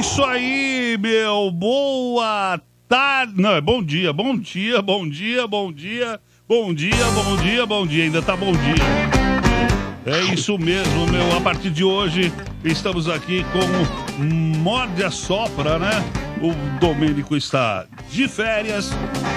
isso aí, meu. Boa tarde. Não, é bom dia, bom dia, bom dia, bom dia, bom dia, bom dia, bom dia. Ainda tá bom dia. É isso mesmo, meu. A partir de hoje, estamos aqui com Morde a Sopra, né? O Domênico está de férias,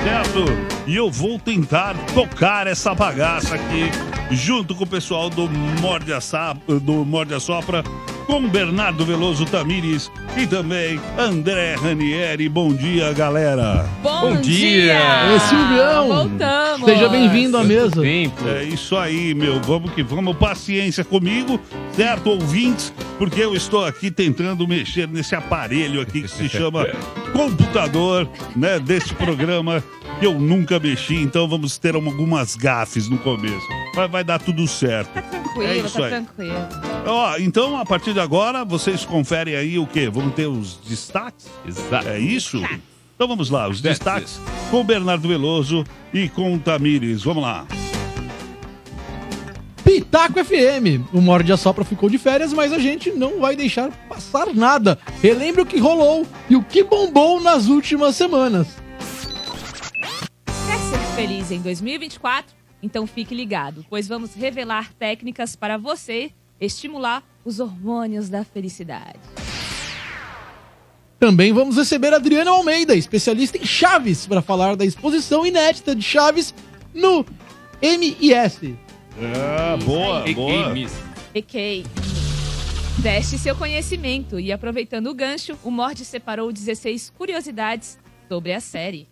certo? E eu vou tentar tocar essa bagaça aqui, junto com o pessoal do Morde a, Sa- do Morde a Sopra, com Bernardo Veloso Tamires e também André Ranieri. Bom dia, galera. Bom, dia! dia! Ô, Silvião! Voltamos! Seja bem-vindo à mesa. Tempo. É isso aí, meu. Vamos que vamos. Paciência comigo, certo, ouvintes? Porque eu estou aqui tentando mexer nesse aparelho aqui que se chama computador, né? Deste programa que eu nunca mexi. Então vamos ter algumas gafes no começo. Mas vai dar tudo certo. Tá tranquilo, É isso tá aí. tranquilo. Ó, então a partir de agora vocês conferem aí o quê? Vamos ter os destaques? Exato. É isso? Então vamos lá, os destaques com o Bernardo Veloso e com o Tamires. Vamos lá. Pitaco FM. O Morde a Sopra ficou de férias, mas a gente não vai deixar passar nada. Relembre o que rolou e o que bombou nas últimas semanas. Quer ser feliz em 2024? Então fique ligado, pois vamos revelar técnicas para você estimular os hormônios da felicidade. Também vamos receber Adriana Almeida, especialista em Chaves, para falar da exposição inédita de Chaves no MIS. É, boa, E- boa. e- miss. Ok. Teste seu conhecimento e aproveitando o gancho, o Mord separou 16 curiosidades sobre a série.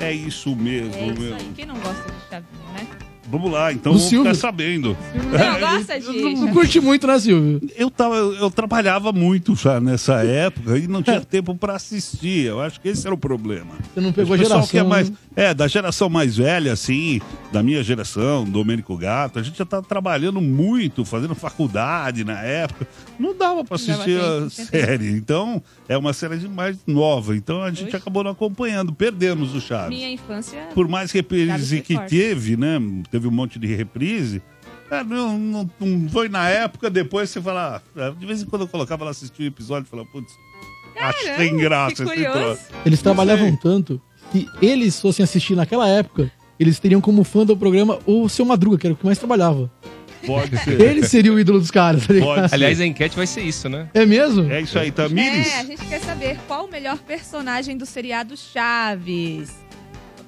É isso mesmo, É isso meu. aí. Quem não gosta de chavinho, né? Vamos lá, então vamos Silvio. ficar sabendo. Não gosta de Não, curte muito, né, Silvio? Eu, tava, eu trabalhava muito já nessa época e não tinha tempo pra assistir. Eu acho que esse era o problema. Você não pegou a geração. que é mais né? é da geração mais velha assim da minha geração Domênico Gato a gente já tá trabalhando muito fazendo faculdade na época não dava dava assistir tempo, a série então é uma série de mais nova então a gente Oxe. acabou não acompanhando perdemos o Chaves Minha infância. por mais reprise que forte. teve né teve um monte de reprise é, não, não, não foi na época, depois você fala. ah, De vez em quando eu colocava lá assistir o episódio e falava, putz, acho sem graça que esse troço. Eles trabalhavam sei. tanto que eles fossem assistir naquela época, eles teriam como fã do programa o seu Madruga, que era o que mais trabalhava. Pode ser. Ele seria o ídolo dos caras, tá ligado? Aliás, a enquete vai ser isso, né? É mesmo? É isso aí, Tamires. É, a gente quer saber qual o melhor personagem do seriado Chaves.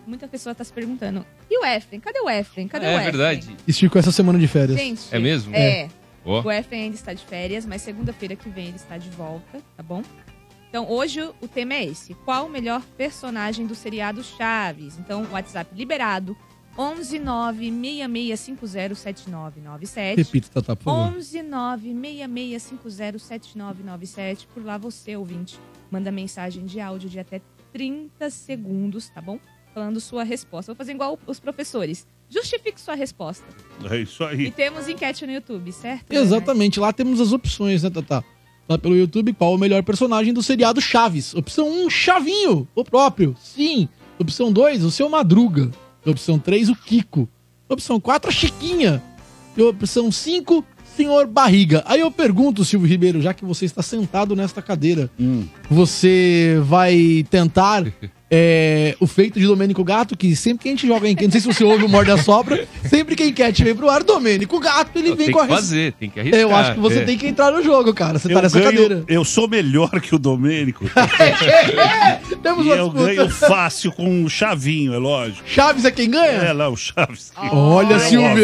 Muita pessoa tá se perguntando. E o Efren? Cadê o Efren? Cadê o é Efren? verdade. Esticou essa semana de férias. Gente. É mesmo? É. Ó. O Efren ainda está de férias, mas segunda-feira que vem ele está de volta, tá bom? Então, hoje o tema é esse. Qual o melhor personagem do seriado Chaves? Então, WhatsApp liberado. 11 9 6650 7997. Repita, Tata, por favor. 11 96650 7997. Por lá você, ouvinte, manda mensagem de áudio de até 30 segundos, tá bom? Falando sua resposta. Vou fazer igual os professores. Justifique sua resposta. É isso E aí. temos enquete no YouTube, certo? Exatamente, lá temos as opções, né, Tata? Lá pelo YouTube, qual o melhor personagem do seriado Chaves? Opção 1, Chavinho, o próprio. Sim. Opção 2, o seu Madruga. Opção 3, o Kiko. Opção 4, a Chiquinha. E opção 5, Senhor Barriga. Aí eu pergunto, Silvio Ribeiro, já que você está sentado nesta cadeira, Hum. você vai tentar é, o feito de Domênico Gato, que sempre que a gente joga em não sei se você ouve o Morde a Sopra, sempre que a enquete vem pro ar, Domênico Gato, ele vem tem com a que res- fazer, tem que arriscar. eu acho que você é. tem que entrar no jogo, cara. Você Eu, tá nessa ganho- cadeira. eu sou melhor que o Domênico. Temos e uma eu disputa. ganho fácil com o Chavinho, é lógico. Chaves é quem ganha? É lá, o Chaves. Olha, Silvião.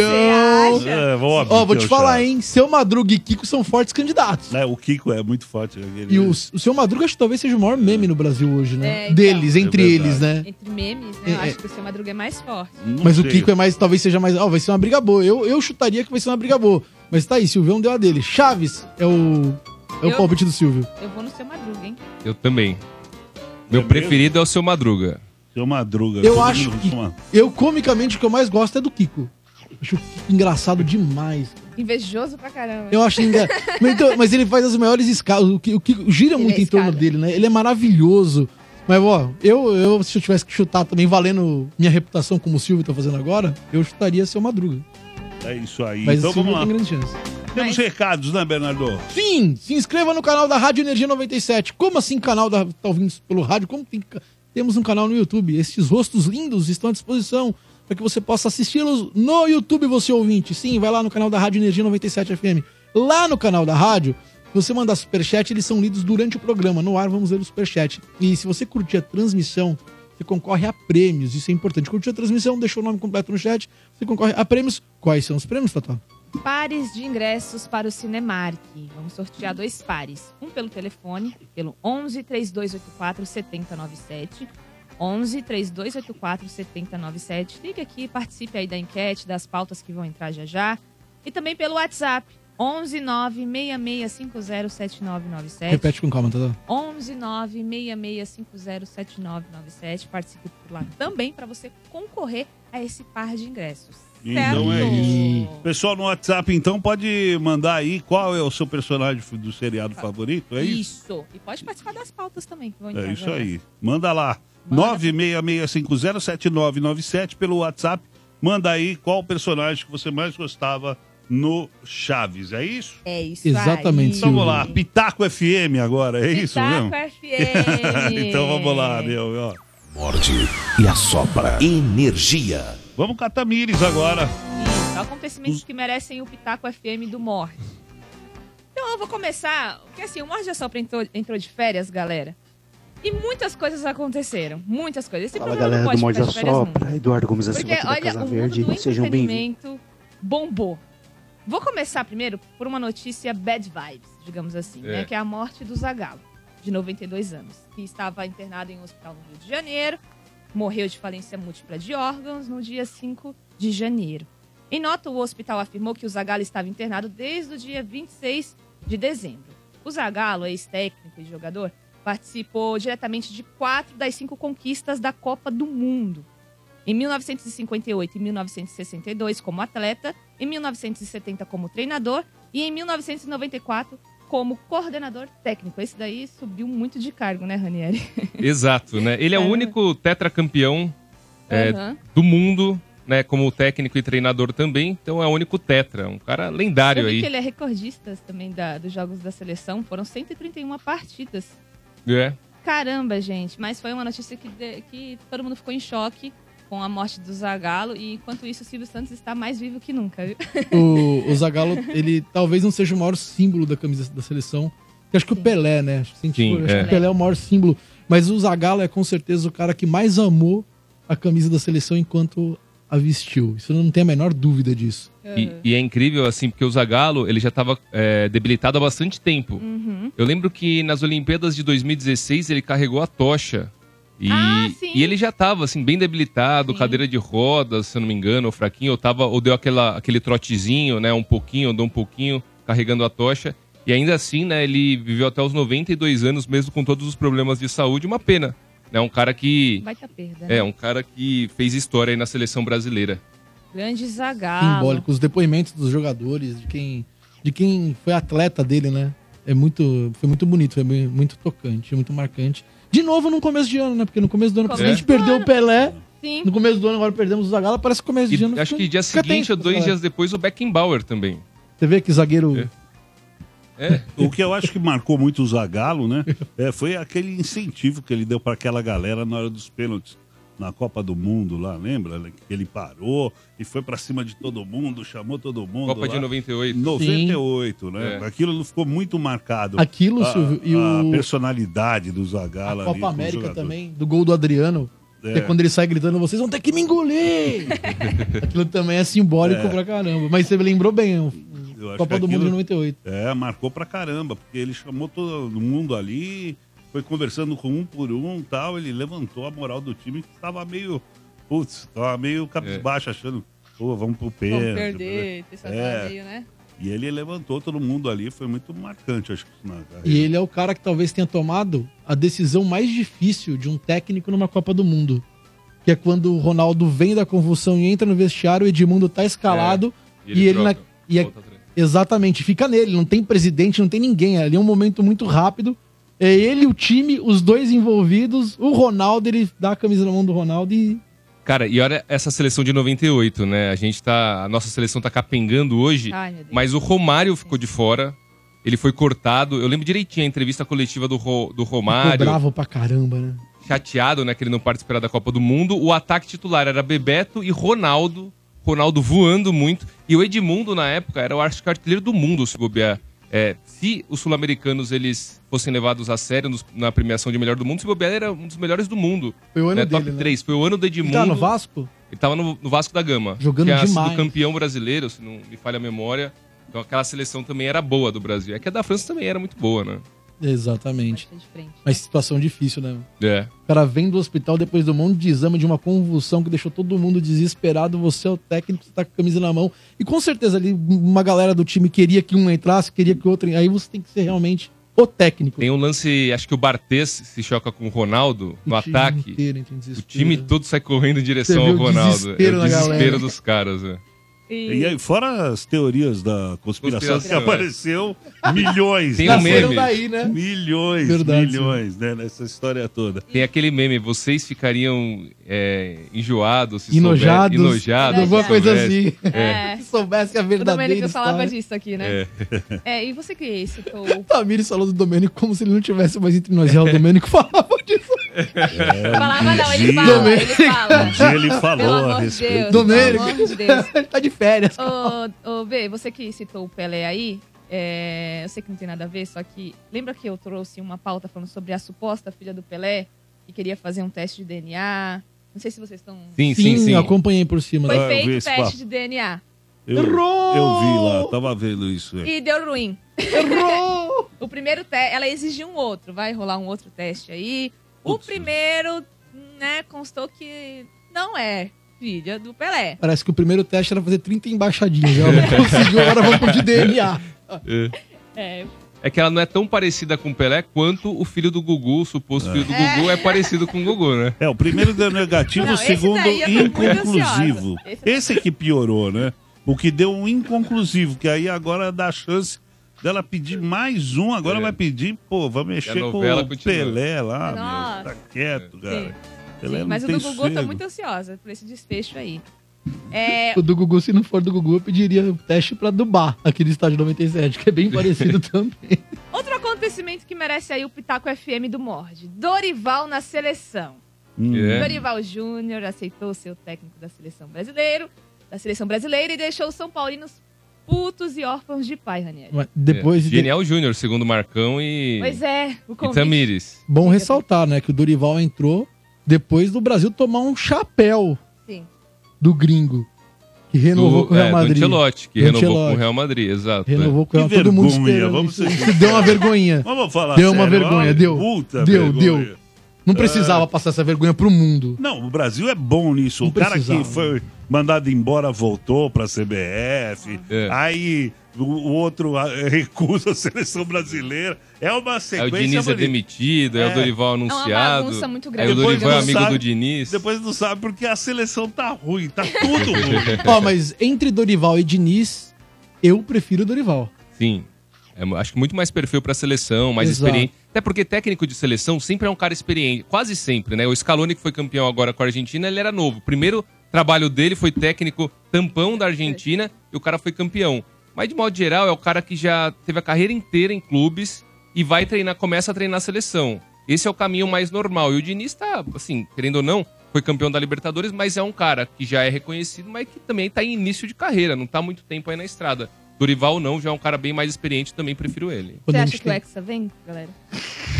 você acha? É, óbvio Ó, vou que te é falar, Chaves. hein? Seu Madruga e Kiko são fortes candidatos. É, o Kiko é muito forte. Ele... E o, o seu Madruga acho que talvez seja o maior meme no Brasil hoje, né? É, então. Deles, entre É eles, né? Entre memes, né? É, Eu é. acho que o seu Madruga é mais forte. Não Mas o sei. Kiko é mais, talvez seja mais. Ó, vai ser uma briga boa. Eu, eu chutaria que vai ser uma briga boa. Mas tá aí, Silvião deu a dele. Chaves é o. É o Eu- palpite do Silvio. Eu vou no seu Madruga, hein? Eu também. Meu É preferido é o seu Madruga. Seu Madruga. Eu acho que. Eu, comicamente, o que eu mais gosto é do Kiko. Acho o Kiko engraçado demais. Invejoso pra caramba. Eu acho engra... mas, então, mas ele faz as maiores escalas. O Kiko, o Kiko gira Ele muito é em torno escada. dele, né? Ele é maravilhoso. Mas, ó, eu, eu, se eu tivesse que chutar também, valendo minha reputação como o Silvio tá fazendo agora, eu chutaria seu Madruga. É isso aí. Mas então vamos lá. tem grande chance. Temos recados, né, Bernardo? Sim, se inscreva no canal da Rádio Energia 97. Como assim canal da tá ouvindo pelo rádio? Como tem temos um canal no YouTube? Estes rostos lindos estão à disposição para que você possa assisti-los no YouTube, você ouvinte. Sim, vai lá no canal da Rádio Energia 97 FM. Lá no canal da rádio, você mandar superchat, eles são lidos durante o programa. No ar, vamos ler o superchat. E se você curtir a transmissão, você concorre a prêmios. Isso é importante. Curtiu a transmissão, deixou o nome completo no chat, você concorre a prêmios. Quais são os prêmios, Tatá? Pares de ingressos para o Cinemark. Vamos sortear dois pares. Um pelo telefone, pelo 11 3284 7097. 11 3284 7097. Ligue aqui, participe aí da enquete, das pautas que vão entrar já já. E também pelo WhatsApp. 11 966507997. Repete com calma, Tatá. 11 966507997. Participe por lá também para você concorrer a esse par de ingressos. Então é isso. Pessoal no WhatsApp, então, pode mandar aí qual é o seu personagem do seriado favorito, é isso? Isso. E pode participar das pautas também. Que vão entrar É isso aí. Manda lá. 966507997 pelo WhatsApp. Manda aí qual personagem que você mais gostava no Chaves, é isso? É isso Exatamente, aí. Então vamos lá, Pitaco FM agora, é isso Pitaco mesmo? FM. então vamos lá, meu. Ó. Morde e assopra. Energia. Vamos com a Tamires agora. Isso, acontecimentos que merecem o Pitaco FM do Morde. Então eu vou começar, porque assim, o Morde já Sopra entrou, entrou de férias, galera. E muitas coisas aconteceram, muitas coisas. Esse Fala galera não do Morde ficar de férias Sopra, nunca. Eduardo Gomes da Silva Porque, aqui da olha, Casa o Verde, sejam bem-vindos. entretenimento bombou. Vou começar primeiro por uma notícia bad vibes, digamos assim, É. né? Que é a morte do Zagallo, de 92 anos, que estava internado em um hospital no Rio de Janeiro, morreu de falência múltipla de órgãos no dia 5 de janeiro. Em nota, o hospital afirmou que o Zagallo estava internado desde o dia 26 de dezembro. O Zagallo, ex-técnico e jogador, participou diretamente de quatro das cinco conquistas da Copa do Mundo. Em 1958 e 1962 como atleta, em 1970 como treinador e em 1994 como coordenador técnico. Esse daí subiu muito de cargo, né, Ranieri? Exato, né? Ele é o É. único tetracampeão é, do mundo, né? Como técnico e treinador também. Então é o único tetra. Um cara lendário aí. que ele é recordista também da- dos jogos da seleção. Foram 131 partidas. É. Caramba, gente. Mas foi uma notícia que, que todo mundo ficou em choque com a morte do Zagallo. E enquanto isso, o Silvio Santos está mais vivo que nunca. viu? O, o Zagallo, ele talvez não seja o maior símbolo da camisa da seleção. Eu acho que o Pelé, né? Acho que, Sim, tipo, acho é. que o Pelé é o maior símbolo. Mas o Zagallo é com certeza o cara que mais amou a camisa da seleção enquanto a vestiu. Isso eu não tem a menor dúvida disso. E, e é incrível, assim, porque o Zagallo, ele já estava debilitado há bastante tempo. Uhum. Eu lembro que nas Olimpíadas de 2016 ele carregou a tocha. E, Ah, sim. e ele já estava assim, bem debilitado, Sim. cadeira de rodas, se eu não me engano, ou fraquinho, ou, tava, ou deu aquela, aquele trotezinho, né? Um pouquinho, deu um pouquinho, carregando a tocha. E ainda assim, né, ele viveu até os 92 anos, mesmo com todos os problemas de saúde. Uma pena. É um cara que. Baita perda. né? É, um cara que fez história aí na seleção brasileira. Grande Zagallo. Simbólico. Os depoimentos dos jogadores, de quem, de quem foi atleta dele, né? É muito, foi muito bonito, foi muito tocante, muito marcante. De novo no começo de ano, né? Porque no começo do ano, Começo a gente perdeu ano. o Pelé. Sim. No começo do ano, agora perdemos o Zagallo. Parece que começo de ano. Acho que dia seguinte ou dois pra dias depois o Beckenbauer também. Você vê que zagueiro. É. É, O que eu acho que marcou muito o Zagallo, né? é, foi aquele incentivo que ele deu para aquela galera na hora dos pênaltis na Copa do Mundo lá, lembra? Que ele parou e foi para cima de todo mundo, chamou todo mundo. Copa lá. de 98. 98, né? É. Aquilo ficou muito marcado. Aquilo, a, Silvio, e a o- personalidade do A Zagallo ali. Copa os América também, do gol do Adriano. É. Que é quando ele sai gritando, vocês vão ter que me engolir! Aquilo também é simbólico É. pra caramba. Mas você lembrou bem, Copa que do Mundo de aquilo- 98. É, marcou pra caramba, porque ele chamou todo mundo ali, foi conversando com um por um e tal, ele levantou a moral do time que estava meio, putz, tava meio cabisbaixo, achando, pô, vamos pro pênalti. Vamos perder. Esse É. meio, né? E ele levantou todo mundo ali, foi muito marcante, acho que na carreira. E ele é o cara que talvez tenha tomado a decisão mais difícil de um técnico numa Copa do Mundo. Que é quando o Ronaldo vem da convulsão e entra no vestiário, o Edmundo tá escalado É, e ele, na- troca, e é- exatamente, fica nele, não tem presidente, não tem ninguém, ali é um momento muito rápido. É ele, o time, os dois envolvidos, o Ronaldo, ele dá a camisa na mão do Ronaldo e Cara, e olha essa seleção de 98, né? A gente tá. A nossa seleção tá capengando hoje, Ai, mas o Romário ficou de fora. Ele foi cortado. Eu lembro direitinho a entrevista coletiva do, Ro- do ficou Romário. bravo pra caramba, né? chateado, né, que ele não participará da Copa do Mundo. O ataque titular era Bebeto e Ronaldo. Ronaldo voando muito. E o Edmundo, na época, era o artilheiro do mundo, se bobear. É, se os sul-americanos eles fossem levados a sério nos- na premiação de melhor do mundo, se bobear era um dos melhores do mundo. Foi o ano né? dele, Top né? 3. Foi o ano do Ele Edmundo. tá no Vasco? Ele tava no, no Vasco da Gama. Jogando que é demais. sido campeão brasileiro, se não me falha a memória. Então aquela seleção também era boa do Brasil. É que a da França também era muito boa, né? Exatamente. Frente. Mas situação difícil, né? É. O cara vem do hospital depois do monte de exame, de uma convulsão que deixou todo mundo desesperado. Você é o técnico, você tá com a camisa na mão. E com certeza ali uma galera do time queria que um entrasse, queria que o outro. Aí você tem que ser realmente o técnico. Tem um lance, acho que o Bartes se choca com o Ronaldo no O ataque. inteiro O time todo sai correndo em direção ao o Ronaldo. desespero é o desespero dos caras, né? E aí, fora as teorias da conspiração, Conspiração, que apareceu milhões. Tem um Nasceram meme. daí, né? Milhões, Verdade, milhões, né? Nessa história toda. Tem aquele meme, vocês ficariam é, enjoados, se Enojados. souber- enojados Alguma se coisa soubesse. assim. É. Se soubesse a O verdadeira Domênico falava história. disso aqui, né? É. É, e você que citou O Tamires falou do Domênico como se ele não tivesse mais entre nós. Já o Domênico falava disso. Falava não, ele dia- fala, ele fala. Um dia ele falou a amor respeito. Deus, Domênico. pelo amor de Deus. ele tá de férias. Ô, ô, B, você que citou o Pelé aí, é, eu sei que não tem nada a ver, só que lembra que eu trouxe uma pauta falando sobre a suposta filha do Pelé, que queria fazer um teste de DNA? Não sei se vocês estão... Sim, sim, sim. acompanhei por cima. Foi Ah, feito esse teste papo. de DNA Eu, Errou! eu vi lá, tava vendo isso. é. e deu ruim. Errou! O primeiro teste, ela exigiu um outro, vai rolar um outro teste aí. O primeiro, né, constou que não é filha do Pelé. Parece que o primeiro teste era fazer 30 embaixadinhas. Ela não conseguiu, agora vamos pro de DNA. É, É que ela não é tão parecida com o Pelé quanto o filho do Gugu, o suposto filho do Gugu, é parecido com o Gugu, né? É, o primeiro deu negativo, Não, o segundo inconclusivo. Esse- Esse é que piorou, né? O que deu um inconclusivo, que aí agora dá a chance dela pedir mais um, agora É. vai pedir, pô, vai mexer com o continua. Pelé lá, Nossa. meu, tá quieto, cara. Sim. Pelé sim, não mas o do Gugu eu tô muito ansiosa por esse desfecho aí. É, O do Gugu, se não for do Gugu, eu pediria o teste pra Dubá, aqui do estádio 97, que é bem parecido também. outro acontecimento que merece aí o Pitaco FM do Morde. Dorival na seleção. Hum. É. Dorival Júnior aceitou ser o técnico da seleção brasileira, da seleção brasileira e deixou os São Paulinos putos e órfãos de pai, Ranieri. Mas depois É. de... Genial Júnior, segundo Marcão e, Pois é, o e convite. Tamires. Bom ressaltar, né, que o Dorival entrou depois do Brasil tomar um chapéu Sim. do gringo, que renovou do, com o Real é, do Madrid. Ancelotti, que Do renovou com o Real Madrid, exato. é. Renovou com o Real Que Todo mundo vergonha, esperando. vamos ser isso deu uma vergonha. Vamos falar Deu uma sério, vergonha, uma deu. puta Deu, vergonha. deu. Não precisava passar essa vergonha pro mundo. Não, o Brasil é bom nisso. Não o cara precisava. que foi mandado embora voltou pra CBF. É. Aí o, o outro recusa a seleção brasileira. É uma Aí o sequência Diniz é demitido, aí É. o Dorival anunciado. bagunça muito Aí grande. o Depois Dorival é amigo sabe- do Diniz. Depois não sabe porque a seleção tá ruim, tá tudo ruim. Ó, mas entre Dorival e Diniz, eu prefiro o Dorival. Sim. É, acho que muito mais perfil pra seleção, mais Exato. experiente. Até porque técnico de seleção sempre é um cara experiente, quase sempre, né? O Scaloni que foi campeão agora com a Argentina, ele era novo. O primeiro trabalho dele foi técnico tampão da Argentina e o cara foi campeão. Mas de modo geral é o cara que já teve a carreira inteira em clubes e vai treinar, começa a treinar a seleção. Esse é o caminho mais normal. E o Diniz tá, assim, querendo ou não, foi campeão da Libertadores, mas é um cara que já é reconhecido, mas que também tá em início de carreira, não tá muito tempo aí na estrada. Dorival não, já é um cara bem mais experiente, também prefiro ele. Você acha que o Hexa vem, galera?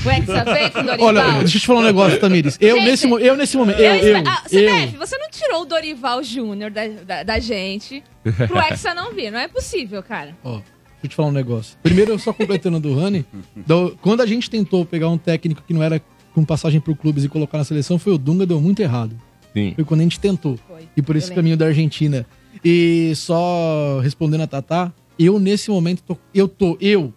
O Hexa vem com o Dorival? Olha, deixa eu te falar um negócio, Tamires. Eu, Gente, nesse, eu nesse momento. Eu, Eu, eu, ah, eu, CBF, você não tirou o Dorival Júnior da, da, da gente pro Hexa não vir. Não é possível, cara. Ó, deixa eu te falar um negócio. Primeiro, eu só completando do Rani. do- quando a gente tentou pegar um técnico que não era com passagem por clubes e colocar na seleção, foi o Dunga, deu muito errado. Sim. Foi quando a gente tentou. Foi. E por esse Eu caminho da Argentina. E só respondendo a Tatá, Eu, nesse momento, tô, eu tô, eu,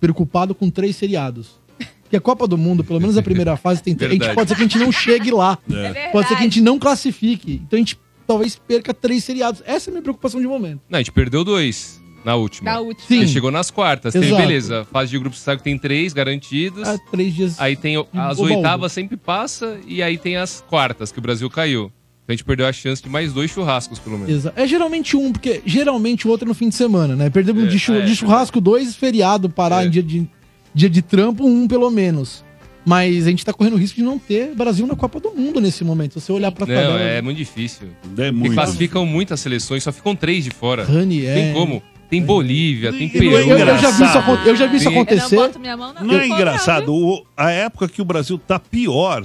preocupado com três seriados. Porque a Copa do Mundo, pelo menos a primeira fase, tem três. A gente pode ser que a gente não chegue lá. É Pode ser que a gente não classifique. Então a gente talvez perca três seriados. Essa é a minha preocupação de momento. Não, a gente perdeu dois na última. Da última. Sim. Ele chegou nas quartas. Tem, beleza. Fase de grupo sabe que tem três garantidos. Há três dias. Aí tem as oitavas sempre passa e aí tem as quartas que o Brasil caiu. Então a gente perdeu a chance de mais dois churrascos, pelo menos. Exa- É geralmente um, porque geralmente o outro é no fim de semana, né? Perdemos É, de, chu- é, de churrasco dois, feriado, parar É. em dia de, dia de trampo, um pelo menos. Mas a gente tá correndo risco de não ter Brasil na Copa do Mundo nesse momento. Se você olhar pra Não, tabela. é muito difícil. É muito. classificam muitas seleções, só ficam três de fora. Rani, é. Tem como? Tem Bolívia, tem E Peru. é Eu, eu já vi isso, eu já vi isso Sim. Eu não acontecer. boto minha mão na Não é engraçado? O- a época que o Brasil tá pior,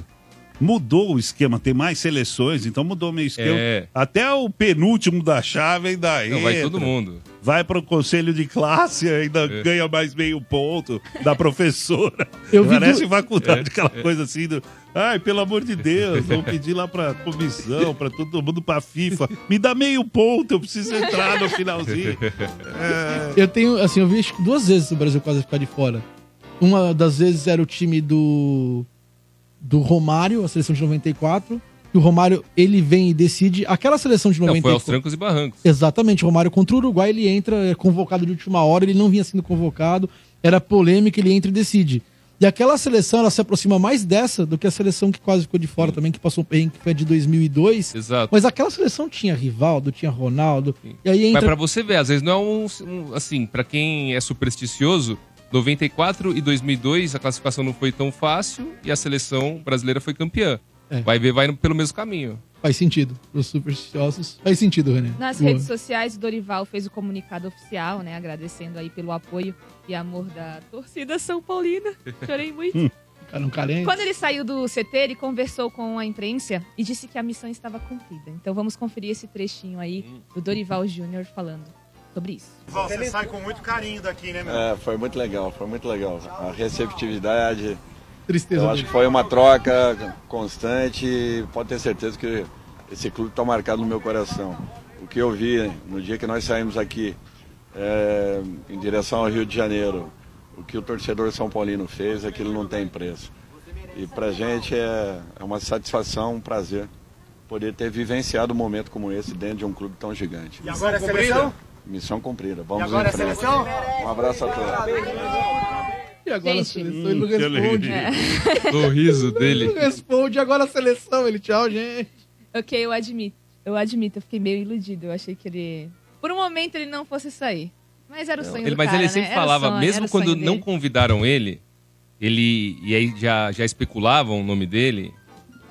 mudou o esquema. Tem mais seleções, então mudou meio esquema. É. Até o penúltimo da chave ainda Não, vai todo mundo. Vai pro conselho de classe, ainda É. ganha mais meio ponto da professora. Eu Parece faculdade, É, aquela coisa assim do. Ai, pelo amor de Deus, vamos pedir lá pra comissão, pra todo mundo, pra FIFA. Me dá meio ponto, eu preciso entrar no finalzinho. Eu tenho, assim, eu vi duas vezes o Brasil quase ficar de fora. Uma das vezes era o time do do Romário, a seleção de 94. E o Romário, ele vem e decide. Aquela seleção de Não, foi aos 94. trancos e barrancos. Exatamente, o Romário contra o Uruguai, ele entra, é convocado de última hora, ele não vinha sendo convocado, era polêmica, ele entra e decide. E aquela seleção, ela se aproxima mais dessa do que a seleção que quase ficou de fora também, que passou um perrengue, que foi de 2002. Exato. Mas aquela seleção tinha Rivaldo, tinha Ronaldo, e aí Mas entra... pra você ver, às vezes não é um, um- assim, pra quem é supersticioso, 94 e 2002 a classificação não foi tão fácil e a seleção brasileira foi campeã. É. Vai ver, vai pelo mesmo caminho. Faz sentido, os supersticiosos. Faz sentido, René. Nas Boa. redes sociais, o Dorival fez o comunicado oficial, né? Agradecendo aí pelo apoio e amor da torcida São Paulina. Chorei muito. Cara, um carente. Quando ele saiu do CT, ele conversou com a imprensa e disse que a missão estava cumprida. Então vamos conferir esse trechinho aí do Dorival Júnior falando sobre isso. Você sai com muito carinho daqui, né, meu? É, foi muito legal, foi muito legal. A receptividade, Tristeza. eu acho que foi uma troca constante. Pode ter certeza que esse clube está marcado no meu coração. O que eu vi no dia que nós saímos aqui é, em direção ao Rio de Janeiro, o que o torcedor São Paulino fez, aquilo não tem preço. E pra gente é, é uma satisfação, um prazer poder ter vivenciado um momento como esse dentro de um clube tão gigante. E agora a seleção? Missão cumprida. E Vamos agora a em frente. seleção? Um abraço a todos. E agora Gente. a seleção, ele não Hum, responde. alegria. O riso Ele dele. não responde, agora a seleção. Ele, tchau, gente. Ok, eu admito. Eu admito, eu fiquei meio iludido. Eu achei que ele. Por um momento ele não fosse sair. Mas era o sonho Ele, do mas cara, ele né? sempre o falava, sonho, mesmo quando não dele. convidaram ele, ele e aí já, já especulavam o nome dele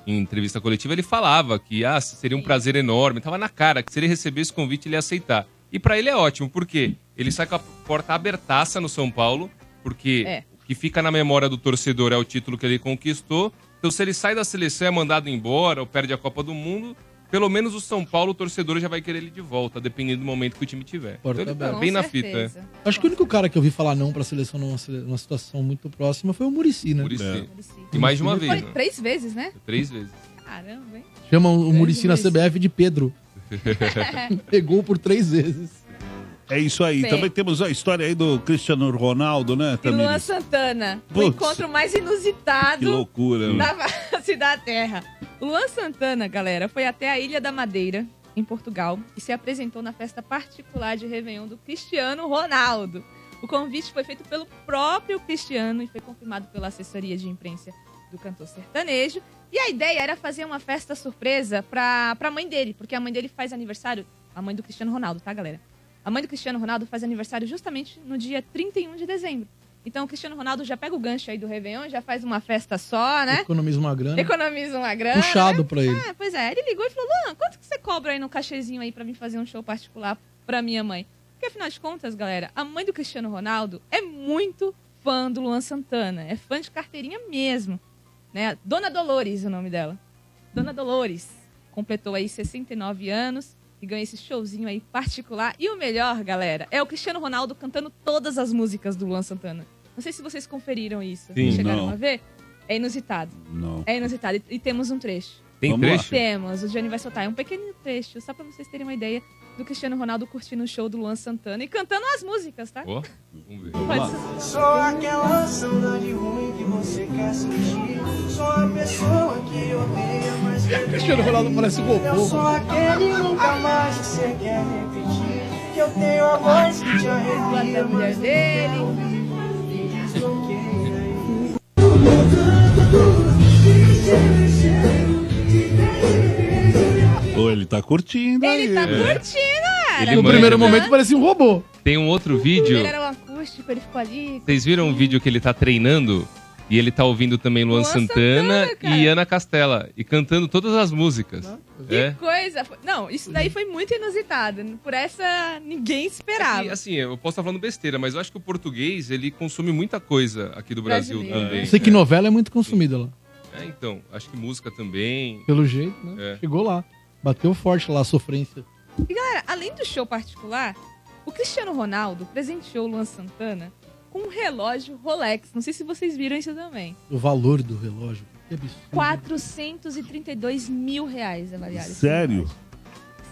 em entrevista coletiva, ele falava que ah, seria um prazer enorme, tava na cara que se ele recebesse o convite ele ia aceitar. E pra ele é ótimo, porque ele sai com a porta abertaça no São Paulo, porque É. o que fica na memória do torcedor é o título que ele conquistou. Então se ele sai da seleção e é mandado embora ou perde a Copa do Mundo, pelo menos o São Paulo, o torcedor já vai querer ele de volta, dependendo do momento que o time tiver. Porta Então ele tá aberta. bem Com na fita. é. certeza. Acho que o único cara que eu vi falar não pra seleção numa, numa situação muito próxima foi o Murici, né? Isso. É. E mais de uma Foi vez, né? três vezes, né? Três vezes. Caramba, hein? Chamam o Murici na. CBF de Pedro. Pegou por três vezes. É isso aí. Bem. Também temos a história aí do Cristiano Ronaldo, né, E Luan Tamires? Santana. O Putz. encontro mais Que inusitado loucura, né? da face da Terra. O Luan Santana, galera, foi até a Ilha da Madeira, em Portugal, e se apresentou na festa particular de Réveillon do Cristiano Ronaldo. O convite foi feito pelo próprio Cristiano e foi confirmado pela assessoria de imprensa do cantor sertanejo. E a ideia era fazer uma festa surpresa pra, pra mãe dele, porque a mãe dele faz aniversário, a mãe do Cristiano Ronaldo, tá, galera? A mãe do Cristiano Ronaldo faz aniversário justamente no dia 31 de dezembro. Então o Cristiano Ronaldo já pega o gancho aí do Réveillon, já faz uma festa só, né? Economiza uma grana. Economiza uma grana. Puxado né? pra ele. Ah, pois é. Ele ligou e falou: Luan, quanto que você cobra aí no cachezinho aí pra mim fazer um show particular pra minha mãe? Porque afinal de contas, galera, a mãe do Cristiano Ronaldo é muito fã do Luan Santana. É fã de carteirinha mesmo. Né? Dona Dolores, o nome dela. Dona Dolores completou aí 69 anos e ganhou esse showzinho aí particular. E o melhor, galera, é o Cristiano Ronaldo cantando todas as músicas do Luan Santana. Não sei se vocês conferiram isso. Sim, Chegaram não. a ver? É inusitado. Não. É inusitado. E, e temos um trecho. Tem Vamos lá. trecho? Temos, o Johnny vai soltar. É um pequeno trecho, só pra vocês terem uma ideia do Cristiano Ronaldo curtindo o show do Luan Santana e cantando as músicas, tá? Ó, vamos ver. Pode ser. Sou aquela saudade ruim que você quer sentir. Sou a pessoa que odeia, mas quer Cristiano Ronaldo parece um Eu sou aquele nunca mais que você quer repetir. Que eu tenho a voz que te arrepia, a mulher mas dele. Ô, ele tá curtindo aí. Ele tá É. curtindo, cara. Ele No manja, primeiro né? momento parecia um robô. Tem um outro vídeo. Ele era o acústico, ele ficou ali. Vocês viram um vídeo que ele tá treinando? E ele tá ouvindo também Luan, Luan Santana, Santana, e Ana Castela. E cantando todas as músicas. Que É. coisa. Não, isso daí foi muito inusitado. Por essa, ninguém esperava. E, assim, eu posso estar falando besteira, mas eu acho que o português, ele consome muita coisa aqui do Brasil Brasileiro. também. Eu sei que novela é muito consumida lá. É, então, acho que música também. Pelo jeito, né? É. Chegou lá. Bateu forte lá a sofrência. E galera, além do show particular, o Cristiano Ronaldo presenteou o Luan Santana com um relógio Rolex. Não sei se vocês viram isso também. O valor do relógio. Que absurdo. 432 mil reais avaliado. esse Sério? relógio.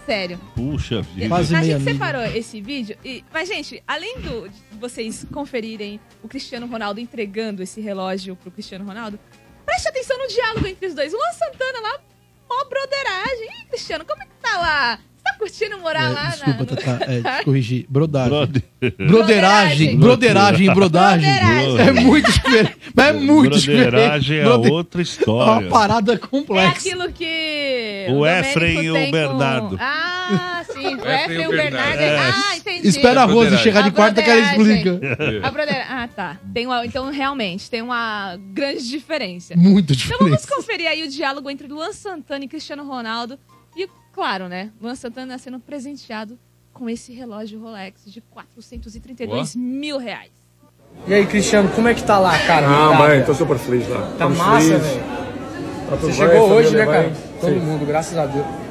Sério. Puxa vida. Quase a gente milha. separou esse vídeo. E, mas, gente, além do, de vocês conferirem o Cristiano Ronaldo entregando esse relógio pro Cristiano Ronaldo, preste atenção no diálogo entre os dois. O Luan Santana lá, mó broderagem. Ih, Cristiano, como é que tá lá? Você tá curtindo morar É, lá desculpa, na. Tatá. É, te corrigir. Brodagem. Broderagem. Broderagem, brodagem. Broderagem. É muito diferente. Mas é muito diferente. Broderagem é outra É história. uma parada É complexa. aquilo que. O Domênico Efraim e o tem com- Bernardo. Ah, sim. O Efraim Efraim e o Bernardo. Bernardo. Ah, entendi. Espera a Rose chegar de quarta que ela explica. A. Ah, tá. Tem uma... Então, realmente, tem uma grande diferença. Muito Então vamos conferir aí o diálogo entre Luan Santana e Cristiano Ronaldo. E, claro, né? Luan Santana sendo presenteado com esse relógio Rolex de 432 mil reais. E aí, Cristiano, como é que tá lá, cara? Ah, Tá, mãe, tô super feliz lá. Tá Estamos massa, velho. Tá Você bem, chegou hoje, família né, cara? Todo Sim. mundo, graças a Deus.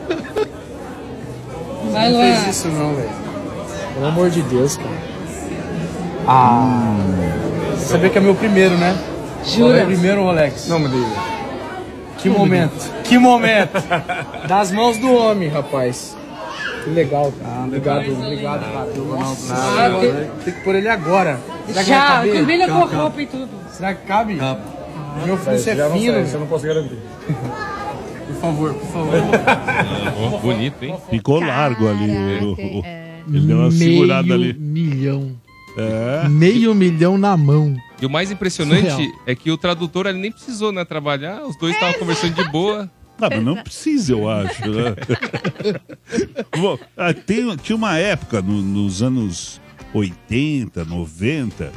Vai, Não fez isso não, velho. Pelo amor de Deus, cara. Ah. Você sabia que é meu primeiro, né? Jura? Meu primeiro Rolex. Não me diga. Que momento. Que momento. Das mãos do homem, rapaz. Que legal, cara. Obrigado, obrigado, cara. Nossa, Ah, senhora, tem- tem que pôr ele agora. Será que vai Já, caber? combina com a roupa e tudo. Será que cabe? Cabe. Meu pulso é fino. sei, você não posso garantir. Por favor, por favor. Ó, bonito, hein? Ficou largo ali. o- o- é. Ele deu uma segurada Meio ali. milhão. É. Meio milhão na mão. E o mais impressionante Surreal. é que o tradutor ele nem precisou né, trabalhar, os dois estavam conversando de boa. Ah, mas não precisa, eu acho. Né? Bom, ah, tem- tinha uma época, no- nos anos 80, 90,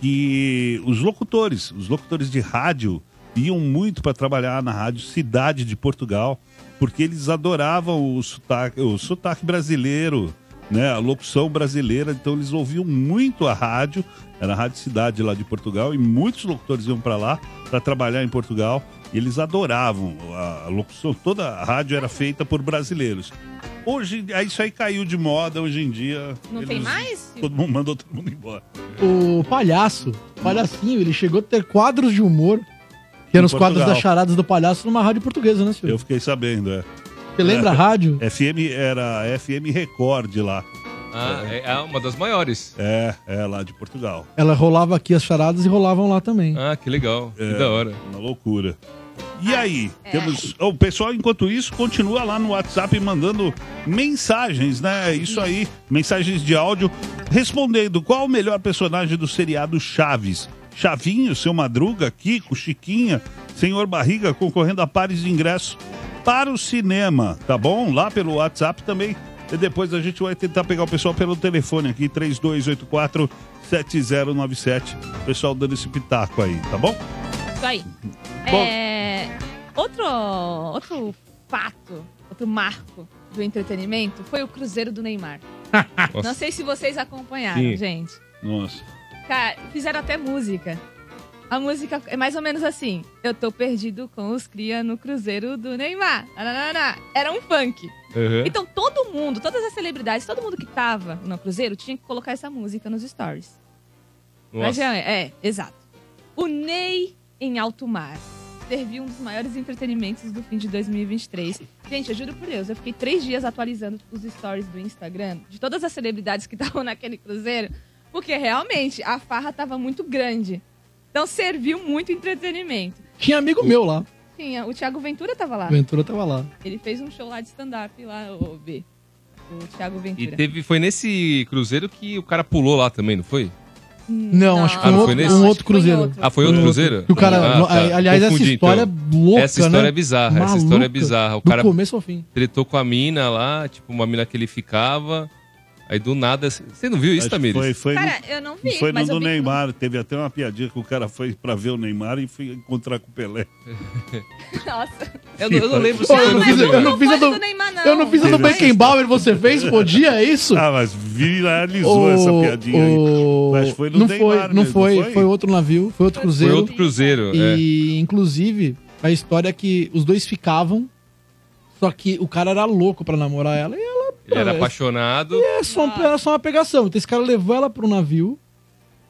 que os locutores, os locutores de rádio, iam muito para trabalhar na rádio Cidade de Portugal, porque eles adoravam o sotaque, o sotaque brasileiro, né, a locução brasileira, então eles ouviam muito a rádio, era a Rádio Cidade lá de Portugal, e muitos locutores iam para lá para trabalhar em Portugal, e eles adoravam a, locução, toda a rádio era feita por brasileiros. Hoje, aí isso aí caiu de moda, hoje em dia... Não eles- tem mais? Todo mundo mandou todo mundo embora. O palhaço, o palhacinho, ele chegou a ter quadros de humor, que eram os quadros Portugal. das charadas do palhaço numa rádio portuguesa, né, Silvio? Eu fiquei sabendo, é. Você lembra a rádio? FM era FM Record lá. Ah, é, é uma das maiores. É, é lá de Portugal. Ela rolava aqui as charadas e rolavam lá também. Ah, que legal. Que É, da hora. Uma loucura. E aí, temos. O pessoal, enquanto isso, continua lá no WhatsApp mandando mensagens, né? Isso aí, mensagens de áudio, respondendo qual o melhor personagem do seriado Chaves. Chavinho, seu Madruga, Kiko, Chiquinha, Senhor Barriga concorrendo a pares de ingresso para o cinema, tá bom? Lá pelo WhatsApp também. E depois a gente vai tentar pegar o pessoal pelo telefone aqui, 3284 7097. O pessoal dando esse pitaco aí, tá bom? Isso aí. Bom. É, outro, outro fato, outro marco do entretenimento foi o Cruzeiro do Neymar. Não sei se vocês acompanharam, Sim. gente. Nossa. Cara, fizeram até música. A música é mais ou menos assim. Eu tô perdido com os cria no Cruzeiro do Neymar. Nananana. Era um funk. Uhum. Então todo mundo, todas as celebridades, todo mundo que tava no Cruzeiro tinha que colocar essa música nos stories. Mas, é, é, exato. O Ney em alto mar. serviu um dos maiores entretenimentos do fim de 2023. Gente, eu juro por Deus, eu fiquei três dias atualizando os stories do Instagram de todas as celebridades que estavam naquele cruzeiro, porque realmente a farra tava muito grande. Então serviu muito entretenimento. Tinha amigo meu lá. Tinha, o Thiago Ventura tava lá. Ventura tava lá. Ele fez um show lá de stand-up lá, o B. O Thiago E Ventura. teve, foi nesse cruzeiro que o cara pulou lá também, não foi? Não, acho que Ah, foi um não outro, foi nesse? um outro cruzeiro. outro. Ah, foi outro cruzeiro? O cara, Ah, tá. aliás, essa Confundi, história então. é louca, Essa história né? é bizarra, essa Maluca. história é bizarra. O Do cara começo ao fim. tretou com a mina lá, tipo, uma mina que ele ficava. Aí do nada. Você não viu isso, Acho Tamires? Foi, foi Cara, no, eu não vi, Foi no do Neymar. Teve até uma piadinha que o cara foi pra ver o Neymar e foi encontrar com o Pelé. Nossa. Eu, não- eu não lembro se foi eu não fiz, eu Neymar. não fiz a foi do, do Neymar, não. eu não fiz a do Beckenbauer, você fez? Podia, é isso? Ah, mas viralizou essa piadinha o- aí. Mas foi no não Neymar foi, não mesmo, foi, foi? foi outro navio, foi outro Foi cruzeiro. outro cruzeiro. é. E, inclusive, a história é que os dois ficavam, só que o cara era louco pra namorar ela e ela. Ele era é, apaixonado. É só, um- era só uma pegação. Então esse cara levou ela pro navio,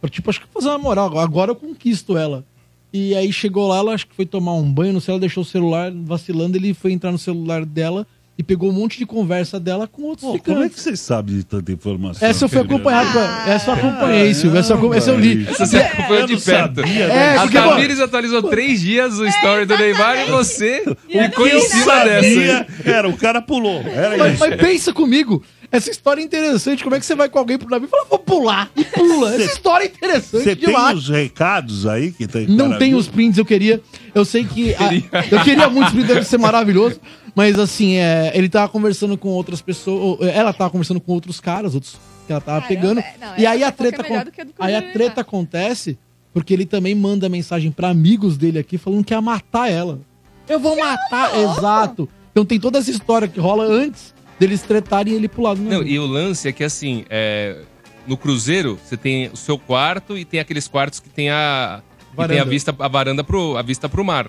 pra, tipo, acho que fazer uma moral. Agora eu conquisto ela. E aí chegou lá, ela acho que foi tomar um banho, não sei, ela deixou o celular vacilando, ele foi entrar no celular dela e pegou um monte de conversa dela com outros Pô, como é que você sabe de tanta informação? Essa eu fui acompanhado. com a- Essa eu acompanhei, Silvio. Essa, eu essa eu li. Essa você acompanhou Eu de perto. sabia, É, a Tamires atualizou três dias o story do Neymar e você ficou em Eu cima dessa. era, o cara pulou. Era Mas, isso. mas pensa comigo, essa história é interessante. Como é que você vai com alguém pro navio e fala, vou pular? E pula. Essa história é interessante Você tem os recados aí que tem? Não tem os prints, eu queria. Eu sei que. a- eu queria muito os prints, deve ser maravilhoso. Mas assim, é, ele tava conversando com outras pessoas. Ela tava conversando com outros caras, outros que ela tava Caramba, pegando. é, não, e aí a é treta. a do aí a Cruzeiro treta acontece porque ele também manda mensagem pra amigos dele aqui falando que ia matar ela. Eu vou matar, exato. Então tem toda essa história que rola antes deles tretarem e ele pular do Não, e o lance é que assim, é, no cruzeiro você tem o seu quarto e tem aqueles quartos que tem a que tem a Varanda. vista a varanda pro a vista pro mar.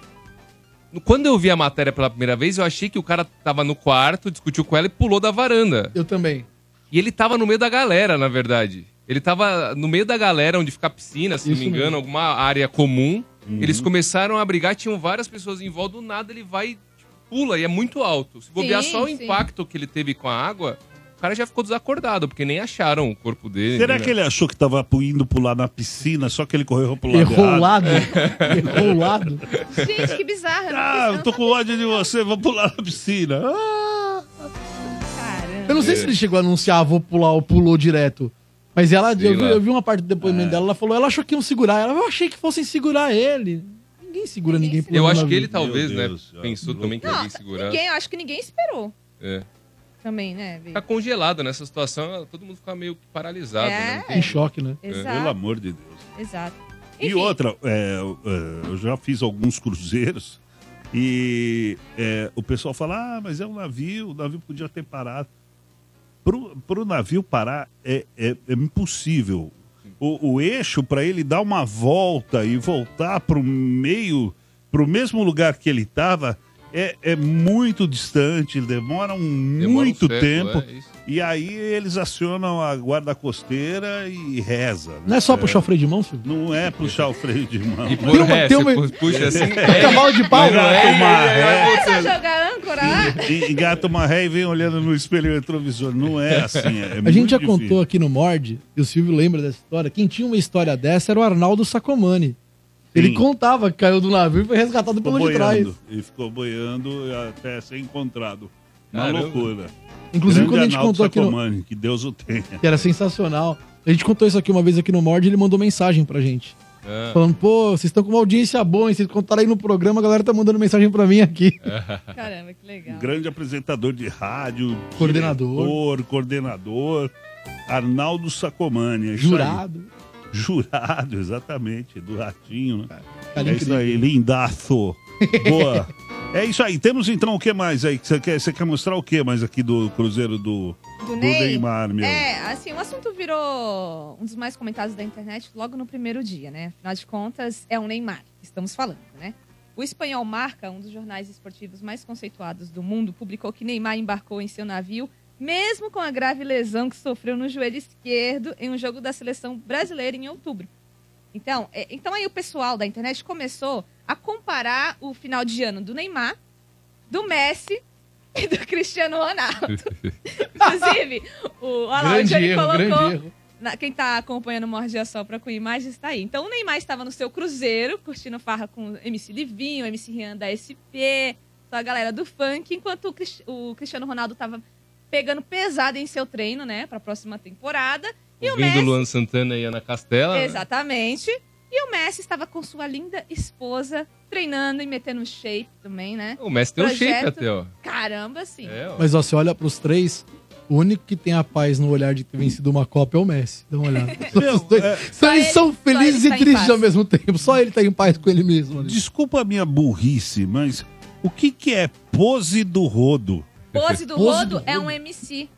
Quando eu vi a matéria pela primeira vez, eu achei que o cara tava no quarto, discutiu com ela e pulou da varanda. Eu também. E ele tava no meio da galera, na verdade. Ele tava no meio da galera onde fica a piscina, se Isso não me engano, mesmo. alguma área comum. Eles começaram a brigar, tinham várias pessoas em volta, do nada ele vai tipo, pula e é muito alto. Se bobear Sim, só o sim. impacto que ele teve com a água, cara já ficou desacordado, porque nem acharam o corpo dele. Será né? que ele achou que tava indo pular na piscina, só que ele correu pro lado Errou o errado? lado. Errou o lado. Gente, que bizarro. não Ah, eu tô com ódio de você, vou pular na piscina. Ah, Caramba. Eu não sei se ele chegou a anunciar, vou pular ou pulou direto. Mas ela, eu vi, eu vi uma parte do depoimento dela, ela falou, ela achou que iam segurar ela. Eu achei que fossem segurar ele. Ninguém segura ninguém Eu acho que ele vida. talvez, né, Deus, ah, pensou que também que Não, segurasse. ninguém, eu acho que ninguém esperou É. também, né? Tá congelado nessa situação, todo mundo fica meio paralisado, É. né? Em choque, né? Pelo Exato, amor de Deus. exato. E Enfim, outra, é, é, eu já fiz alguns cruzeiros e é, o pessoal fala, ah, mas é um navio, o navio podia ter parado. Pro, pro navio parar é, é, é impossível. O, o eixo, para ele dar uma volta e voltar pro meio, pro mesmo lugar que ele estava, é, é muito distante, demora um Demora um muito século, tempo. é isso. E aí eles acionam a guarda costeira e reza. né? Não é só puxar o freio de mão, Silvio? Não é puxar o freio de mão. E Tem por uma- ré, tem uma- pu- puxa assim, Cavalo de pau? não é, Engata uma ré. é só voltando. jogar âncora lá. E- Engata uma ré e vem olhando no espelho retrovisor. Não é assim. É A gente já contou aqui no Mord, e o Silvio lembra dessa história. Quem tinha uma história dessa era o Arnaldo Sacomani. Ele contava que caiu do navio e foi resgatado Ficou pelo de trás. boiando. E ficou boiando até ser encontrado. Uma Caramba. loucura. Inclusive, Grande quando a gente Arnaldo contou aqui no, que Deus o tenha. que era sensacional. A gente contou isso aqui uma vez aqui no Mord, ele mandou mensagem pra gente. Ah, Falando, pô, vocês estão com uma audiência boa, hein? Vocês contaram aí no programa, a galera tá mandando mensagem pra mim aqui. Caramba, que legal. Grande apresentador de rádio. Coordenador. diretor, coordenador. Arnaldo Sacomani. é isso aí. Jurado. Exatamente. Do Ratinho, né? Cara, É isso aí, lindaço. Boa. É isso aí. Temos então o que mais aí? que Você quer, você quer mostrar o que mais aqui do Cruzeiro do, Do do Ney? Neymar, meu? É, assim, o assunto virou um dos mais comentados da internet logo no primeiro dia, né? Afinal de contas, é o Neymar que estamos falando, né? O espanhol Marca, um dos jornais esportivos mais conceituados do mundo, publicou que Neymar embarcou em seu navio, mesmo com a grave lesão que sofreu no joelho esquerdo em um jogo da seleção brasileira em outubro. Então, é- então aí o pessoal da internet começou a comparar o final de ano do Neymar, do Messi e do Cristiano Ronaldo. Inclusive, o, olha lá, o Johnny colocou. na- quem tá acompanhando o Morde a Sopra com imagens tá aí. Então o Neymar estava no seu cruzeiro, curtindo farra com o MC Livinho, o MC Rian da SP, a galera do funk, enquanto o, o Cristiano Ronaldo tava pegando pesado em seu treino, né, pra próxima temporada. E o Ouvindo Messi Luan Santana e Ana Castela. né? Exatamente. E o Messi estava com sua linda esposa treinando e metendo shape também, né? O Messi tem um shape Projeto- até, ó. Caramba, sim. É, ó. Mas ó, você olha pros três, o único que tem a paz no olhar de ter vencido uma Copa é o Messi. Dá uma olhada. Meu, Os dois- é- só eles ele- são só felizes ele tá e tristes ao mesmo tempo. Só ele tá em paz com ele mesmo. ali. Desculpa a minha burrice, mas o que, que é pose do rodo? Pose do Pose Rodo do é um MC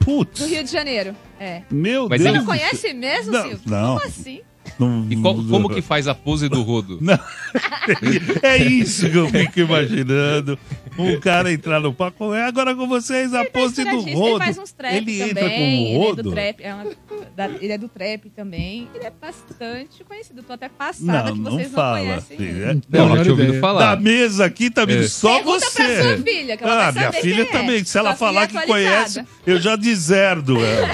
Putz, do Rio de Janeiro. É. meu Mas Você Deus. ele- não conhece mesmo, Não, Silvio? não. Como assim? Não- E qual- como que faz a pose do rodo? É isso que eu fico imaginando. Um cara entrar no palco. É agora com vocês a Ele tá pose do rodo. Ele faz uns trap Ele também. entra com o Ele é rodo? do trap. É uma- da- ele é do trap também. Ele é bastante conhecido. Tô até passada Não, que não vocês não fala. conhecem. filho. ele. É- Não, Não, ouvido ideia. Da falar. mesa aqui tá vindo É. só Pergunta você. pra sua filha, que ela ah, vai minha saber filha quem é. também. Se ela Sua falar que é conhece, eu já deserdo. É.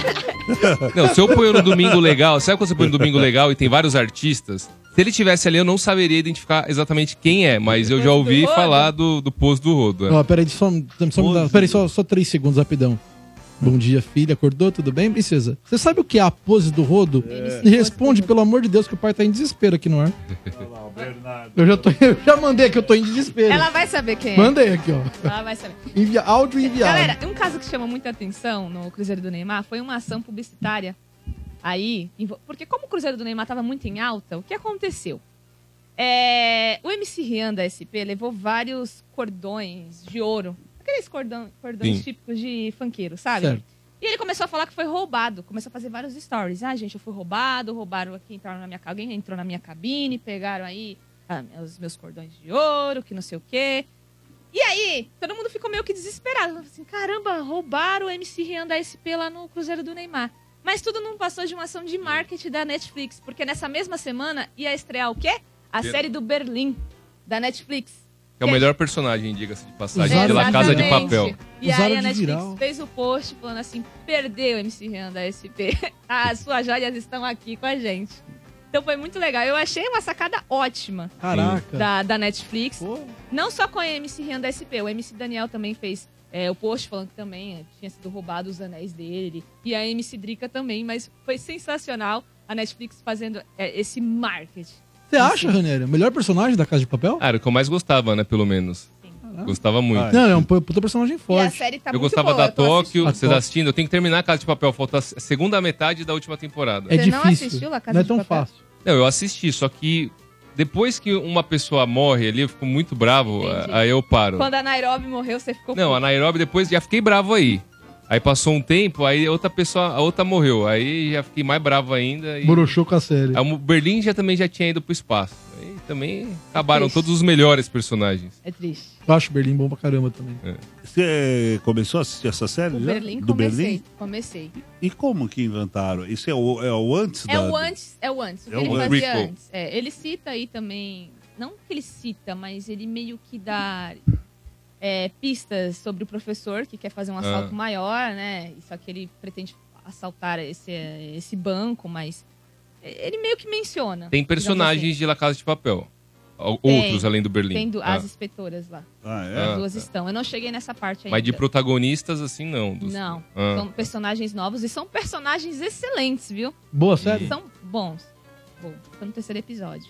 Não, se eu ponho no Domingo Legal, sabe quando você põe no Domingo Legal e tem vários artistas? Se ele tivesse ali, eu não saberia identificar exatamente quem é, mas eu já ouvi falar do, do pose do rodo. é. Ó, peraí, só, só, me dá- peraí só, só três segundos, rapidão. Bom dia, filha. Acordou? Tudo bem, princesa? Você sabe o que é a pose do rodo? E responde, pelo amor de Deus, que o pai tá em desespero aqui no ar. Eu já, tô, eu já mandei aqui, eu tô em desespero. Ela vai saber quem é. Mandei aqui, ó. Ela vai saber. Envia, áudio enviado. Galera, um caso que chama muita atenção no Cruzeiro do Neymar foi uma ação publicitária aí. Porque como o Cruzeiro do Neymar tava muito em alta, o que aconteceu? É, o MC Rian da SP levou vários cordões de ouro. Aqueles cordão, cordões Sim. típicos de funkeiro, sabe? Certo. E ele começou a falar que foi roubado. Começou a fazer vários stories. Ah, gente, eu fui roubado, roubaram aqui, entraram na minha Alguém entrou na minha cabine, pegaram aí ah, os meus cordões de ouro, que não sei o quê. E aí, todo mundo ficou meio que desesperado. Assim, Caramba, roubaram o MC Rian da SP lá no Cruzeiro do Neymar. Mas tudo não passou de uma ação de marketing da Netflix, porque nessa mesma semana ia estrear o quê? A série do Berlim, da Netflix. Que é o melhor personagem, diga-se de passagem, Usaram pela Casa de Exatamente. Papel. E aí a de Netflix viral. fez o post falando assim: perdeu o MC Rian da SP. As suas joias estão aqui com a gente. Então foi muito legal. Eu achei uma sacada ótima Caraca. da, da Netflix. Pô, Não só com a MC Rian da SP, o MC Daniel também fez é, o post falando que também eh, tinha sido roubado os anéis dele. E a MC Drica também, mas foi sensacional a Netflix fazendo é, esse marketing. Você acha, Ranieri? O melhor personagem da Casa de Papel? Ah, era o que eu mais gostava, né, pelo menos. Gostava muito. Ah, Não, é um puta personagem E a forte. série tá eu muito gostava boa, da eu tô Tóquio, assistindo. A você tá assistindo? Eu tenho que terminar a Casa de Papel, falta a segunda metade da última temporada. É Você não difícil. assistiu La Casa não é de tão Papel? fácil. Não, eu assisti, só que depois que uma pessoa morre ali, eu fico muito bravo, Entendi. aí eu paro. Quando a Nairobi morreu, você ficou Não, a Nairobi depois já fiquei bravo aí. Aí passou um tempo, aí outra pessoa, a outra morreu. Aí já fiquei mais bravo ainda. E... Borochou com a série. Aí o Berlim já também já tinha ido pro espaço. Também acabaram triste. todos os melhores personagens. É triste. Eu acho Berlim bom pra caramba também. Você começou a assistir essa série O já? Berlim Do comecei. Berlim? Comecei. E como que inventaram? Isso é o, é o antes É da... o antes, é o antes. O que É o ele fazia Prequel. antes. É, ele cita aí também. Não que ele cita, mas ele meio que dá é, pistas sobre o professor que quer fazer um assalto Ah. maior, né? Só que ele pretende assaltar esse, esse banco, mas ele meio que menciona. Tem personagens de La Casa de Papel. Ou- Tem. Outros além do assim. Berlim. Tem du- Ah. as inspetoras lá. Ah, é? Ah, As duas tá. estão. Eu não cheguei nessa parte ainda. Mas de protagonistas, assim, não. Dos- Não. Ah. São personagens novos e são personagens excelentes, viu? Boa série? São bons. Bom, tô no terceiro episódio.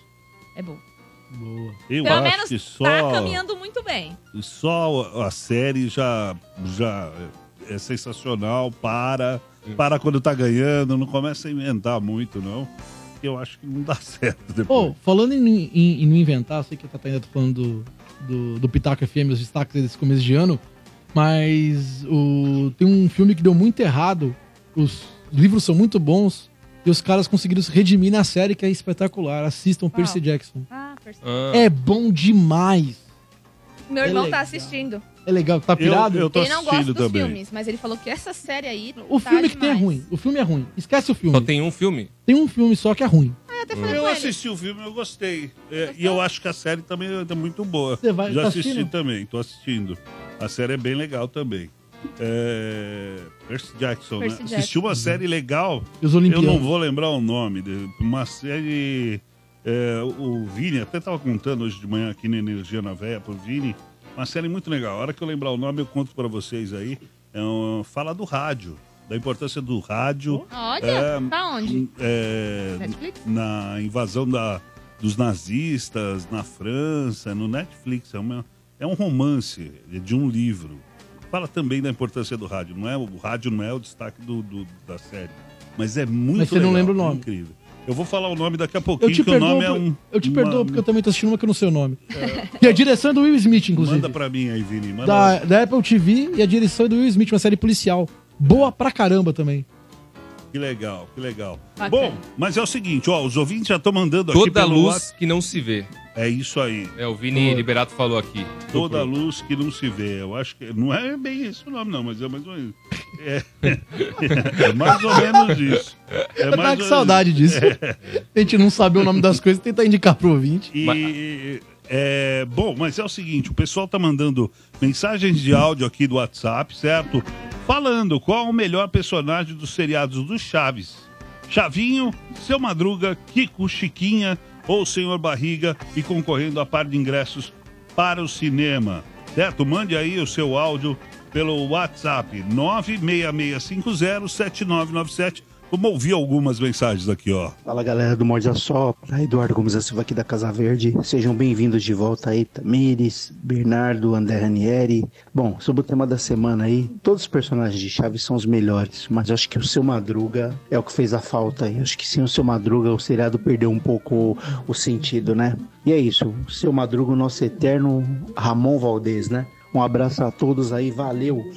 É bom. Boa. Eu Pelo acho menos que só, tá caminhando muito bem. só a série já, já é sensacional. Para, para quando tá ganhando, não começa a inventar muito, não. Eu acho que não dá certo depois. Pô, falando em, em- em não inventar, sei que a Tata ainda tá falando do, do, do Pitaco FM, os destaques desse começo de ano, mas o, tem um filme que deu muito errado, os livros são muito bons, e os caras conseguiram se redimir na série, que é espetacular. Assistam Qual? Percy Jackson. Ah, percebi. Ah. É bom demais. Meu é irmão tá assistindo. É legal, tá pirado? eu, eu tô Ele não gosta assistindo dos também. filmes, mas ele falou que essa série aí. O tá filme que tem é demais. ruim. O filme é ruim. Esquece o filme. Só tem um filme? Tem um filme só que é ruim. Ah, eu até falei Eu com ele. assisti o filme, eu gostei. É, e eu acho que a série também é muito boa. Você vai- Já tá assisti assistindo? também, tô assistindo. A série é bem legal também. É... Percy Jackson, Percy né? Jackson. Assisti uma série legal. E os Eu Olimpianos. não vou lembrar o nome. de- Uma série. É, o Vini, até tava contando hoje de manhã aqui na Energia na Véia pro Vini. Uma série muito legal. A hora que eu lembrar o nome, eu conto pra vocês aí. É um- fala do rádio. Da importância do rádio. Olha, É, tá onde? é, Netflix? na invasão da, dos nazistas na França, no Netflix. É, uma- é um romance de um livro. Fala também da importância do rádio. Não é, o rádio não é o destaque do, do- da série. Mas é muito Mas você não legal, lembra o é nome. incrível. Eu vou falar o nome daqui a pouquinho, Eu te que o perdoo, nome é um. eu te uma- perdoo porque eu também tô assistindo uma que eu não sei o nome. E a direção é do Will Smith, inclusive. Manda pra mim aí, Vini. Manda Da, da Apple TV e a direção é do Will Smith, uma série policial. Boa pra caramba também. Que legal, que legal. Bacana. Bom, mas é o seguinte, ó, os ouvintes já estão mandando aqui Toda pelo luz que não se vê. É isso aí. É, o Vini Liberato falou aqui. Toda luz que não se vê. Eu acho que não é bem esse o nome, não, mas é mais ou menos. É, é mais ou menos isso. É mais ou saudade disso. É. A gente não sabe o nome das coisas, tentar indicar pro ouvinte. E, é, bom, mas é o seguinte, o pessoal tá mandando mensagens de áudio aqui do WhatsApp, certo? Falando qual o melhor personagem dos seriados do Chaves. Chavinho, Seu Madruga, Kiko, Chiquinha ou Senhor Barriga e concorrendo a par de ingressos para o cinema. Certo? Mande aí o seu áudio pelo WhatsApp 966507997. Vamos ouvir algumas mensagens aqui, ó. Fala galera do Morde a Sopra, Eduardo Gomes da Silva aqui da Casa Verde. Sejam bem-vindos de volta aí, Tamires, Bernardo, André Ranieri. Bom, sobre o tema da semana aí, todos os personagens de Chaves são os melhores, mas acho que o Seu Madruga é o que fez a falta aí. Acho que sem o Seu Madruga o seriado perdeu um pouco o, o sentido, né? E é isso, o Seu Madruga, o nosso eterno Ramon Valdez, né? Um abraço a todos aí, valeu!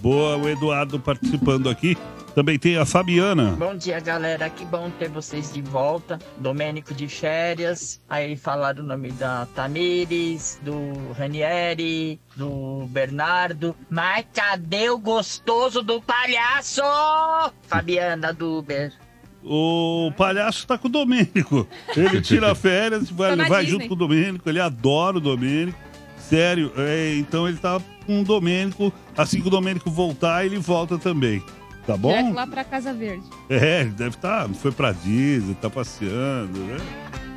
Boa, o Eduardo participando aqui. Também tem a Fabiana. Bom dia, galera. Que bom ter vocês de volta. Domênico de férias. Aí falaram o nome da Tamires, do Ranieri, do Bernardo. Mas cadê o gostoso do palhaço? Fabiana do Uber. O palhaço tá com o Domênico. Ele tira férias, vai, vai Disney. junto com o Domênico. Ele adora o Domênico. Sério. é, então ele tá com o Domênico. Assim que o Domênico voltar, ele volta também. Tá bom? Direto lá pra Casa Verde. É, ele deve estar. foi pra Disney, tá passeando, né?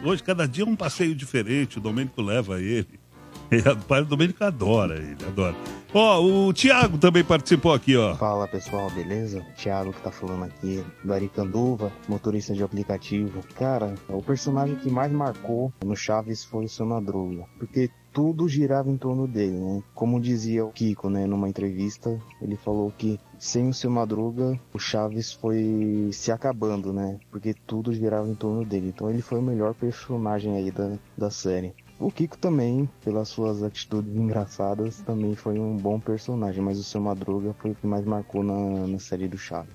Hoje, cada dia é um passeio diferente. O Domênico leva ele. O pai do Domênico adora ele, adora. Ó, o Thiago também participou aqui, ó. Fala pessoal, beleza? Thiago que tá falando aqui do Aricanduva, motorista de aplicativo. Cara, o personagem que mais marcou no Chaves foi o seu Madruga, porque tudo girava em torno dele, né? Como dizia o Kiko, né, numa entrevista, ele falou que sem o seu Madruga, o Chaves foi se acabando, né? Porque tudo girava em torno dele. Então ele foi o melhor personagem aí da, da série. O Kiko também, pelas suas atitudes engraçadas, também foi um bom personagem, mas o seu Madruga foi o que mais marcou na, na série do Chaves.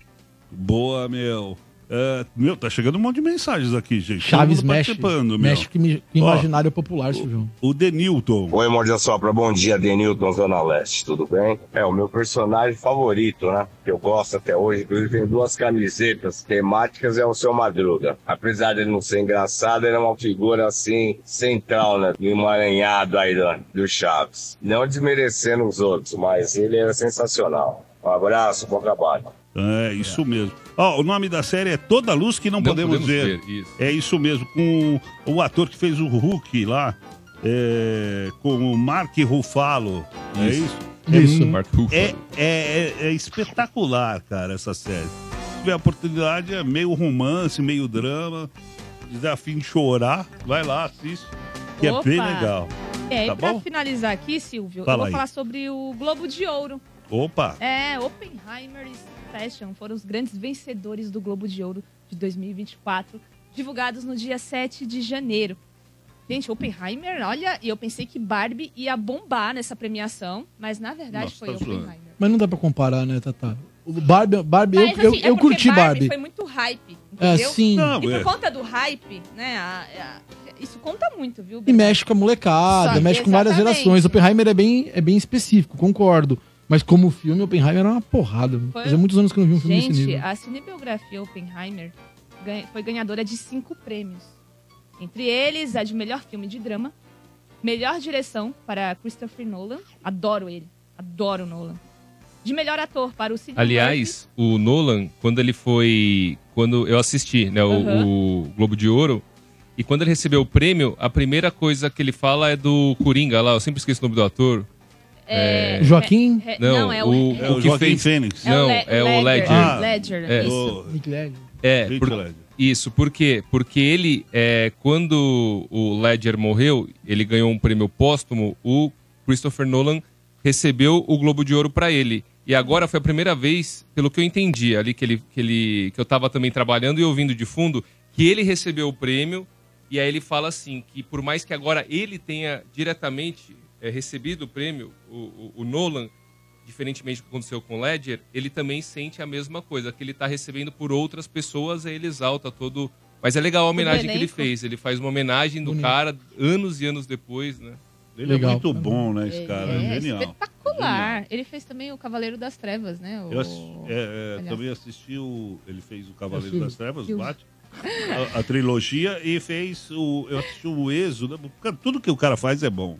Boa, meu. É, meu, tá chegando um monte de mensagens aqui, gente. Chaves mundo mexe, participando, meu. mexe com com Ó, imaginário popular, Silvio. O Denilton. Oi, Morde Sopra, bom dia, Denilton, Zona Leste, tudo bem? É, o meu personagem favorito, né? Que eu gosto até hoje, inclusive tem duas camisetas temáticas, é o Seu Madruga. Apesar de ele não ser engraçado, ele é uma figura, assim, central, né? Do emaranhado aí do, do Chaves. Não desmerecendo os outros, mas ele era sensacional. Um abraço, bom trabalho. É, isso mesmo. Ó, o nome da série é Toda Luz que não, Não podemos, podemos ver. ver, isso. É isso mesmo, com o ator que fez o Hulk lá, é, com o Mark Ruffalo. É Isso. isso? Isso, É, Mark Ruffalo. É, é, é- é espetacular, cara, essa série. Se tiver a oportunidade, é meio romance, meio drama. Se quiser a fim de chorar, vai lá, assiste. Que Opa! é bem legal. É, Tá e pra bom? finalizar aqui, Silvio, Fala eu vou aí. falar sobre o Globo de Ouro. Opa! É, Oppenheimer Succession foram os grandes vencedores do Globo de Ouro de 2024, divulgados no dia 7 de janeiro. Gente, Oppenheimer, olha, e eu pensei que Barbie ia bombar nessa premiação, mas na verdade Nossa, foi tá zoando. Oppenheimer. Mas não dá pra comparar, né, Tata? O Barbie, Barbie Mas, eu, assim, eu, é eu curti Barbie. Foi muito hype, É, entendeu? sim. Não, e por é. conta do hype, né, a- a- isso conta muito, viu? E mexe com a molecada, Só- mexe com várias exatamente. gerações. Oppenheimer é bem, é bem específico, concordo. Mas como filme, Oppenheimer era uma porrada. Foi- Fazia muitos anos que eu não vi um filme Gente, desse nível. a cinebiografia Oppenheimer foi ganhadora de cinco prêmios. Entre eles, a de melhor filme de drama, melhor direção para Christopher Nolan. Adoro ele. Adoro Nolan. De melhor ator para o Cillian Aliás, o Nolan, quando ele foi. Quando eu assisti, né, o, Aham. o Globo de Ouro, e quando ele recebeu o prêmio, a primeira coisa que ele fala é do Coringa lá, eu sempre esqueço o nome do ator. É, Joaquim? é, Não, não, é o- o, É o o que Joaquim fez. Fênix. Não, É é o o Ledger. Ah, Ledger, É. isso. É, por- Ledger. isso, por quê? Porque ele, é, quando o Ledger morreu, ele ganhou um prêmio póstumo, o Christopher Nolan recebeu o Globo de Ouro pra ele. E agora foi a primeira vez, pelo que eu entendi ali, que, ele, que, ele, que eu tava também trabalhando e ouvindo de fundo, que ele recebeu o prêmio, e aí ele fala assim, que por mais que agora ele tenha diretamente é, recebido o prêmio, o, o- o Nolan, diferentemente do que aconteceu com o Ledger, ele também sente a mesma coisa, que ele está recebendo por outras pessoas, aí ele exalta todo. Mas é legal a homenagem que ele fez. Ele faz uma homenagem do Bonito. cara anos e anos depois, né? Ele Legal. é muito bom, né, esse cara? É, É, genial. espetacular. Ele fez também o Cavaleiro das Trevas, né? O... Eu assi- é, é, também assisti o. Ele fez o Cavaleiro das Trevas, Filme. Batman, a, a trilogia, e fez o. Eu assisti o Êxodo. Cara, Tudo que o cara faz é bom.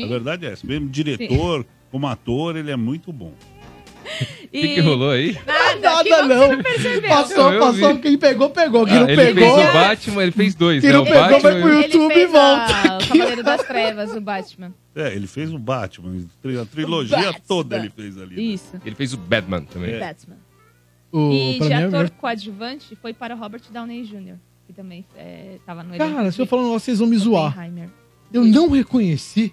Sim. A verdade é essa. Mesmo diretor, como ator, ele é muito bom. O que, que rolou aí? Nada, Nada não. Passou, Eu passou. vi. Quem pegou, pegou. Quem Ah, não ele pegou. fez o Batman, ele fez dois, Quem né? não O pegou, vai pro o- YouTube e volta. a- o Cavaleiro das Trevas, o Batman. É, ele fez o Batman. A trilogia Batman. toda ele fez ali. né? Isso. Ele fez o Batman também. É. Batman. O, E pra de mim é ator melhor- coadjuvante foi para Robert Downey Jr., que também é, tava no Cara, se eu falar um negócio, vocês vão me zoar. Eu não reconheci.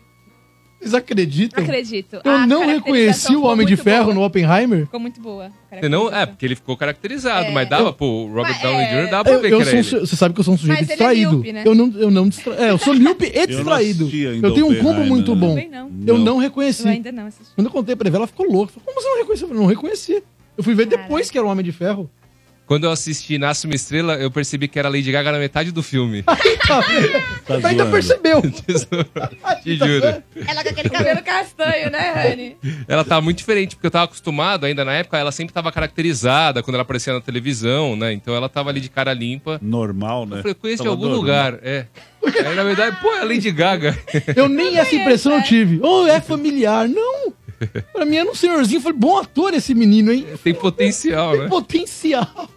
Vocês acreditam? Acredito. Eu A não reconheci o Homem de Ferro boa. no Oppenheimer. Ficou muito boa. Você não, é, porque ele ficou caracterizado, É. mas dava, pô, o Robert Downey é- Jr. dava pra Eu, ver eu que era sou você sabe que eu sou um sujeito Mas ele é distraído. míope, né? Eu não, eu não distra... É, eu sou míope e distraído. ainda Eu tenho um combo muito né? bom. Não. Eu Não. reconheci. Eu ainda não assisti. Quando eu contei pra ela, ela ficou louca. Falou, Como você não reconheceu? Eu falei, não reconheci. Eu fui ver Caraca. depois que era o Homem de Ferro. Quando eu assisti Nasce uma Estrela, eu percebi que era Lady Gaga na metade do filme. Tá Ainda zoando. percebeu. Te juro. Ela com aquele cabelo castanho, né, Rani? Ela tava muito diferente, porque eu tava acostumado ainda na época, ela sempre tava caracterizada quando ela aparecia na televisão, né? Então ela tava ali de cara limpa. Normal, né? Eu falei, conheço de algum normal. lugar, é. Aí, na verdade, pô, é a Lady Gaga. Eu nem essa impressão eu tive. Oh, é familiar. Não. Pra mim era um senhorzinho. Eu Falei, bom ator esse menino, hein? Tem potencial, Tem né? potencial.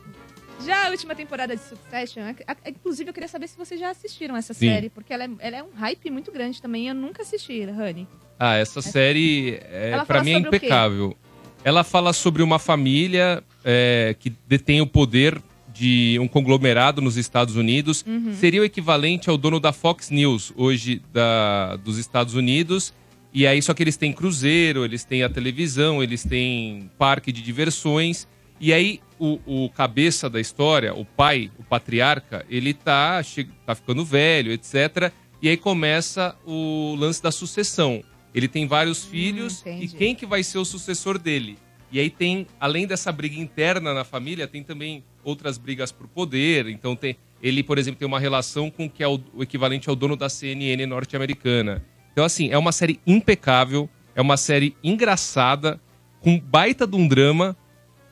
Já a última temporada de Succession, a- a- inclusive eu queria saber se vocês já assistiram essa Sim. série, porque ela é, ela é um hype muito grande também. Eu nunca assisti, Rani. Ah, essa série, é, Ela para fala mim, é sobre o quê? impecável. Ela fala sobre uma família é, que detém o poder de um conglomerado nos Estados Unidos. Uhum. Seria o equivalente ao dono da Fox News, hoje, da, dos Estados Unidos. E aí, só que eles têm cruzeiro, eles têm a televisão, eles têm parque de diversões. E aí, o, o cabeça da história, o pai, o patriarca, ele tá, tá ficando velho, etc. E aí começa o lance da sucessão. Ele tem vários filhos e quem que vai ser o sucessor dele? E aí tem, além dessa briga interna na família, tem também outras brigas por poder. Então tem, ele, por exemplo, tem uma relação com o que é o, o equivalente ao dono da CNN norte-americana. Então assim, é uma série impecável, é uma série engraçada, com baita de um drama,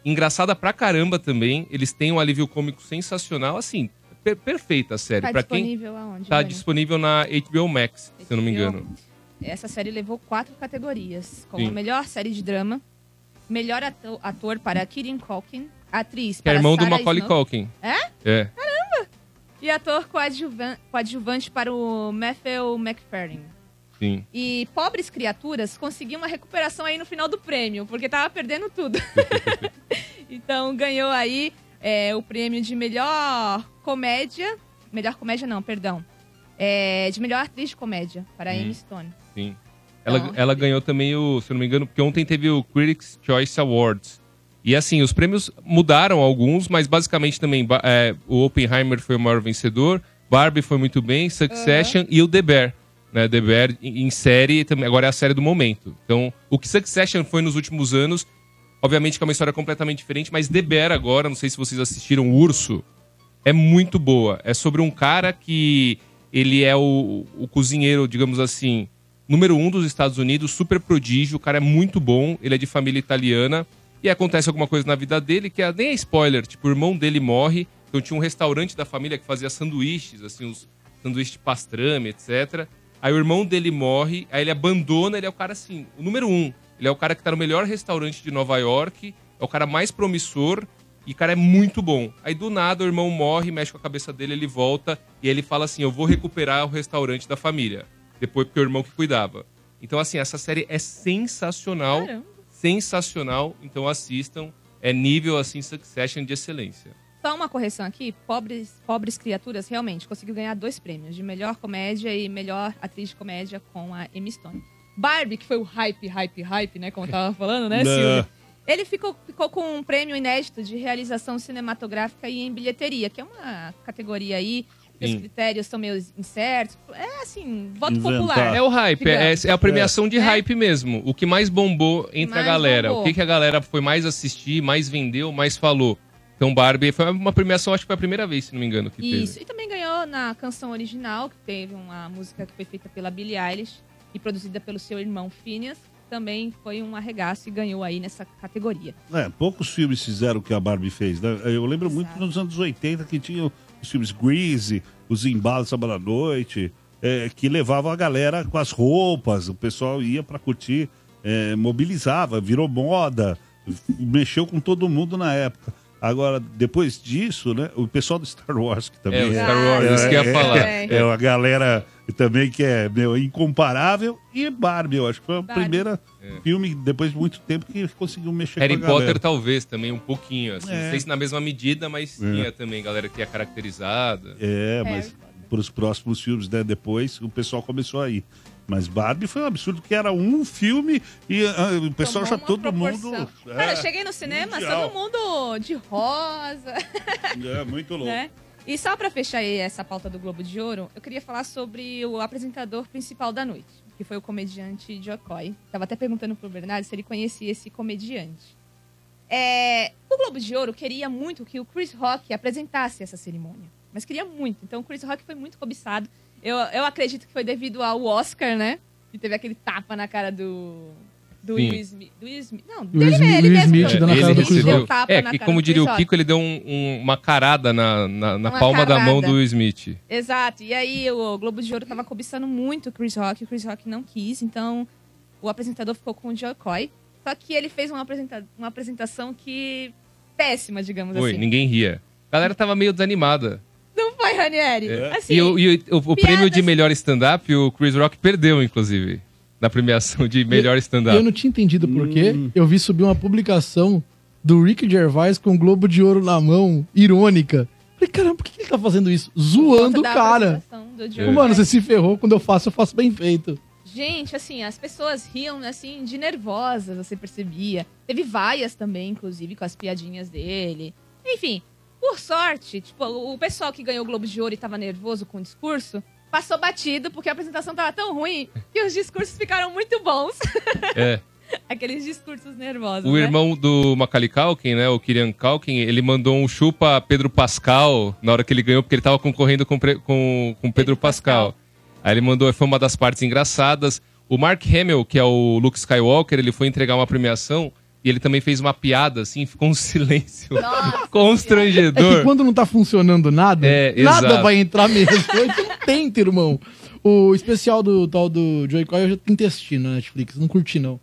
engraçada pra caramba também. Eles têm um alívio cômico sensacional, assim, per- perfeita a série. Tá pra quem disponível aonde? tá disponível na HBO Max, se eu não me HBO. engano. Essa série levou quatro categorias, como Sim. melhor série de drama, melhor ato- ator para Kieran Culkin, atriz Que é para irmão do Sarah Macaulay Snow- Culkin. É? É. E ator coadjuvan- coadjuvante para o Matthew McFerrin. Sim. E Pobres Criaturas conseguiu uma recuperação aí no final do prêmio, porque tava perdendo tudo. então ganhou aí é, o prêmio de melhor comédia. Melhor comédia não, perdão. É, de melhor atriz de comédia para Hum. Amy Stone. Sim. Ela, Então- ela ganhou também o, se eu não me engano, porque ontem teve o Critics' Choice Awards. E assim, os prêmios mudaram alguns, mas basicamente também é, o Oppenheimer foi o maior vencedor, Barbie foi muito bem, Succession e o The Bear. Né? The Bear em série, também, agora é a série do momento. Então, o que Succession foi nos últimos anos, obviamente que é uma história completamente diferente, mas The Bear agora, não sei se vocês assistiram, Urso, é muito boa. É sobre um cara que ele é o, o cozinheiro, digamos assim, número um dos Estados Unidos, super prodígio, o cara é muito bom, ele é de família italiana, e acontece alguma coisa na vida dele que é, nem é spoiler, tipo, o irmão dele morre, então tinha um restaurante da família que fazia sanduíches, assim, os sanduíche de pastrame, etc. Aí o irmão dele morre, aí ele abandona, ele é o cara assim, o número um. Ele é o cara que tá no melhor restaurante de Nova York, é o cara mais promissor e o cara é muito bom. Aí do nada o irmão morre, mexe com a cabeça dele, ele volta e ele fala assim: Eu vou recuperar o restaurante da família. Depois porque o irmão que cuidava. Então, assim, essa série é sensacional. Sensacional. Então assistam. É nível assim Succession de excelência. Só uma correção aqui: Pobres, Pobres Criaturas realmente conseguiu ganhar dois prêmios de melhor comédia e melhor atriz de comédia com a Emma Stone. Barbie, que foi o hype, hype, hype, né? Como eu tava falando, né, Não. Silvia? Ele ficou, ficou com um prêmio inédito de realização cinematográfica e em bilheteria, que é uma categoria aí. Os Sim. critérios são meio incertos. É assim, voto Inventar. popular. É o hype, é, é a premiação de hype mesmo. O que mais bombou entre a Mais galera. bombou. O que, que a galera foi mais assistir, mais vendeu, mais falou. Então Barbie foi uma premiação, acho que foi a primeira vez, se não me engano, que Isso, teve. e também ganhou na canção original, que teve uma música que foi feita pela Billie Eilish e produzida pelo seu irmão Phineas. Também foi um arregaço e ganhou aí nessa categoria. É, poucos filmes fizeram o que a Barbie fez. né? Eu lembro muito nos anos 80 que tinha os filmes Greasy, os Embalos Sábado à Noite, é, que levavam a galera com as roupas, o pessoal ia pra curtir, é, mobilizava, virou moda, mexeu com todo mundo na época. Agora, depois disso, né, o pessoal do Star Wars, que também É, o Star Wars, isso que ia falar. É, é a galera também que é meu, incomparável. E Barbie, eu acho que foi a Barbie. primeira É. filme, depois de muito tempo, que conseguiu mexer Harry com a galera. Potter talvez também um pouquinho, assim. É. Não sei se na mesma medida, mas É. tinha também galera que é caracterizada. É, mas para os próximos filmes, né, depois, o pessoal começou a ir. Mas Barbie foi um absurdo, que era um filme e ah, o pessoal já todo mundo... Cara, eu É, cheguei no cinema, mundial. todo mundo de rosa. é muito louco. né? E só pra fechar aí essa pauta do Globo de Ouro, eu queria falar sobre o apresentador principal da noite, que foi o comediante Jocoy. Tava até perguntando pro Bernardo se ele conhecia esse comediante. É, o Globo de Ouro queria muito que o Chris Rock apresentasse essa cerimônia. Mas queria muito. Então o Chris Rock foi muito cobiçado. Eu, eu acredito que foi devido ao Oscar, né? Que teve aquele tapa na cara do. Do Sim. Will Smith. Do Will Smith. Não, Will dele, Smith- ele Will mesmo. Smith dando na ele cara do Chris recebeu. Deu tapa É, na que cara como diria Chris o. Kiko, ele deu um- um- uma carada na, na, na Uma palma da mão carada. do Smith. Exato. E aí o Globo de Ouro tava cobiçando muito o Chris Rock, o Chris Rock não quis, então o apresentador ficou com o Joe Coy. Só que ele fez uma, apresenta uma apresentação que péssima, digamos Oi, assim. ninguém ria. A galera tava meio desanimada. Foi, Ranieri? Assim, e o, e o- o prêmio de piadas- melhor stand-up, o Chris Rock perdeu, inclusive. Na premiação de melhor E stand-up. eu não tinha entendido por quê. Hum. Eu vi subir uma publicação do Rick Gervais com o Globo de Ouro na mão, irônica. Falei, caramba, por que ele tá fazendo isso? Zoando o cara. Joe Mano, você se ferrou. Quando eu faço, eu faço bem feito. Gente, assim, as pessoas riam, assim, de nervosas, você percebia. Teve vaias também, inclusive, com as piadinhas dele. Enfim, por sorte, tipo, o pessoal que ganhou o Globo de Ouro e tava nervoso com o discurso, passou batido, porque a apresentação tava tão ruim que os discursos ficaram muito bons. É. Aqueles discursos nervosos, O né? irmão do Macaulay Culkin, né, o Kieran Culkin, ele mandou um chupa Pedro Pascal na hora que ele ganhou, porque ele tava concorrendo com, com, com Pedro Pascal. Aí ele mandou, foi uma das partes engraçadas. O Mark Hamill, que é o Luke Skywalker, ele foi entregar uma premiação e ele também fez uma piada, assim, ficou um silêncio É constrangedor. que quando não tá funcionando nada, É, nada exato. vai entrar mesmo. Então tenta, irmão. O especial do tal do Joey Coy eu já tentei assistir na Netflix, não curti não.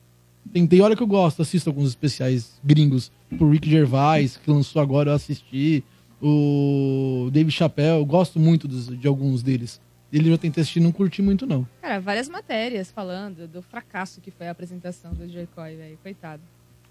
Tentei, olha que eu gosto, assisto alguns especiais gringos. O Rick Gervais, que lançou agora, eu assisti. O Dave Chappelle, eu gosto muito dos- de alguns deles. Ele já tentei assistir, não curti muito não. Cara, várias matérias falando do fracasso que foi a apresentação do Joe Coy, velho. Coitado.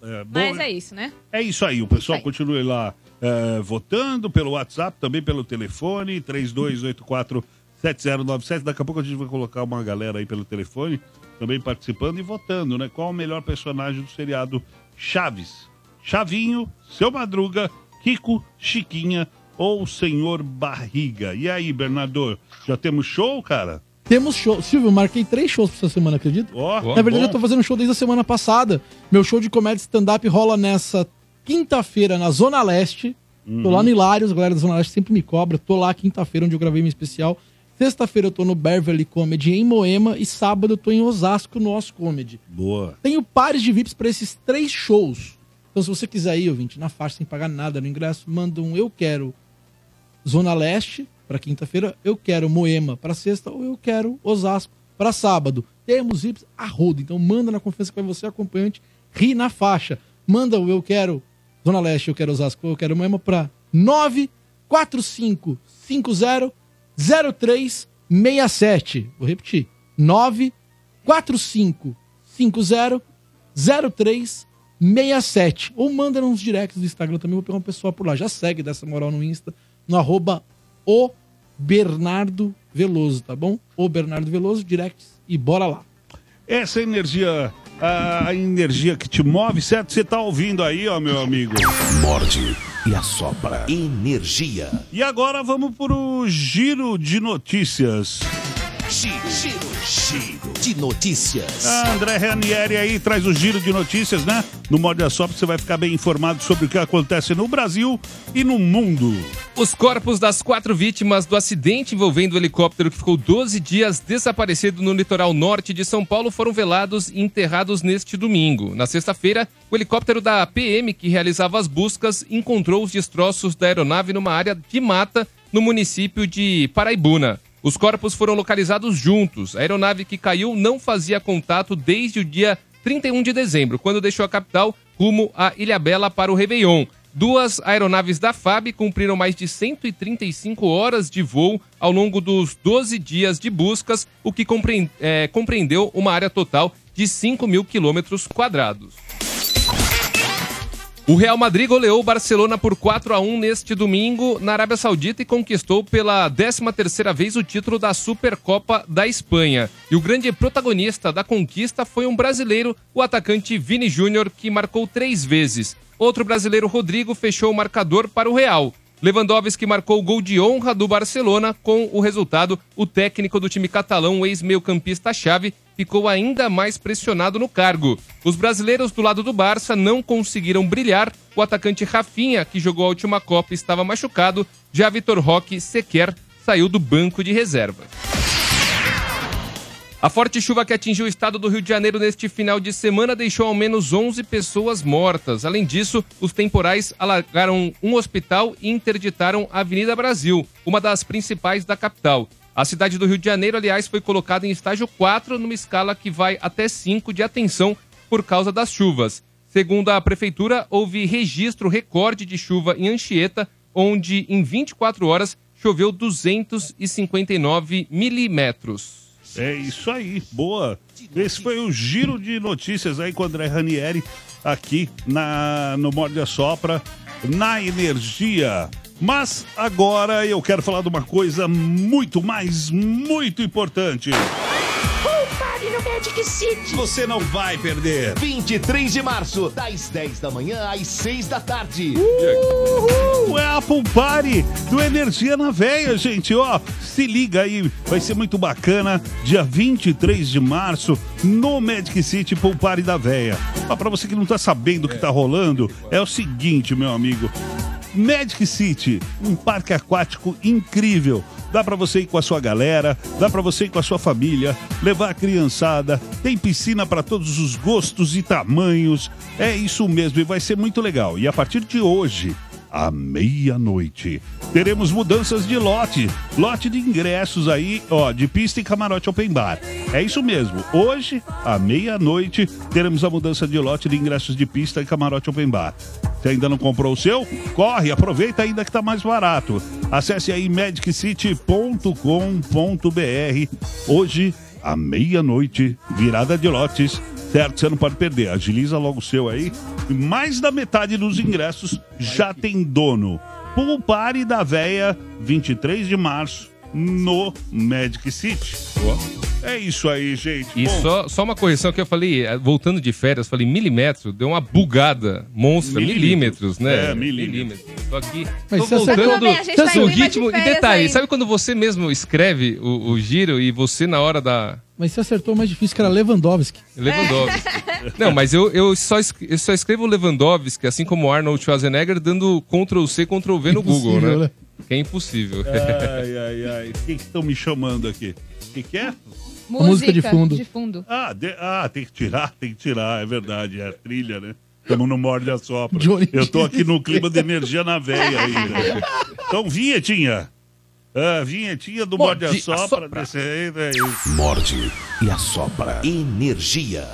É, bom, Mas é isso, né? É isso aí, o pessoal continue lá é, votando pelo WhatsApp, também pelo telefone, 3284-7097. Daqui a pouco a gente vai colocar uma galera aí pelo telefone, também participando e votando, né? Qual o melhor personagem do seriado Chaves? Chavinho, Seu Madruga, Kiko, Chiquinha ou Senhor Barriga? E aí, Bernardo, já temos show, cara? Temos show. Silvio, eu marquei três shows pra essa semana, acredita? Ó, Na verdade, bom. eu tô fazendo show desde a semana passada. Meu show de comédia stand-up rola nessa quinta-feira na Zona Leste. Tô Uhum. lá no Hilários, a galera da Zona Leste sempre me cobra. Tô lá quinta-feira, onde eu gravei meu especial. Sexta-feira eu tô no Beverly Comedy em Moema. E sábado eu tô em Osasco, no Os Comedy. Boa. Tenho pares de VIPs pra esses três shows. Então, se você quiser ir, ouvinte, na faixa, sem pagar nada no ingresso, manda um Eu Quero Zona Leste para quinta-feira, eu quero Moema para sexta ou eu quero Osasco para sábado. Temos VIPs a então manda na confiança que vai você acompanhante, ri na faixa. Manda o eu quero Zona Leste, eu quero Osasco, eu quero Moema para 94550 0367. Vou repetir. 94550 0367. Ou manda nos directs do Instagram também, vou pegar uma pessoa por lá. Já segue dessa moral no Insta, no arroba o Bernardo Veloso, tá bom? O Bernardo Veloso, directs e bora lá. Essa energia, a energia que te move, certo? Você tá ouvindo aí, ó, meu amigo. Morde e assopra. Energia. E agora vamos pro giro de notícias. Giro, giro, giro de notícias. André Ranieri aí traz o giro de notícias, né? No Morde a Sopra você vai ficar bem informado sobre o que acontece no Brasil e no mundo. Os corpos das quatro vítimas do acidente envolvendo o helicóptero que ficou 12 dias desaparecido no litoral norte de São Paulo foram velados e enterrados neste domingo. Na sexta-feira, o helicóptero da PM que realizava as buscas encontrou os destroços da aeronave numa área de mata no município de Paraibuna. Os corpos foram localizados juntos. A aeronave que caiu não fazia contato desde o dia 31 de dezembro, quando deixou a capital rumo a Ilhabela para o Réveillon. Duas aeronaves da FAB cumpriram mais de 135 horas de voo ao longo dos 12 dias de buscas, o que eh, compreendeu uma área total de 5 mil quilômetros quadrados. O Real Madrid goleou o Barcelona por 4 a 1 neste domingo na Arábia Saudita e conquistou pela 13ª vez o título da Supercopa da Espanha. E o grande protagonista da conquista foi um brasileiro, o atacante Vini Júnior, que marcou três vezes. Outro brasileiro, Rodrigo, fechou o marcador para o Real. Lewandowski marcou o gol de honra do Barcelona. Com o resultado, o técnico do time catalão, ex-meio-campista-chave, ficou ainda mais pressionado no cargo. Os brasileiros do lado do Barça não conseguiram brilhar. O atacante Rafinha, que jogou a última Copa, estava machucado. Já Vitor Roque sequer saiu do banco de reserva. A forte chuva que atingiu o estado do Rio de Janeiro neste final de semana deixou ao menos 11 pessoas mortas. Além disso, os temporais alagaram um hospital e interditaram a Avenida Brasil, uma das principais da capital. A cidade do Rio de Janeiro, aliás, foi colocada em estágio 4, numa escala que vai até 5 de atenção por causa das chuvas. Segundo a prefeitura, houve registro recorde de chuva em Anchieta, onde em 24 horas choveu 259 milímetros. É isso aí, boa. Esse foi o giro de notícias aí com o André Ranieri aqui na, no Morde a Sopra, na Energia. Mas agora eu quero falar de uma coisa muito mais, muito importante. No Magic City. Você não vai perder. 23 de março, das 10 da manhã às 6 da tarde. Uhul! É a Party do Energia na Veia, gente. Ó, se liga aí, vai ser muito bacana. Dia 23 de março, no Magic City Pool Party da Veia. Ó, pra você que não tá sabendo o que tá rolando, é o seguinte, meu amigo. Magic City, um parque aquático incrível. Dá pra você ir com a sua galera, dá pra você ir com a sua família, levar a criançada. Tem piscina pra todos os gostos e tamanhos. É isso mesmo e vai ser muito legal. E a partir de hoje, à meia-noite, teremos mudanças de lote. Lote de ingressos aí, ó, de pista e camarote open bar. É isso mesmo. Hoje, à meia-noite, teremos a mudança de lote de ingressos de pista e camarote open bar. Você ainda não comprou o seu? Corre, aproveita ainda que tá mais barato. Acesse aí magiccity.com.br. Hoje, à meia-noite, virada de lotes. Certo, você não pode perder. Agiliza logo o seu aí. Mais da metade dos ingressos já tem dono. Pool Party da Véia, 23 de março, no Magic City. É isso aí, gente. E Bom, só, só uma correção que eu falei, eh, voltando de férias, falei milímetro, deu uma bugada monstra, Milímetros. milímetros, né? É, milímetros. Tô aqui, Mas tô você voltando tá em no clima de ritmo. E detalhe, aí. sabe quando você mesmo escreve o, o giro e você na hora da... Mas você acertou o mais difícil, que era Lewandowski. Lewandowski. Não, mas eu, eu, só, eu só escrevo Lewandowski, assim como o Arnold Schwarzenegger, dando Ctrl C, Ctrl V no Google, né? né? Que é impossível. Ai, ai, ai. O que estão me chamando aqui? O que, que é? Música de fundo. De fundo. Ah, de- ah, tem que tirar, tem que tirar, é verdade, é a trilha, né? Estamos no Morde a Sopra. Johnny Eu tô aqui no clima de energia na veia ainda. Então, vinhetinha. Ah, vinhetinha do Morde Morde a a Sopra. Sopra. Desse aí, né? Morde e assopra. Energia.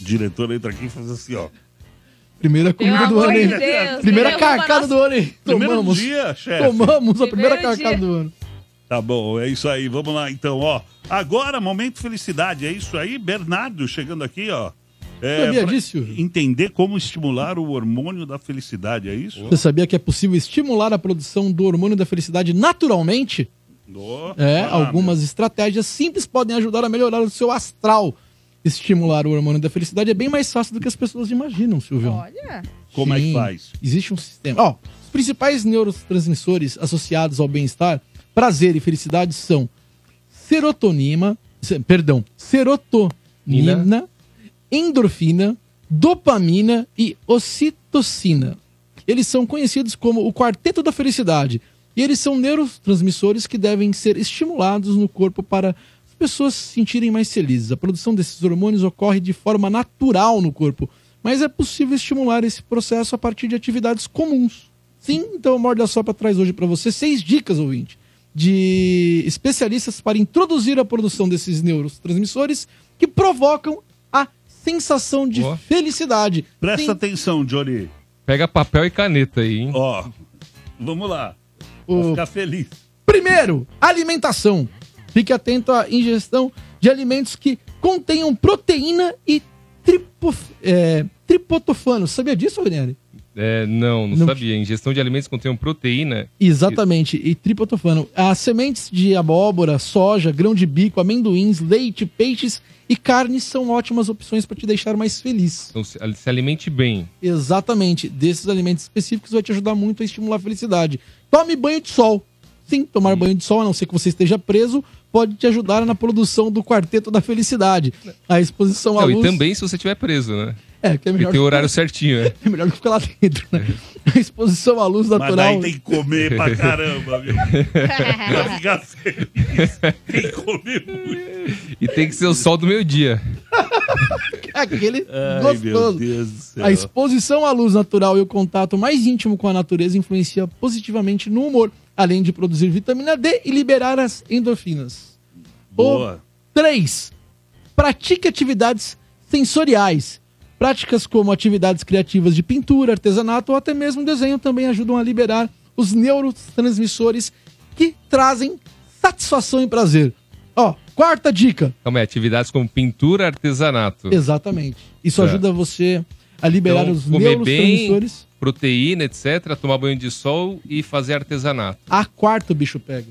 O diretor entra aqui e faz assim, ó. Primeira comida do amor ano, hein? de Deus, primeira carcada do ano, hein? Primeiro Tomamos. dia, chefe. Tomamos a primeira carcada do ano. Tá bom, é isso aí. Vamos lá, então, ó. Agora, momento felicidade, é isso aí. Bernardo chegando aqui, ó. É, Sabia disso? Entender como estimular o hormônio da felicidade, é isso? Você sabia que é possível estimular a produção do hormônio da felicidade naturalmente? Ó, É, ah, algumas estratégias simples podem ajudar a melhorar o seu astral. Estimular o hormônio da felicidade é bem mais fácil do que as pessoas imaginam, Silvio. Olha. Como é que Sim, faz? Existe um sistema. Ó, os principais neurotransmissores associados ao bem-estar, prazer e felicidade são serotonina, se- perdão, serotonina, endorfina, dopamina e ocitocina. Eles são conhecidos como o quarteto da felicidade. E eles são neurotransmissores que devem ser estimulados no corpo para pessoas se sentirem mais felizes. A produção desses hormônios ocorre de forma natural no corpo, mas é possível estimular esse processo a partir de atividades comuns. Sim, então o Morde a Sopra traz hoje para você seis dicas, ouvinte, de especialistas para introduzir a produção desses neurotransmissores que provocam a sensação de Ó. felicidade. Presta Sim, atenção, Johnny. Pega papel e caneta aí, hein? Ó, vamos lá. O- Pra ficar feliz. Primeiro, alimentação. Fique atento à ingestão de alimentos que contenham proteína e tripof- é, triptofano. Sabia disso, Ranieri? É, não, não, Não- sabia. Ingestão de alimentos que contêm proteína. Exatamente, e triptofano. As sementes de abóbora, soja, grão de bico, amendoins, leite, peixes e carnes são ótimas opções para te deixar mais feliz. Então, se, se alimente bem. Exatamente, desses alimentos específicos vai te ajudar muito a estimular a felicidade. Tome banho de sol. Sim, tomar banho de sol, a não ser que você esteja preso, pode te ajudar na produção do quarteto da felicidade. A exposição à Não, e luz... também se você estiver preso, né? É, que é melhor tem o horário certinho, né? É melhor que ficar lá dentro, né? A exposição à luz Mas natural... daí tem que comer pra caramba, viu? pra ficar feliz. Tem que comer muito. E tem que ser o sol do meio-dia. Aquele Ai, meu gostoso. Deus do céu. A exposição à luz natural e o contato mais íntimo com a natureza influencia positivamente no humor, além de produzir vitamina D e liberar as endorfinas. Boa. 3. Pratique atividades sensoriais. Práticas como atividades criativas de pintura, artesanato ou até mesmo desenho também ajudam a liberar os neurotransmissores que trazem satisfação e prazer. Ó, quarta dica. Calma aí, atividades como pintura, artesanato. Exatamente. Isso Tá. ajuda você a liberar Então, os comer bem, neurotransmissores. Proteína, etc. Tomar banho de sol e fazer artesanato. A quarta o bicho pega.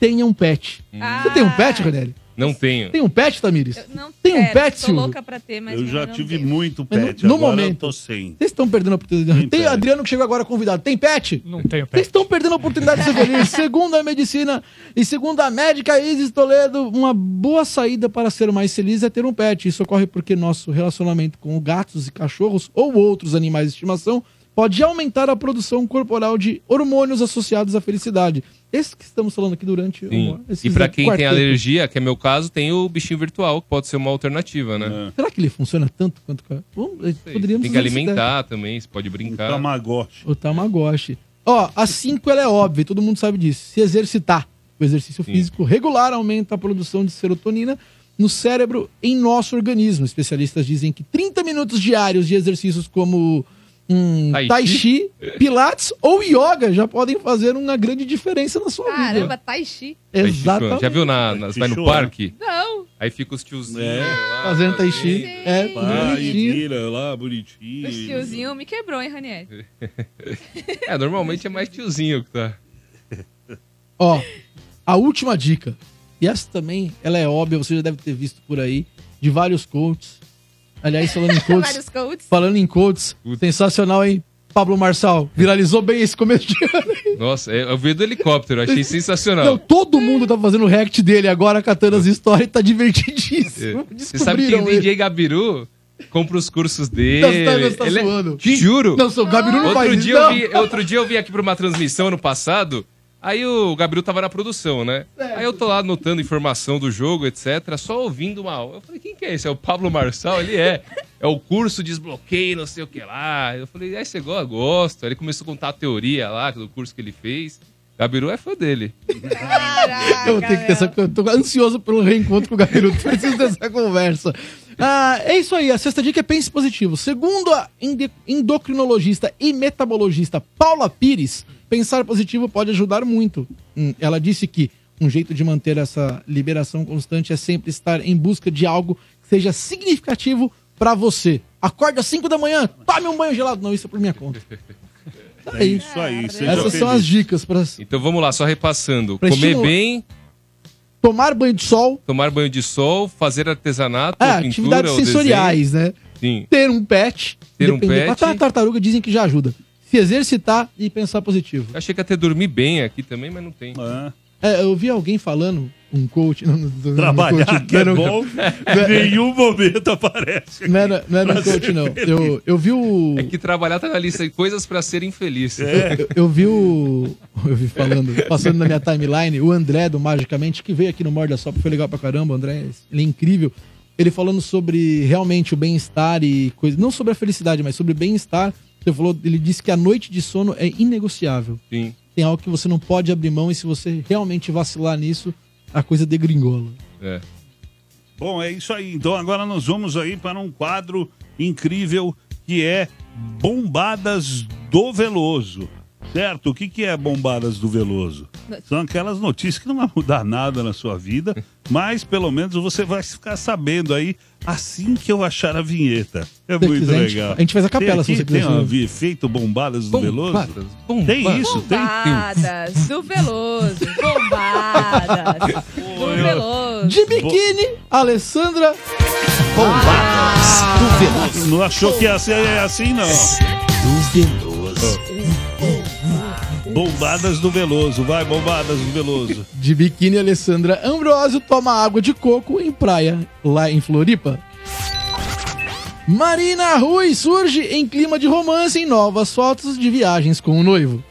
Tenha um pet. Você tem um pet, Ronelli? Não tenho. Tem um pet, Tamires? Não Tem um quero, pet, Tô Silvio? louca pra ter, mas Eu já tive tenho. muito Mas no- pet. no agora momento. eu tô sem. Vocês estão perdendo a oportunidade. Tem Tem pet. Adriano que chegou agora convidado. Tem pet? Não tenho Vocês pet. estão perdendo a oportunidade de ser feliz. segundo a medicina e segundo a médica Isis Toledo, uma boa saída para ser mais feliz é ter um pet. Isso ocorre porque nosso relacionamento com gatos e cachorros ou outros animais de estimação pode aumentar a produção corporal de hormônios associados à felicidade. Esse que estamos falando aqui durante Sim. uma- E pra quem tem quartetos. alergia, que é meu caso, tem o bichinho virtual, que pode ser uma alternativa, né? Será que ele funciona tanto quanto... Vamos, poderíamos Tem que alimentar também, você pode brincar. Tamagotchi. O Tamagotchi. Ó, a 5 ela é óbvia, todo mundo sabe disso. Se exercitar. O exercício físico regular aumenta a produção de serotonina no cérebro em nosso organismo. Especialistas dizem que 30 minutos diários de exercícios como um Tai tai, chi? pilates ou yoga já podem fazer uma grande diferença na sua Caramba, vida. Chi. Tai Chi Exatamente. Já viu na, na- você vai no Chuan. parque? Não. Aí fica os tiozinhos É. lá, Fazendo tai chi. fazendo. É, bonitinho. vira lá, bonitinho. O tiozinho me quebrou, hein, Ranieri? É, normalmente é mais tiozinho que tá. Ó, a última dica. E essa também, ela é óbvia, você já deve ter visto por aí, de vários coaches. Aliás, falando em coaches, falando em coaches, sensacional, hein? Pablo Marçal, viralizou bem esse começo de ano. hein? Nossa, é, eu vi do helicóptero, achei Não, sensacional. todo mundo tá fazendo o react dele agora, catando as histórias tá É. divertidíssimo. Você sabe que o. DJ Gabiru compra os cursos dele. Não, você tá- você tá Ele é-. Te juro. Não, seu Gabiru não outro faz isso, dia não. eu vi, Outro dia eu vi aqui pra uma transmissão ano passado. Aí o Gabriel tava na produção, né? Aí eu tô lá anotando informação do jogo, etc. Só ouvindo uma aula. Eu falei, quem que é esse? É o Pablo Marçal? Ele é. É o curso desbloqueio, não sei o que lá. Eu falei, aí você gosta? Gosto. Aí ele começou a contar a teoria lá do curso que ele fez. Gabiru é fã dele. Eu vou ter que ter essa. Eu tô ansioso pelo reencontro com o Gabiru. Preciso dessa conversa. Ah, é isso aí. A sexta dica é pense positivo. Segundo a endocrinologista e metabologista Paula Pires, pensar positivo pode ajudar muito. Hum, Ela disse que um jeito de manter essa liberação constante é sempre estar em busca de algo que seja significativo pra você. Acorde às 5 da manhã, tome um banho gelado. Não, isso é por minha conta. É isso aí. seja Essas são feliz. as dicas para Então vamos lá, só repassando. Pra Comer estimular- bem, tomar banho de sol. tomar banho de sol, fazer artesanato, É, pintura, atividades ou sensoriais, né? Sim. Ter um pet. Ter um pet. Até a tartaruga dizem que já ajuda. Se exercitar e pensar positivo. Eu achei que ia ter dormir bem aqui também, mas não tem. É, eu vi alguém falando, um coach. Não, não, não, Trabalhar coach, que é não era um- bom, em nenhum momento aparece. Não era, não era um coach, não. feliz. Eu, eu vi o. É que trabalhar tá na lista de coisas pra ser infeliz. Eu, eu vi o. Eu vi falando, passando na minha timeline, o André do Magicamente, que veio aqui no Morda Só, foi legal pra caramba. O André, ele é incrível. Ele falando sobre realmente o bem-estar e coisa. Não sobre a felicidade, mas sobre bem-estar. Você falou, ele disse que a noite de sono é inegociável. Sim. Tem algo que você não pode abrir mão e se você realmente vacilar nisso, a coisa degringola. É. Bom, é isso aí. Então agora nós vamos aí para um quadro incrível que é Bombadas do Veloso. Certo? O que, que é Bombadas do Veloso? São aquelas notícias que não vai mudar nada na sua vida, mas pelo menos você vai ficar sabendo aí assim que eu achar a vinheta. É Se muito quiser, a gente- legal. a gente faz a capela, tem se aqui, você Tem quiser. uma vi- efeito Bombadas do Veloso? Tem isso? Tem? Bombadas do Veloso. Bombadas do Veloso. De biquíni, Alessandra. Bombadas do Veloso. Não achou que ia ser assim, não. Do Veloso. Bombadas do Veloso. Vai, Bombadas do Veloso. De biquíni, Alessandra Ambrosio toma água de coco em praia, lá em Floripa. Marina Rui surge em clima de romance em novas fotos de viagens com o noivo.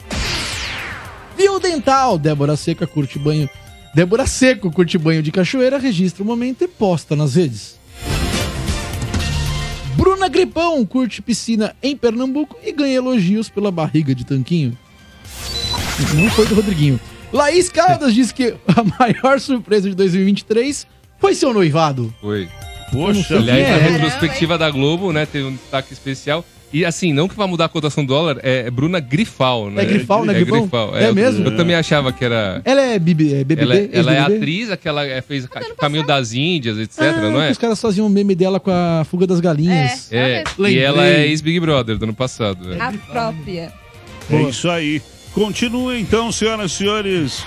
Viu Dental, Débora Seca curte banho. Débora Seco curte banho de cachoeira, registra o momento e posta nas redes. Bruna Gripão curte piscina em Pernambuco e ganha elogios pela barriga de tanquinho. Não foi do Rodriguinho. Laís Caldas diz que a maior surpresa de 2023 foi seu noivado. Foi. Poxa, Aliás, na é. retrospectiva da Globo, né, teve um destaque especial. E assim, não que vai mudar a cotação do dólar, é Bruna Grifal, né? É Grifal, né, É Grifão? Grifal. É eu- mesmo? Eu também achava que era... Ela é BB, é BBB? Ela, ela é ex-BBB? atriz, aquela é, fez ca- Caminho das Índias, etc, Ah, não é? Os caras faziam um meme dela com a fuga das galinhas. É, e Lembrei. ela é ex-Big Brother do ano passado. A própria. É isso aí. Continua então, senhoras e senhores.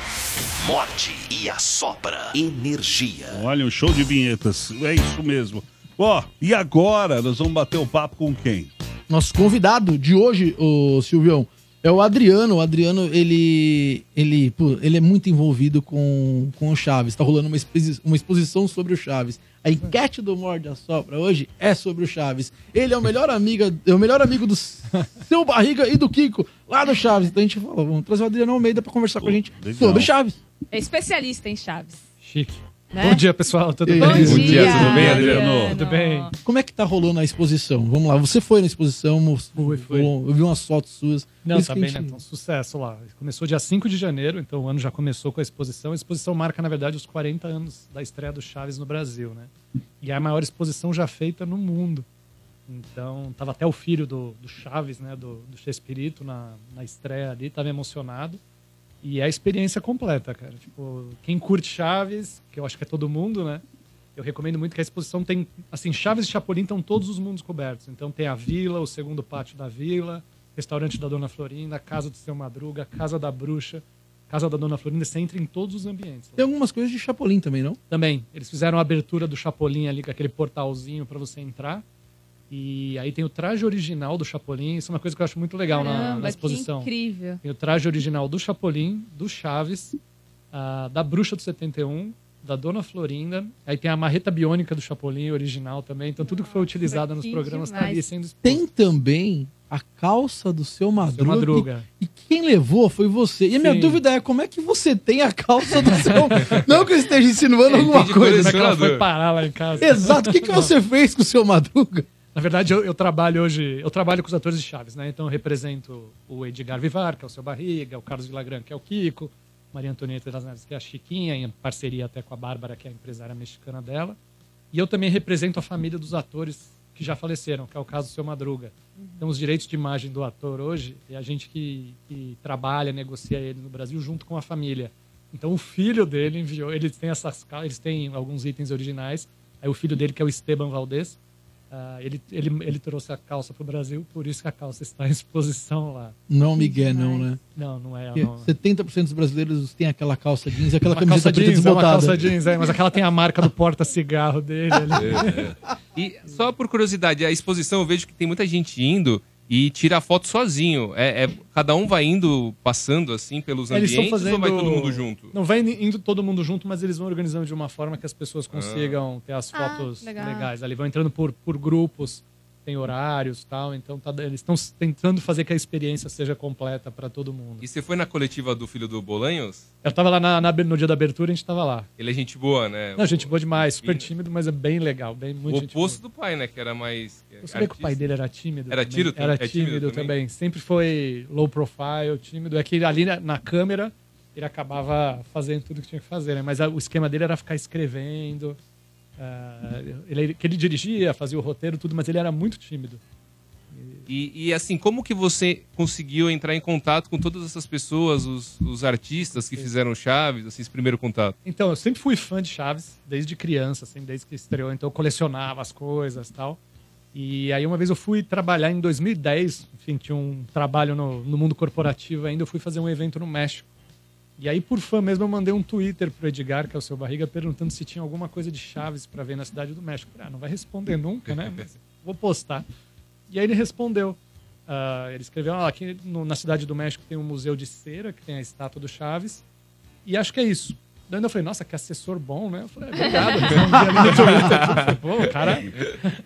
Morte e assopra energia. Olha, um show de vinhetas. É isso mesmo. Ó, e agora nós vamos bater o papo com quem? Nosso convidado de hoje, o Silvião, é o Adriano. O Adriano, ele, ele, pô, ele é muito envolvido com, com o Chaves. Tá rolando uma, exposi- uma exposição sobre o Chaves. A enquete do Morde a Sopra hoje é sobre o Chaves. Ele é o melhor amigo, é o melhor amigo do seu Barriga e do Kiko, lá do Chaves. Então a gente falou, vamos trazer o Adriano Almeida pra conversar com a gente legal. sobre Chaves. É especialista em Chaves. Chique. Né? Bom dia, pessoal. Tudo bem? aí? Bom dia, tudo bem, Adriano? Tudo bem? Como é que tá rolando a exposição? Vamos lá, você foi na exposição, mostrou- Fui, fui. eu vi umas fotos suas. Não, tá bem, gente- né? Então, sucesso lá. Começou dia 5 de janeiro, então o ano já começou com a exposição. A exposição marca, na verdade, os 40 anos da estreia do Chaves no Brasil, né? E é a maior exposição já feita no mundo. Então, tava até o filho do, do Chaves, né? Do, do Chespirito na, na estreia ali, tava emocionado. E é a experiência completa, cara. Tipo, quem curte Chaves, que eu acho que é todo mundo, né? Eu recomendo muito que a exposição tem, assim, Chaves e Chapolin estão todos os mundos cobertos. Então tem a vila, o segundo pátio da vila, restaurante da Dona Florinda, casa do Seu Madruga, casa da bruxa, casa da Dona Florinda. Você entra em todos os ambientes. Tem algumas coisas de Chapolin também, não? Também. Eles fizeram a abertura do Chapolin ali, com aquele portalzinho para você entrar. E aí tem o traje original do Chapolin. Isso é uma coisa que eu acho muito legal na, Caramba, na exposição. que incrível. Tem o traje original do Chapolin, do Chaves, ah, da Bruxa do 71, da Dona Florinda. Aí tem a marreta biônica do Chapolin original também. Então tudo que foi utilizado nos programas está ali sendo exposto. Tem também a calça do seu Madruga. Madruga. E, e quem levou foi você. E a minha Sim. dúvida é como é que você tem a calça do seu. Não que eu esteja insinuando alguma coisa. Como é que ela foi parar lá em casa? Exato. O que, que você fez com o seu Madruga? Na verdade, eu, eu trabalho hoje, eu trabalho com os atores de Chaves, né? Então eu represento o Edgar Vivar, que é o seu Barriga, o Carlos Villagrán, que é o Kiko, Maria Antonieta das Neves, que é a Chiquinha, em parceria até com a Bárbara, que é a empresária mexicana dela. E eu também represento a família dos atores que já faleceram, que é o caso do seu Madruga. Então, os direitos de imagem do ator hoje é a gente que, que trabalha, negocia ele no Brasil junto com a família. Então, o filho dele enviou, eles têm essas eles têm alguns itens originais. Aí, o filho dele, que é o Esteban Valdez, ah, ele, ele, ele trouxe a calça para o Brasil, por isso que a calça está em exposição lá. Não, Miguel, não, né? Não, não é. Não. 70% dos brasileiros têm aquela calça jeans aquela Uma camiseta calça preta jeans, é uma desbotada. calça jeans, é, mas aquela tem a marca do porta-cigarro dele ali. E só por curiosidade, a exposição eu vejo que tem muita gente indo e tira foto sozinho. É, é- cada um vai indo, passando assim pelos Eles ambientes estão fazendo. ou vai todo mundo junto? Não vai indo todo mundo junto, mas eles vão organizando de uma forma que as pessoas consigam ter as Ah, fotos legal. legais. Ali vão entrando por, por grupos, tem horários tal. Então tá- eles estão tentando fazer que a experiência seja completa para todo mundo. E você foi na coletiva do filho do Bolanhos? Eu tava lá na- na- no dia da abertura, a gente tava lá. Ele é gente boa, né? Não, gente boa demais, super tímido, mas é bem legal, bem muito o oposto do pai, né? Que era mais. Eu sabia que o pai dele era tímido. Era também. tiro Era é tímido tímido, também? também. Sempre foi low profile, tímido. É que ali na, na câmera ele acabava fazendo tudo que tinha que fazer, né? Mas a- o esquema dele era ficar escrevendo. Ah, ele, que ele dirigia, fazia o roteiro, tudo, mas ele era muito tímido. E, e, assim, como que você conseguiu entrar em contato com todas essas pessoas, os, os artistas que fizeram Chaves, assim, esse primeiro contato? Então, eu sempre fui fã de Chaves, desde criança, assim, desde que estreou. Então, eu colecionava as coisas tal. E aí, uma vez eu fui trabalhar em 2010, enfim, tinha um trabalho no, no mundo corporativo ainda, eu fui fazer um evento no México. E aí, por fã mesmo, eu mandei um Twitter pro Edgar, que é o seu barriga, perguntando se tinha alguma coisa de Chaves para ver na cidade do México. Ah, não vai responder nunca, né? Mas vou postar. E aí ele respondeu. Ah, ele escreveu, ah, aqui no- na cidade do México tem um museu de cera, que tem a estátua do Chaves. E acho que é isso. Daí eu falei, nossa, que assessor bom, né? Eu falei, é, obrigado. Twitter. Pô, cara.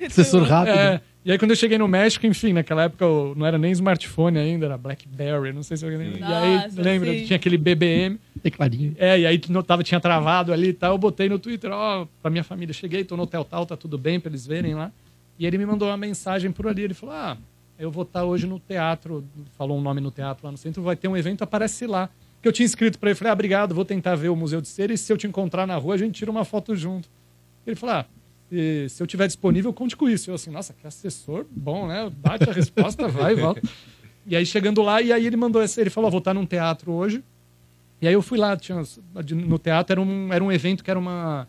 Assessor rápido. É. E aí, quando eu cheguei no México, enfim, naquela época eu- não era nem smartphone ainda, era Blackberry, não sei se alguém lembra. E aí, lembra, sim. tinha aquele BBM. Tecladinho. É, e aí não tava, tinha travado ali e tal. Eu botei no Twitter, ó, pra minha família, cheguei, tô no hotel tal, tá tudo bem pra eles verem lá. E ele me mandou uma mensagem por ali. Ele falou: Ah, eu vou estar hoje no teatro. Falou um nome no teatro lá no centro, vai ter um evento, aparece lá. Que eu tinha escrito pra ele, falei, ah, obrigado, vou tentar ver o Museu de Cera e se eu te encontrar na rua, a gente tira uma foto junto. Ele falou, ah, se, se eu tiver disponível, conte com isso. Eu assim, nossa, que assessor bom, né? Bate a resposta, vai e volta. E aí chegando lá, e aí ele mandou essa, ele falou, ah, vou estar num teatro hoje. E aí eu fui lá, tinha, no teatro era um, era um evento que era uma.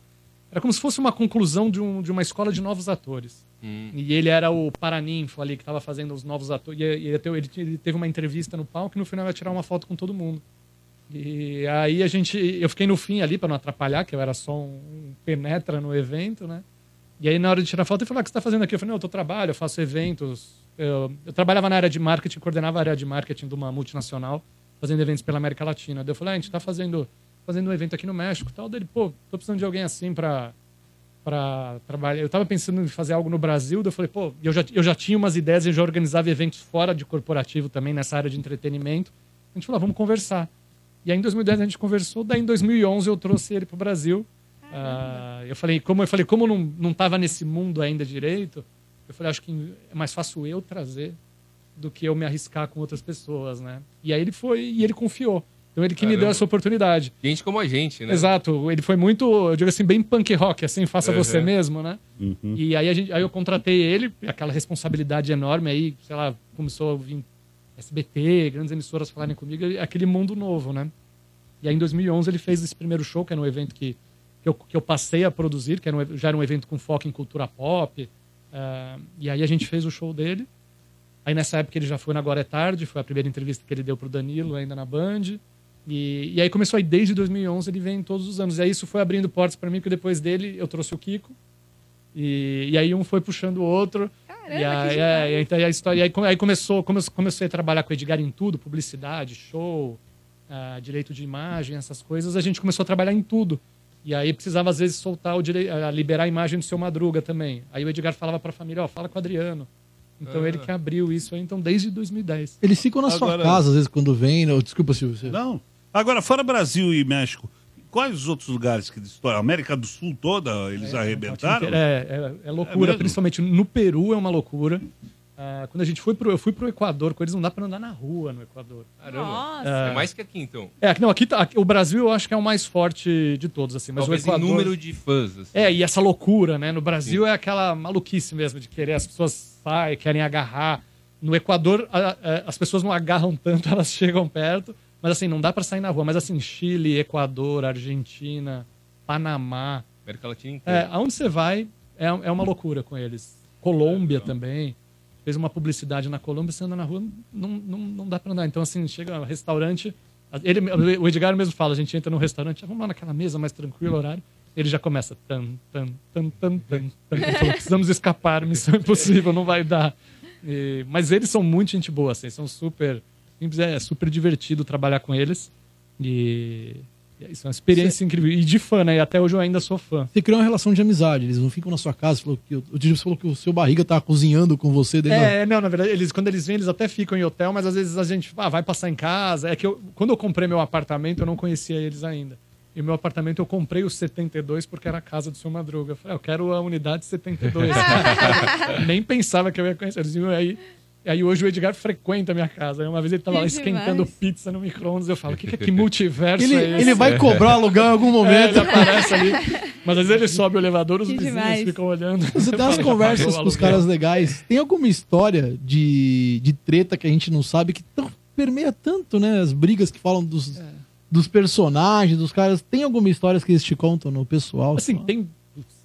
Era como se fosse uma conclusão de, um, de uma escola de novos atores. E ele era o paraninfo ali que estava fazendo os novos atores. E ele, ele, ele teve uma entrevista no palco e no final ia tirar uma foto com todo mundo. E aí a gente. Eu fiquei no fim ali para não atrapalhar, que eu era só um penetra no evento, né? E aí, na hora de tirar foto, ele falou: ah, o que você está fazendo aqui? Eu falei: não, eu tô trabalho, eu faço eventos. Eu, eu trabalhava na área de marketing, coordenava a área de marketing de uma multinacional, fazendo eventos pela América Latina. Daí eu falei: ah, a gente está fazendo, fazendo um evento aqui no México tal. Daí ele, pô, tô precisando de alguém assim para para trabalhar. Eu tava pensando em fazer algo no Brasil, daí eu falei, pô, eu já, eu já tinha umas ideias, eu já organizava eventos fora de corporativo também, nessa área de entretenimento. A gente falou, ah, vamos conversar. E aí em 2010 a gente conversou, daí em 2011 eu trouxe ele pro Brasil. Ah, eu falei, como eu falei, como não, não tava nesse mundo ainda direito, eu falei, acho que é mais fácil eu trazer do que eu me arriscar com outras pessoas, né? E aí ele foi, e ele confiou. Então ele que me deu Caramba. essa oportunidade. Gente como a gente, né? Exato. Ele foi muito, eu digo assim, bem punk rock, assim, faça Uhum. você mesmo, né? Uhum. E aí, a gente, aí eu contratei ele, aquela responsabilidade enorme aí, sei lá, começou a vir SBT, grandes emissoras falarem comigo, aquele mundo novo, né? E aí em 2011 ele fez esse primeiro show, que era um evento que, que, eu, que eu passei a produzir, que era um, já era um evento com foco em cultura pop. ah, e aí a gente fez o show dele. Aí nessa época ele já foi na Agora é Tarde, foi a primeira entrevista que ele deu pro Danilo ainda na Band. E, e aí começou aí desde 2011, ele vem todos os anos. E aí isso foi abrindo portas para mim, porque depois dele eu trouxe o Kiko. E, e aí um foi puxando o outro. e aí, é, então, a história, aí, aí começou, come- comecei a trabalhar com o Edgar em tudo, publicidade, show, ah, direito de imagem, essas coisas. A gente começou a trabalhar em tudo. E aí precisava às vezes soltar o ah, liberar a imagem do seu Madruga também. Aí o Edgar falava para a família, ó, fala com o Adriano. Então Ah. ele que abriu isso aí, então desde 2010. Eles ficam na sua Agora- casa, às vezes, quando vem. Não, desculpa, Silvio. você- Não. Agora, fora Brasil e México, quais os outros lugares que estouram? América do Sul toda, eles arrebentaram? É, é, é loucura, principalmente no Peru é uma loucura. Ah, quando a gente foi pro, eu fui pro Equador, com eles não dá pra andar na rua no Equador. Caramba. Nossa. É mais que aqui, então. É, não, aqui, tá- aqui- o Brasil eu acho que é o mais forte de todos, assim. Mas Talvez o Equador... em número de fãs. assim. É, e essa loucura, né? No Brasil é aquela maluquice mesmo de querer, as pessoas saem, querem agarrar. No Equador, a- a- as pessoas não agarram tanto, elas chegam perto. Mas assim, não dá pra sair na rua. Mas assim, Chile, Equador, Argentina, Panamá. América Latina inteira. É, aonde você vai, é, é uma loucura com eles. Colômbia também. Fez uma publicidade na Colômbia, você anda na rua, não, não, não dá pra andar. Então, assim, chega no restaurante. Ele, o Edgar mesmo fala: a gente entra no restaurante, "Ah, vamos lá naquela mesa mais tranquilo, horário. Ele já começa. Tan, tan, tan, tan, tan, tan. Ele falou, Precisamos escapar, missão impossível, não vai dar. E- mas eles são muito gente boa, assim, são super. É super divertido trabalhar com eles. E. Isso é uma experiência incrível. E de fã, né? E até hoje eu ainda sou fã. Você criou uma relação de amizade, eles não ficam na sua casa. Falou que, o Didi falou que o seu barriga tá cozinhando com você dentro da- É, não, na verdade, eles, quando eles vêm, eles até ficam em hotel, mas às vezes a gente ah, vai passar em casa. É que eu, quando eu comprei meu apartamento, eu não conhecia eles ainda. E o meu apartamento eu comprei o 72 porque era a casa do seu Madruga. Eu falei, ah, eu quero a unidade 72. Nem pensava que eu ia conhecer. Eles iam aí. E aí hoje o Edgar frequenta a minha casa. Aí Uma vez ele tava Que lá esquentando demais. pizza no micro-ondas. Eu falo, o que, que, é que multiverso Ele- é esse? ele vai cobrar aluguel em algum momento. É, ele aparece ali. Mas às vezes ele sobe o elevador, os Que vizinhos demais. ficam olhando. Você tem umas conversas com os caras legais. Tem alguma história de, de treta que a gente não sabe que tão- permeia tanto, né? As brigas que falam dos, É. dos personagens, dos caras. Tem alguma história que eles te contam no pessoal? Assim, tem,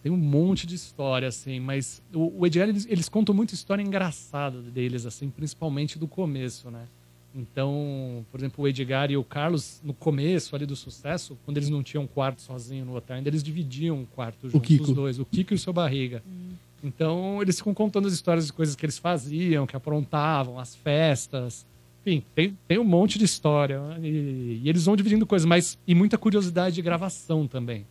tem um monte de história, assim, mas o, o Edgar, eles, eles contam muita história engraçada deles, assim, principalmente do começo, né? Então, por exemplo, o Edgar e o Carlos, no começo ali do sucesso, quando eles não tinham um quarto sozinho no hotel, ainda eles dividiam um quarto juntos, Kiko. os dois, o Kiko e o seu Barriga. Então, eles ficam contando as histórias de coisas que eles faziam, que aprontavam, as festas. Enfim, tem, tem um monte de história. E, e eles vão dividindo coisas, mas. E muita curiosidade de gravação também.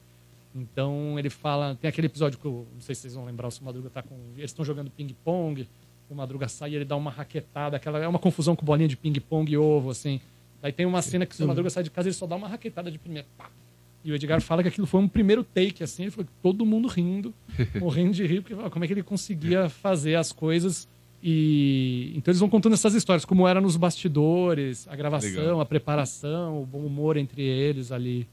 Então, ele fala. Tem aquele episódio que. eu- Não sei se vocês vão lembrar, se o Madruga tá com. Eles estão jogando ping-pong. O Madruga sai e ele dá uma raquetada. Aquela, é uma confusão com bolinha de ping-pong e ovo, assim. Aí tem uma cena que o Madruga sai de casa e ele só dá uma raquetada de primeira. Pá! E o Edgar fala que aquilo foi um primeiro take, assim. Ele falou que todo mundo rindo, morrendo de rir, porque como é que ele conseguia fazer as coisas. E então eles vão contando essas histórias, como era nos bastidores, a gravação, Legal. a preparação, o bom humor entre eles ali.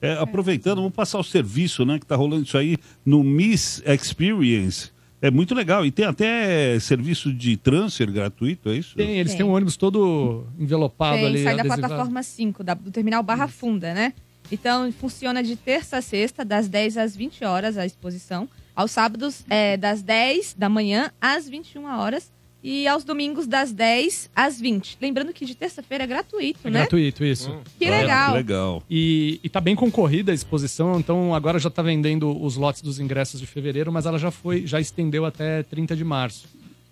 É, aproveitando, vamos passar o serviço, né? Que tá rolando isso aí no Miss Experience. É muito legal. E tem até serviço de transfer gratuito, é isso? Tem, eles Tem. têm um ônibus todo envelopado Tem, ali. sai da adesivado. plataforma 5, da- do terminal Barra Funda, né? Então, funciona de terça a sexta, das 10 às 20 horas, a exposição. Aos sábados, é, das 10 da manhã às 21 horas. E aos domingos, das 10 às 20. Lembrando que de terça-feira é gratuito, É né? gratuito, isso. Que legal. legal. E, e tá bem concorrida a exposição, então agora já tá vendendo os lotes dos ingressos de fevereiro, mas ela já foi, já estendeu até 30 de março.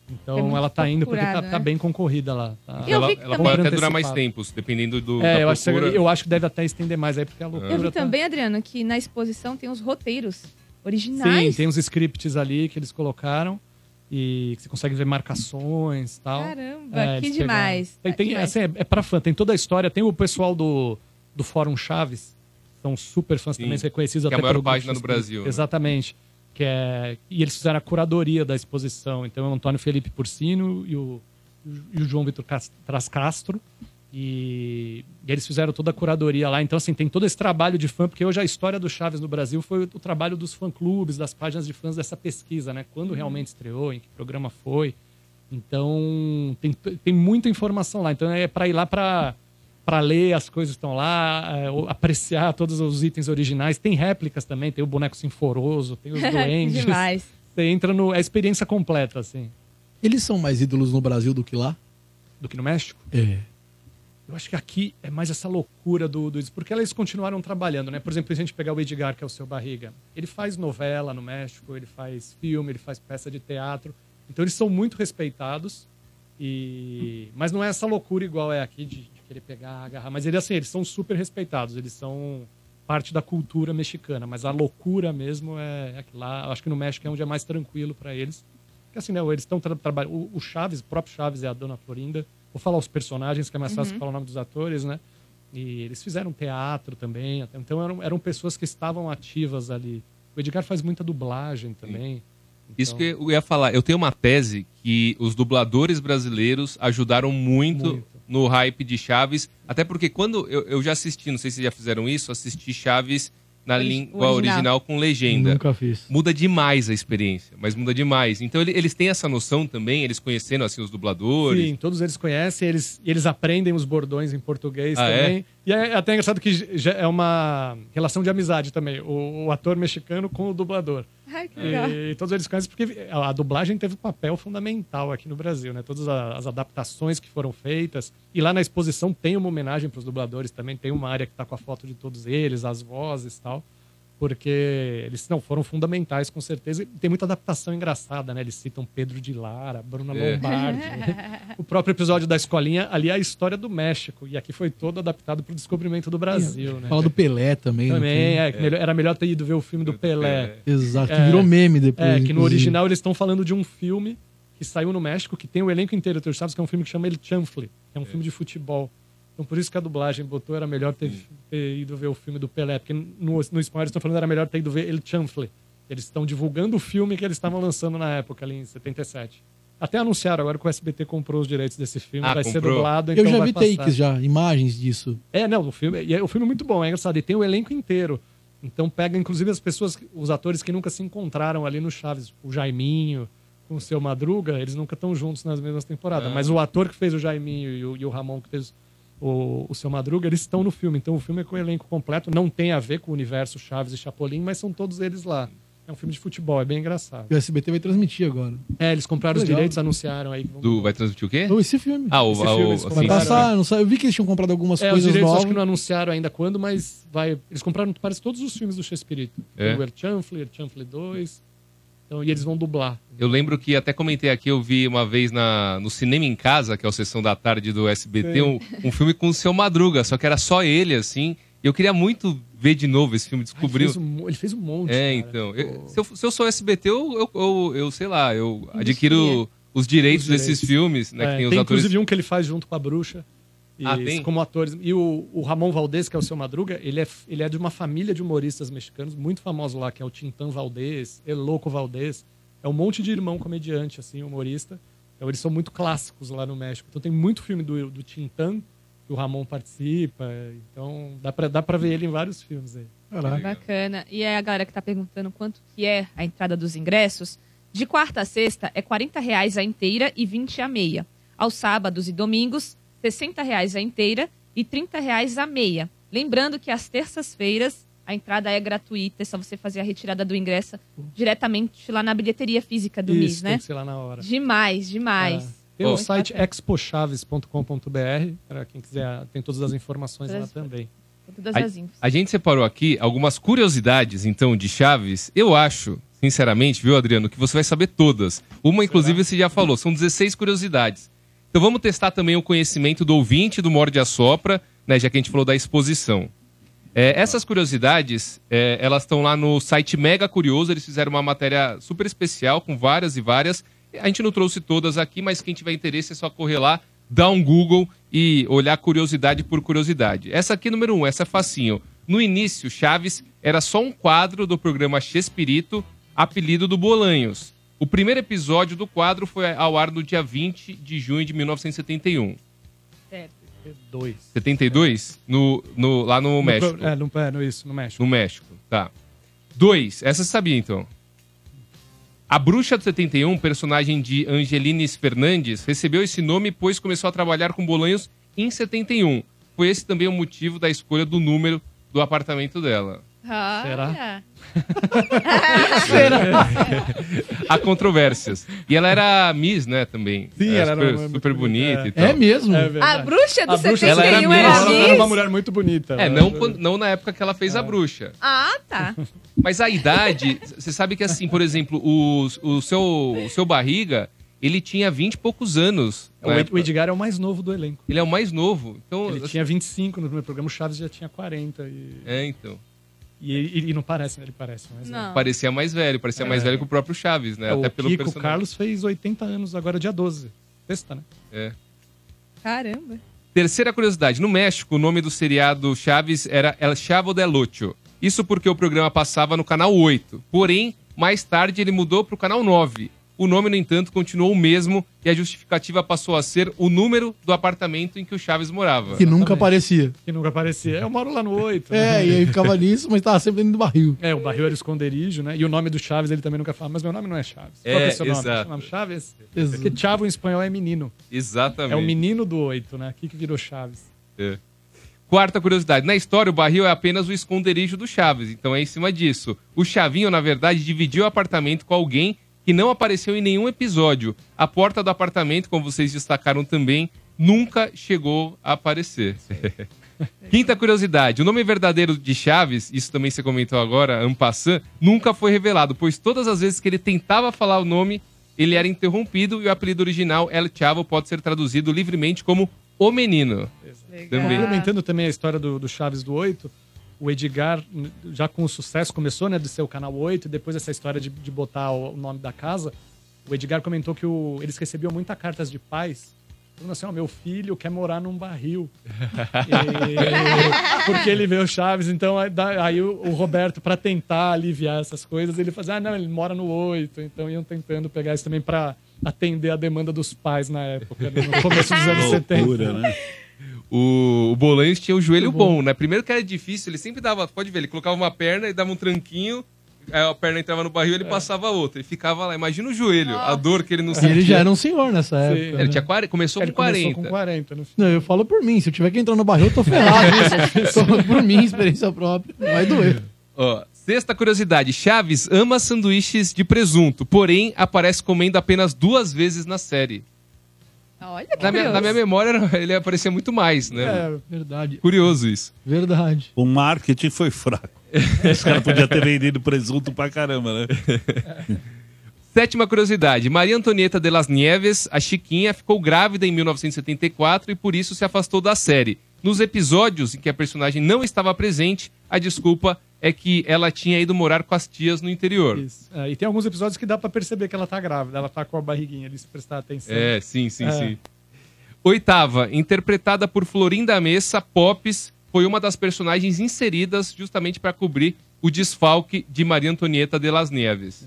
Então É ela tá indo porque tá, tá né? bem concorrida lá. Tá- Eu ela ela pode até durar mais tempos, dependendo do. É, da eu acho, eu acho que deve até estender mais aí, porque a loucura Eu vi tá- também, Adriano, que na exposição tem os roteiros Sim, originais. tem uns scripts ali que eles colocaram e que você consegue ver marcações e tal. Caramba, É, que demais. pegaram. Tem, tem, demais. assim, é, é pra fã, tem toda a história. Tem o pessoal do, do Fórum Chaves, são super fãs Sim, também, reconhecidos que é a até maior pelo página do. Brasil, né? Exatamente. Que é, e eles fizeram a curadoria da exposição. Então, o Antônio Felipe Porcino e o, e o João Vitor Tras Castro. E, e eles fizeram toda a curadoria lá. Então, assim, tem todo esse trabalho de fã, porque hoje a história do Chaves no Brasil foi o, o trabalho dos fã-clubes, das páginas de fãs dessa pesquisa, né? Quando realmente estreou, em que programa foi. Então, tem, tem muita informação lá. Então, é para ir lá para para ler as coisas que estão lá, é, apreciar todos os itens originais. Tem réplicas também, tem o boneco sinforoso, tem os duendes. Demais. Você entra no. É a experiência completa, assim. Eles são mais ídolos no Brasil do que lá? Do que no México? É. Eu acho que aqui é mais essa loucura do, do porque eles continuaram trabalhando, né? Por exemplo, se a gente pegar o Edgar, que é o seu barriga, ele faz novela no México, ele faz filme, ele faz peça de teatro. Então eles são muito respeitados. E mas não é essa loucura igual é aqui de, de querer pegar, agarrar, mas eles assim, eles são super respeitados, eles são parte da cultura mexicana, mas a loucura mesmo é, é lá, acho que no México é onde é mais tranquilo para eles. Porque assim, né, eles estão trabalhando, o Chaves, o próprio Chaves é a Dona Florinda. Vou falar os personagens, que é mais fácil Uhum. falar o nome dos atores, né? E eles fizeram teatro também. Então eram, eram pessoas que estavam ativas ali. O Edgar faz muita dublagem também. Isso que eu ia falar. Eu tenho uma tese que os dubladores brasileiros ajudaram muito, no hype de Chaves. Até porque quando eu, eu já assisti, não sei se já fizeram isso, assisti Chaves na língua original. original. com legenda. Nunca fiz. Muda demais a experiência, mas muda demais. Então ele- eles têm essa noção também, eles conhecendo assim os dubladores. Sim, todos eles conhecem, eles, e eles aprendem os bordões em português Ah, também. E é até engraçado que já é uma relação de amizade também, o, o ator mexicano com o dublador. Ai, que legal. E todos eles conhecem porque a, dublagem teve um papel fundamental aqui no Brasil, né? Todas as adaptações que foram feitas. E lá na exposição tem uma homenagem para os dubladores também, tem uma área que tá com a foto de todos eles, as vozes e tal. Porque eles não foram fundamentais, com certeza. E tem muita adaptação engraçada, né? Eles citam Pedro de Lara, Bruna É. Lombardi. o próprio episódio da escolinha, ali é a história do México. E aqui foi todo adaptado para o descobrimento do Brasil, né? Fala do Pelé também. não Também, é, melhor- era melhor ter ido ver o filme do Pelé. Exato, que virou meme depois, É, que no original eles estão falando de um filme que saiu no México, que tem o elenco inteiro do Chaves, que é um filme que chama El Chanfle, que é um filme de futebol. Então por isso que a dublagem botou, era melhor ter, ter ido ver o filme do Pelé, porque no, no espanhol eles estão falando era melhor ter ido ver El Chanfle. Eles estão divulgando o filme que eles estavam lançando na época, ali em 77. Até anunciaram agora que o SBT comprou os direitos desse filme, Ah, vai ser comprou? dublado, então Eu já vai vi passar. takes já, imagens disso. É, não, o filme, e é, o filme é muito bom, é engraçado. E tem o elenco inteiro. Então pega, inclusive, as pessoas, os atores que nunca se encontraram ali no Chaves. O Jaiminho com o seu Madruga, eles nunca estão juntos nas mesmas temporadas. Ah. Mas o ator que fez o Jaiminho e o, e o Ramon que fez o, o seu Madruga, eles estão no filme. Então o filme é com o elenco completo. Não tem a ver com o universo Chaves e Chapolin, mas são todos eles lá. É um filme de futebol, é bem engraçado. E o SBT vai transmitir agora. É, eles compraram os Legal. direitos, anunciaram aí. Do, vai transmitir o quê? Ou esse filme. Ah, o, Esse ah, filme o- eles sim, Vai compraram. passar, não sei, eu vi que eles tinham comprado algumas É, os coisas direitos novas. acho que não anunciaram ainda quando, mas vai. Eles compraram, parece, todos os filmes do Chespirito. É? O Erchanfle, Erchanfle 2. Então, e eles vão dublar. Eu lembro que até comentei aqui, eu vi uma vez na, no Cinema em Casa, que é a sessão da tarde do SBT, um, um filme com o seu Madruga, só que era só ele, assim. E eu queria muito ver de novo esse filme, descobrir. Ele fez um, ele fez um monte. É, cara. então. eu- se, eu, se eu sou SBT, eu, eu, eu, sei lá, eu adquiro os direitos Os direitos. desses filmes, né? É, tem os tem atores. inclusive um que ele faz junto com a bruxa. E Ah? Como atores. E o, o Ramon Valdez, que é o seu Madruga, ele é, ele é de uma família de humoristas mexicanos muito famoso lá, que é o Tintan Valdez, El Loco Valdez. É um monte de irmão comediante, assim, humorista. Então eles são muito clássicos lá no México. Então tem muito filme do, do Tintan, que o Ramon participa. Então dá pra, dá pra ver ele em vários filmes aí. Bacana. E é a galera que tá perguntando quanto que é a entrada dos ingressos. De quarta a sexta é 40 reais a inteira e 20 a meia. Aos sábados e domingos, 60 reais a inteira e 30 reais a meia. Lembrando que às terças-feiras a entrada é gratuita, é só você fazer a retirada do ingresso diretamente lá na bilheteria física do Isso, MIS, tem né? que ser lá na hora. Demais, demais. É. Tem o site expochaves.com.br, para quem quiser, tem todas as informações lá Todas- também. Todas A, as infos. a gente separou aqui algumas curiosidades, então, de Chaves. Eu acho, sinceramente, viu, Adriano, que você vai saber todas. Uma, inclusive, você já falou, são 16 curiosidades. Então vamos testar também o conhecimento do ouvinte do Morde a Sopra, né, já que a gente falou da exposição. É, essas curiosidades, é, elas estão lá no site Mega Curioso, eles fizeram uma matéria super especial, com várias e várias. A gente não trouxe todas aqui, mas quem tiver interesse é só correr lá, dar um Google e olhar curiosidade por curiosidade. Essa aqui, número um, essa é facinho. No início, Chaves era só um quadro do programa Chespirito, apelido do Bolanhos. O primeiro episódio do quadro foi ao ar no dia 20 de junho de 1971. Certo. Dois. 72? No, no, lá no, México. É, no, é, no, isso, no México. No México, tá. Dois, essa você sabia então. A Bruxa do 71, personagem de Angelines Fernandes, recebeu esse nome pois começou a trabalhar com Bolanhos em 71. Foi esse também o motivo da escolha do número do apartamento dela. Será? Há controvérsias. E ela era Miss, né, também. Sim, Era ela era super, uma- super bonita é. e tal. É mesmo? É. A bruxa do A bruxa 71 ela era era, Miss. Ela era uma mulher muito bonita. É, né? não, não na época que ela fez a bruxa. Ah, tá. Mas a idade, você sabe que assim, por exemplo, o, o, seu, o seu barriga, ele tinha 20 e poucos anos. O, o Edgar é o mais novo do elenco. Ele é o mais novo. Então, Ele assim, tinha 25 no primeiro programa, o Chaves já tinha 40. E, É, então. E, e- e não parece, né? Ele parece mais Não. velho. Parecia mais velho, parecia mais É. velho que o próprio Chaves, né? É, Até o pelo Kiko personagem. Carlos fez 80 anos agora, dia 12. Sexta, né? É. Caramba. Terceira curiosidade: no México, o nome do seriado Chaves era El Chavo del Ocho. Isso porque o programa passava no canal 8. Porém, mais tarde ele mudou para o canal 9. O nome, no entanto, continuou o mesmo e a justificativa passou a ser o número do apartamento em que o Chaves morava. Que nunca aparecia. Que nunca aparecia. Eu moro lá no 8. É, e aí ficava nisso, mas tava sempre dentro do barril. É, o barril era o esconderijo, né? E o nome do Chaves ele também nunca fala, mas meu nome não é Chaves. É, Qual que é o seu nome? exato. Seu nome é Chaves? Exato. Porque Chavo em espanhol é menino. Exatamente. É o menino do 8, né? Aqui que virou Chaves. É. Quarta curiosidade. Na história, o barril é apenas o esconderijo do Chaves. Então é em cima disso. O Chavinho, na verdade, dividiu o apartamento com alguém que não apareceu em nenhum episódio. A porta do apartamento, como vocês destacaram também, nunca chegou a aparecer. Quinta curiosidade. O nome verdadeiro de Chaves, isso também você comentou agora, Ampassan, nunca foi revelado, pois todas as vezes que ele tentava falar o nome, ele era interrompido e o apelido original, El Chavo, pode ser traduzido livremente como O Menino. Também. Complementando também a história do, do Chaves do 8, o Edgar, já com o sucesso, começou né, de ser o canal 8, e depois essa história de, de botar o, o nome da casa, o Edgar comentou que o- eles recebiam muitas cartas de pais. Falando assim, ó, meu filho quer morar num barril. E- porque ele vê o Chaves, então aí, aí o, o Roberto, pra tentar aliviar essas coisas, ele fazia, ah, não, ele mora no 8, então iam tentando pegar isso também pra atender a demanda dos pais na época, né, no começo dos anos 70. né? O, o Bolanhos tinha o joelho bom. bom, né? Primeiro que era difícil, ele sempre dava, pode ver, ele colocava uma perna e dava um tranquinho, aí a perna entrava no barril, É. ele passava a outra. Ele ficava lá, imagina o joelho, a dor que ele não sentia. ele já era um senhor nessa época. Ele né? tinha 40, começou Ele com 40. começou com 40 no Não, eu falo por mim. Se eu tiver que entrar no barril, eu tô ferrado. Tô por mim, experiência própria. Vai doer. Ó, sexta curiosidade, Chaves ama sanduíches de presunto, porém aparece comendo apenas duas vezes na série. Olha que Na minha, na minha memória, ele aparecia muito mais, né? É, verdade. Curioso isso. Verdade. O marketing foi fraco. Os caras podiam ter vendido presunto pra caramba, né? Sétima curiosidade. Maria Antonieta de las Nieves, a Chiquinha, ficou grávida em 1974 e por isso se afastou da série. Nos episódios em que a personagem não estava presente, a desculpa é que ela tinha ido morar com as tias no interior. Isso. É, e tem alguns episódios que dá pra perceber que ela tá grávida. Ela tá com a barriguinha ali, se prestar atenção. É, sim, sim, É. sim. Oitava, interpretada por Florinda Messa, Pops foi uma das personagens inseridas justamente para cobrir o desfalque de Maria Antonieta de las Nieves.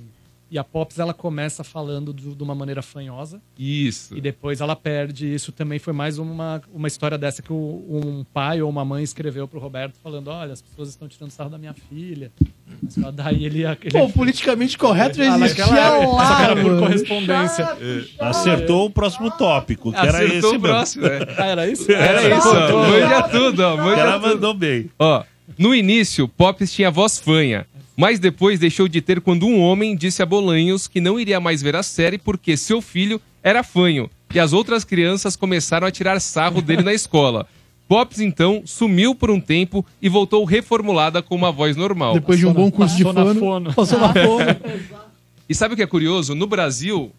E a Pops, ela começa falando do- de uma maneira fanhosa. Isso. E depois ela perde. Isso também foi mais uma, uma história dessa que o- um pai ou uma mãe escreveu pro Roberto, falando: olha, as pessoas estão tirando sarro da minha filha. Mas só daí ele. ele Pô, politicamente correto já existia época, lá, Só que era por mano. correspondência. Acertou o próximo tópico, que era Acertou esse o próximo, é. Ah, era isso? Era isso, ó. Manja tudo, ó. Manja cara tudo. mandou bem. Ó, no início, Pops tinha voz fanha, mas depois deixou de ter quando um homem disse a Bolanhos que não iria mais ver a série porque seu filho era fanho e as outras crianças começaram a tirar sarro dele na escola. Pops então sumiu por um tempo e voltou reformulada com uma voz normal. Depois de um bom curso de Passou na fono, passou na fono. E sabe o que é curioso? No Brasil,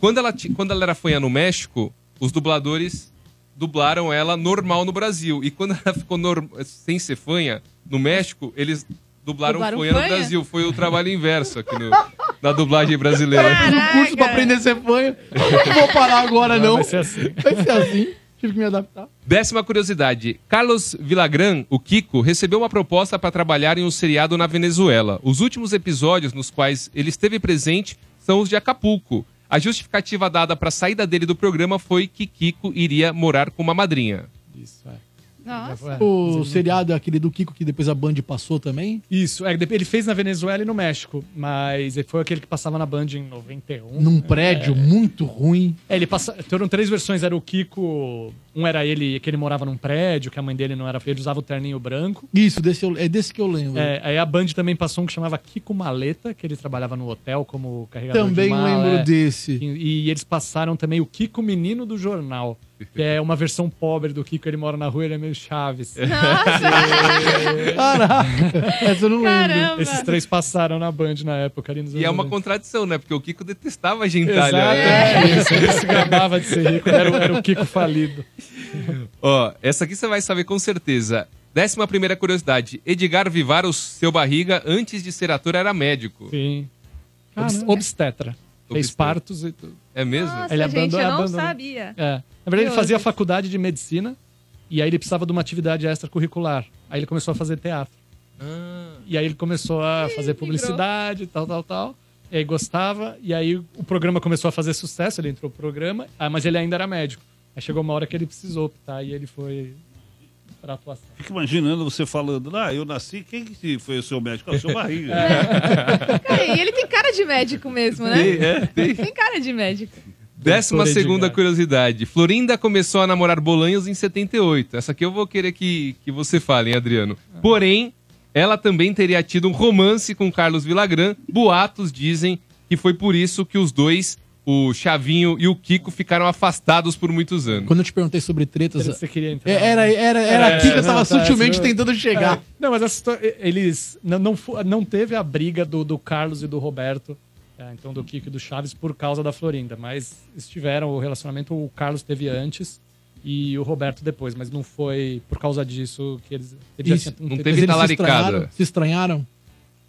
quando ela, quando ela era fanha no México, os dubladores dublaram ela normal no Brasil. E quando ela ficou sem ser fanha no México, eles dublaram, Dublaram fanha, no fanha? Brasil. Foi o trabalho inverso aqui no, na dublagem brasileira. Fiz um curso pra aprender a ser fanho. Não vou parar agora, não. Vai ser assim. Vai ser assim. Tive que me adaptar. Décima curiosidade. Carlos Villagrán, o Kiko, recebeu uma proposta para trabalhar em um seriado na Venezuela. Os últimos episódios nos quais ele esteve presente são os de Acapulco. A justificativa dada para a saída dele do programa foi que Kiko iria morar com uma madrinha. Isso, é. Nossa. O seriado é aquele do Kiko que depois a Band passou também. Isso, é, ele fez na Venezuela e no México, mas ele foi aquele que passava na Band em 91. Num prédio muito ruim. É, ele passa. Foram três versões. Era o Kiko. Um era ele que ele morava num prédio, que a mãe dele não era. Ele usava o terninho branco. Isso, desse eu- é desse que eu lembro. É, aí a Band também passou um que chamava Kiko Maleta, que ele trabalhava no hotel como carregador Também de mala. lembro é. desse. E, e eles passaram também o Kiko Menino do Jornal, que é uma versão pobre do Kiko. Ele mora na rua, ele é meio Chaves. Caraca, essa eu não lembro. Caramba. Esses três passaram na Band na época. Ali nos E é uma 90. contradição, né? Porque o Kiko detestava a gentalha. Exatamente isso. Ele se gabava de ser rico, era, era o Kiko falido. Ó, essa aqui você vai saber com certeza. Décima primeira curiosidade. Edgar Vivar, o seu barriga, antes de ser ator, era médico. Sim. Caramba. Obs- Obstetra. Fez Obstetra. partos e tudo. É mesmo? Nossa, Ele gente, abandonou- eu não abandonou. sabia. É. Na verdade, ele Curioso. fazia faculdade de medicina E aí ele precisava de uma atividade extracurricular. Aí ele começou a fazer teatro. E aí ele começou a fazer publicidade, tal, tal, tal. E aí gostava. E aí o programa começou a fazer sucesso, ele entrou no programa, ah, mas ele ainda era médico. Aí chegou uma hora que ele precisou optar e ele foi pra atuação. Fica imaginando você falando, ah, eu nasci, quem que foi o seu médico? Ah, o seu barriga. Cara, e ele tem cara de médico mesmo, né? Tem, é, tem. Tem cara de médico. Décima segunda curiosidade. Florinda começou a namorar Bolanhos em 78. Essa aqui eu vou querer que, que você fale, hein, Adriano. Porém, ela também teria tido um romance com Carlos Villagrán. Boatos dizem que foi por isso que os dois, o Chavinho e o Kiko, ficaram afastados por muitos anos. Quando eu te perguntei sobre tretas. Você queria entrar. É, Era, era, era É, aqui que eu tava não, tá, sutilmente tentando chegar. É. Não, mas essa eles não, não, não teve a briga do, do Carlos e do Roberto, é, então do Kiko e do Chaves, por causa da Florinda. Mas estiveram, o relacionamento o Carlos teve antes e o Roberto depois, mas não foi por causa disso que eles. Ele já Isso. Não teve- eles se talaricada. estranharam? Se estranharam?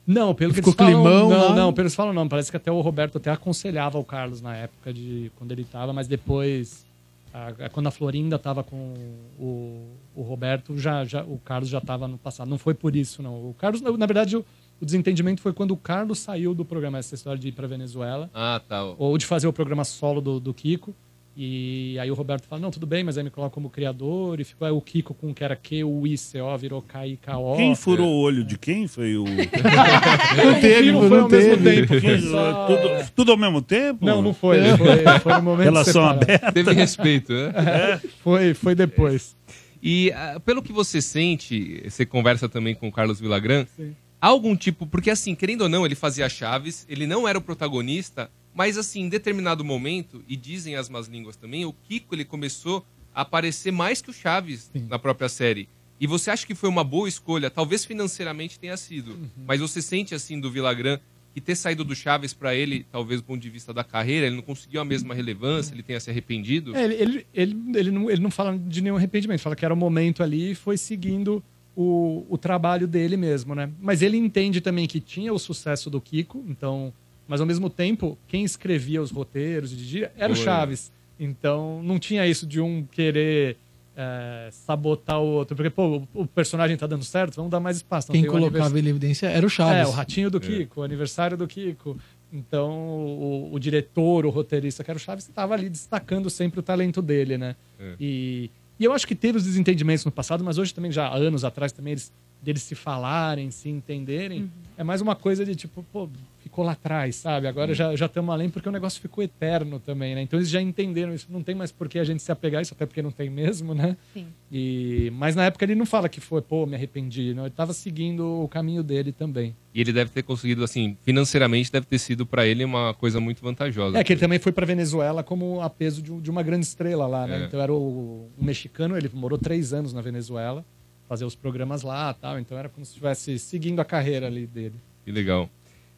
Não, pelo que Ficou eles falam, climão não, lá? não, pelo que eles falam não. Parece que até o Roberto até aconselhava o Carlos na época de quando ele tava, mas depois, a- a- quando a Florinda tava com o, o Roberto, já, já, o Carlos já tava no passado. Não foi por isso, não. O Carlos, na, verdade, o, o desentendimento foi quando o Carlos saiu do programa, essa história de ir pra Venezuela, Ah, tá. ou de fazer o programa solo do, do Kiko. E aí o Roberto fala, não, tudo bem, mas aí me coloca como criador. E ficou aí o Kiko com que era Q-U-I-C-O, virou K-I-K-O. Quem furou o olho de quem foi o. Não teve, Não não, foi ao mesmo teve. tempo. Quem- Só- tudo, tudo ao mesmo tempo? Não, não foi. Foi, foi no momento Relação aberta. Teve respeito, né? Foi, foi depois. E ah, pelo que você sente, você conversa também com o Carlos Villagrán, Sim. algum tipo, porque assim, querendo ou não, ele fazia Chaves, ele não era o protagonista, mas assim, em determinado momento, e dizem as más línguas também, o Kiko ele começou a aparecer mais que o Chaves na própria série. E você acha que foi uma boa escolha? Talvez financeiramente tenha sido, Uhum. mas você sente assim do Villagrán que ter saído do Chaves pra ele, talvez do ponto de vista da carreira, ele não conseguiu a mesma relevância, ele tenha se arrependido? É, ele, ele, ele, ele, não, ele não fala de nenhum arrependimento, fala que era o momento ali e foi seguindo o, o trabalho dele mesmo, né? Mas ele entende também que tinha o sucesso do Kiko, então. Mas ao mesmo tempo, quem escrevia os roteiros e dirigia era o. Chaves. Então não tinha isso de um querer é, sabotar o outro. Porque, pô, o, o personagem tá dando certo, vamos dar mais espaço. Então, Quem colocava anivers- ele em evidência era o Chaves. É, o ratinho do Kiko, o aniversário do Kiko. Então, o, o diretor, o roteirista, que era o Chaves, estava ali destacando sempre o talento dele, né? É. E, e eu acho que teve os desentendimentos no passado, mas hoje também, já há anos atrás, também eles deles se falarem, se entenderem, é mais uma coisa de tipo, pô, ficou lá atrás, sabe? Agora já já estamos além porque o negócio ficou eterno também, né? Então eles já entenderam isso. Não tem mais por que a gente se apegar a isso, até porque não tem mesmo, né? Sim. E, mas na época ele não fala que foi, pô, me arrependi. Não, ele tava seguindo o caminho dele também. E ele deve ter conseguido, assim, financeiramente deve ter sido pra ele uma coisa muito vantajosa. É que ele também foi pra Venezuela como a peso de, de uma grande estrela lá, né? É. Então era o, um mexicano, ele morou três anos na Venezuela, fazer os programas lá tal. Então era como se estivesse seguindo a carreira ali dele. Que legal.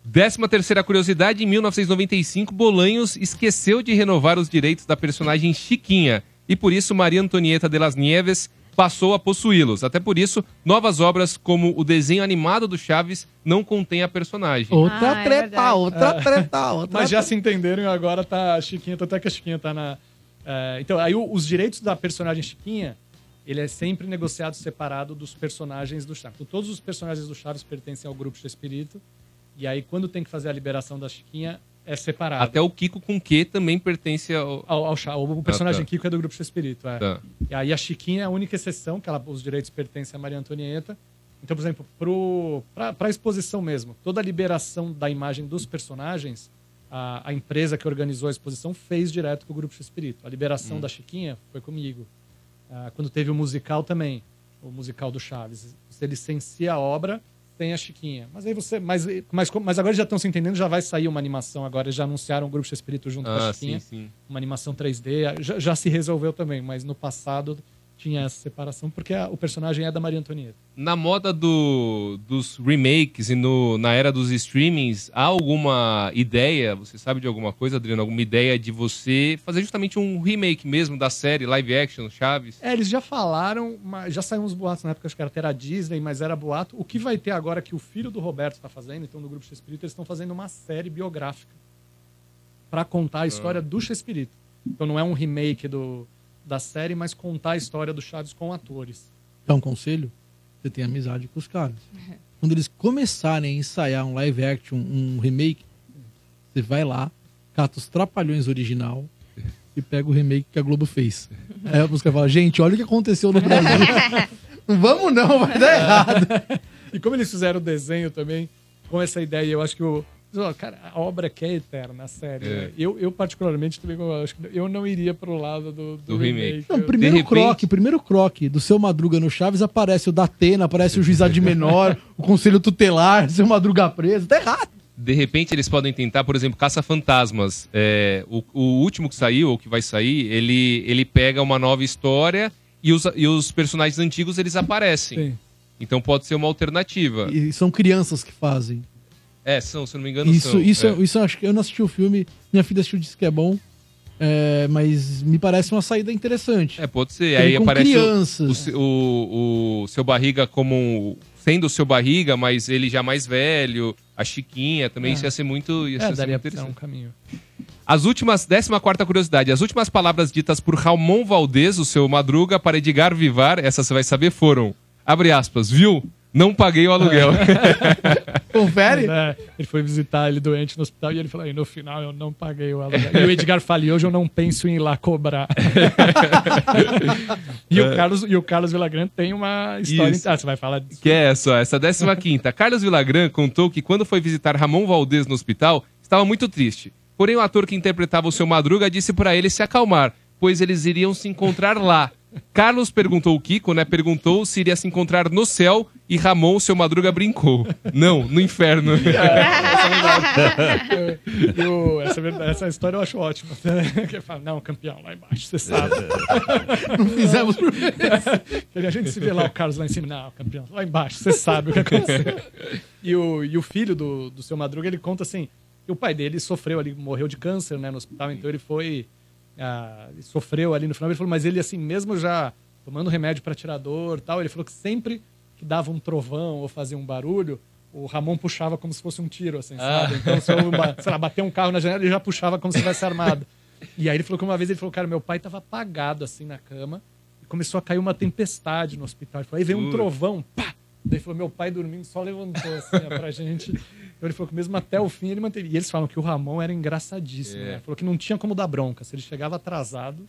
Décima terceira curiosidade, em 1995, Bolanhos esqueceu de renovar os direitos da personagem Chiquinha. E por isso, Maria Antonieta de las Nieves passou a possuí-los. Até por isso, novas obras como o desenho animado do Chaves não contém a personagem. Outra Ah, é treta, verdade. outra É. treta, outra Mas já se entenderam e agora tá a Chiquinha, tanto é que a Chiquinha tá na. é, então, aí o- os direitos da personagem Chiquinha, ele é sempre negociado separado dos personagens do Chaves. Então, todos os personagens do Chaves pertencem ao grupo Espírito. E aí, quando tem que fazer a liberação da Chiquinha, é separado. Até o Kiko com Q também pertence ao... Ao, ao Cha- o personagem Ah, tá. Kiko é do grupo Espírito, é. Tá. E aí a Chiquinha é a única exceção, que ela, os direitos pertencem a Maria Antonieta. Então, por exemplo, para a exposição mesmo, toda a liberação da imagem dos personagens, a, a empresa que organizou a exposição fez direto com o grupo Espírito. A liberação Hum. da Chiquinha foi comigo. Ah, quando teve o musical também, o musical do Chaves, você licencia a obra, tem a Chiquinha. Mas aí você. Mas, mas, mas agora já estão se entendendo, já vai sair uma animação agora, já anunciaram o grupo Espírito junto com Ah, a Chiquinha sim, sim. uma animação 3D. Já, já se resolveu também, mas no passado tinha essa separação, porque a- o personagem é da Maria Antonieta. Na moda do, dos remakes e no, na era dos streamings, há alguma ideia, você sabe de alguma coisa, Adriano? Alguma ideia de você fazer justamente um remake mesmo da série live action Chaves? É, eles já falaram, já saíram uns boatos na época, acho que era até era Disney, mas era boato. O que vai ter agora que o filho do Roberto está fazendo, então do Grupo X-Espírito, eles estão fazendo uma série biográfica para contar a história do X-Espírito. Então não é um remake do, da série, mas contar a história do Chaves com atores. Dá um conselho? Você tem amizade com os caras. Quando eles começarem a ensaiar um live action, um remake, você vai lá, cata os Trapalhões original e pega o remake que a Globo fez. Aí a música fala, gente, olha o que aconteceu no Brasil. não vamos não, vai dar errado. E como eles fizeram o desenho também, com essa ideia, eu acho que o. ó, Cara, a obra que é eterna, a série. É. né? Eu, eu, particularmente, também eu acho que eu não iria pro lado do, do, Do remake. Não, Eu- primeiro repente- croque, primeiro croque do seu Madruga no Chaves aparece o Datena, aparece o juizado de menor, o conselho tutelar, seu Madruga preso. Tá errado. De repente eles podem tentar, por exemplo, Caça-Fantasmas. É, o, o último que saiu, ou que vai sair, ele, ele pega uma nova história e os, e os personagens antigos eles aparecem. Sim. Então pode ser uma alternativa. E são crianças que fazem. É, são, se não me engano, Isso, são. isso, é. isso eu acho que eu não assisti o filme, minha filha assistiu disse que é bom, é, mas me parece uma saída interessante. É, pode ser. Aí com aparece o- crianças. o, o, o seu barriga como sendo o seu barriga, mas ele já mais velho, a Chiquinha também, É. isso ia ser muito, ia É, ser daria muito um caminho. As últimas, 14 curiosidade, as últimas palavras ditas por Ramon Valdez, o seu Madruga, para Edgar Vivar, essa você vai saber, foram, abre aspas, viu? Não paguei o aluguel. Confere? É, ele foi visitar ele doente no hospital e ele falou: "E no final eu não paguei o aluguel. E o Edgar fala: "E hoje eu não penso em ir lá cobrar. e, o Carlos, e o Carlos Villagrán tem uma história. Isso. Ah, você vai falar disso. Que é essa, essa 15 Carlos Villagrán contou que quando foi visitar Ramon Valdez no hospital, estava muito triste. Porém, o ator que interpretava o seu Madruga disse para ele se acalmar, pois eles iriam se encontrar lá. Carlos perguntou o Kiko, né? Perguntou se iria se encontrar no céu e Ramon, seu Madruga, brincou. Não, no inferno. E o- essa, verdade- essa história eu acho ótima. Ele fala, não, campeão, lá embaixo, você sabe. Não fizemos por A gente se vê lá o Carlos lá em cima, não, campeão, lá embaixo, você sabe o que aconteceu. E o, e o filho do, do seu Madruga, ele conta assim, que o pai dele sofreu ali, morreu de câncer, né, no hospital, então ele foi, ah, sofreu ali no final, ele falou, mas ele assim, mesmo já tomando remédio para tirar dor e tal, ele falou que sempre que dava um trovão ou fazia um barulho, o Ramon puxava como se fosse um tiro, assim, sabe? Ah. Então, se eu, sei lá, bater um carro na janela, ele já puxava como se estivesse armado. E aí ele falou que uma vez ele falou, cara, meu pai tava apagado assim na cama e começou a cair uma tempestade no hospital. Ele falou, aí veio um trovão, pá! Daí ele falou, meu pai dormindo só levantou assim, ó, pra gente. Então ele falou que mesmo até o fim ele manteve. E eles falam que o Ramon era engraçadíssimo, É. né? Falou que não tinha como dar bronca. Se ele chegava atrasado,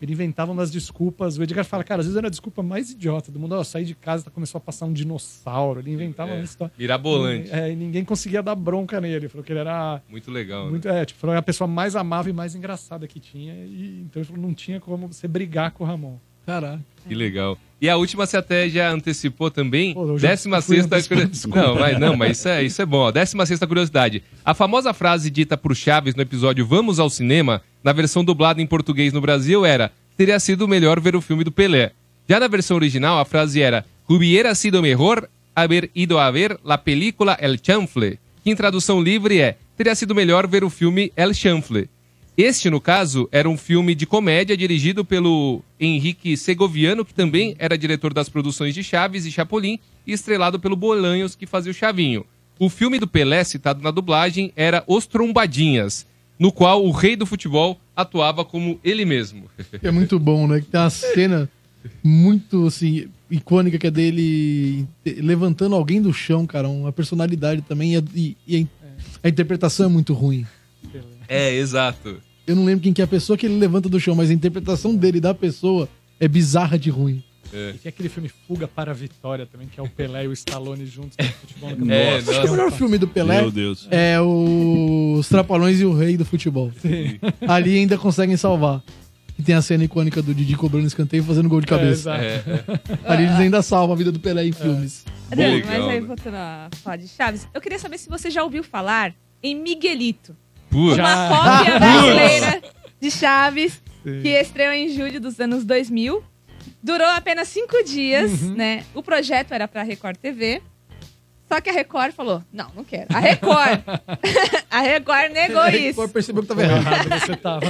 ele inventava umas desculpas. O Edgar fala, cara, às vezes era a desculpa mais idiota do mundo. Ó, saí de casa, começou a passar um dinossauro. Ele inventava É, uma história. mirabolante. É, e ninguém conseguia dar bronca nele. Ele falou que ele era Muito legal. né? muito, é, tipo, foi a pessoa mais amável e mais engraçada que tinha. E, então ele falou, não tinha como você brigar com o Ramon. Caraca. Que legal. E a última você até já antecipou também. Pô, Décima sexta curiosidade. Não, vai, não, mas isso é, isso é bom. Décima sexta curiosidade. A famosa frase dita por Chaves no episódio Vamos ao Cinema, na versão dublada em português no Brasil, era: teria sido melhor ver o filme do Pelé. Já na versão original, a frase era: Hubiera sido mejor haber ido a ver la película El Chanfle, que em tradução livre é: teria sido melhor ver o filme El Chanfle. Este, no caso, era um filme de comédia dirigido pelo Henrique Segoviano, que também era diretor das produções de Chaves e Chapolin, e estrelado pelo Bolanhos, que fazia o Chavinho. O filme do Pelé, citado na dublagem, era Os Trombadinhas, no qual o rei do futebol atuava como ele mesmo. É muito bom, né? Tem uma cena muito, assim, icônica que é dele levantando alguém do chão, cara. Uma personalidade também. E, a- e- a interpretação é muito ruim. É, exato. Eu não lembro quem que é a pessoa que ele levanta do chão, mas a interpretação dele da pessoa é bizarra de ruim. E tem aquele filme Fuga para a Vitória também, que é o Pelé e o Stallone juntos no futebol. no É. Acho que o melhor filme do Pelé Meu Deus. é o Os Trapalhões e o Rei do Futebol. Ali ainda conseguem salvar. E tem a cena icônica do Didi cobrando escanteio e fazendo gol de cabeça. É, exato. Ali eles ainda salvam a vida do Pelé em filmes. Adriano, legal, mas aí né? voltando a falar de Chaves, eu queria saber se você já ouviu falar em Miguelito. Putz. Uma cópia brasileira de Chaves que estreou em julho dos anos 2000. Durou apenas cinco dias, né? O projeto era pra Record TV. Só que a Record falou: não, não quero. A Record. a Record negou Aí isso. percebeu que tava errado. Errado você tava.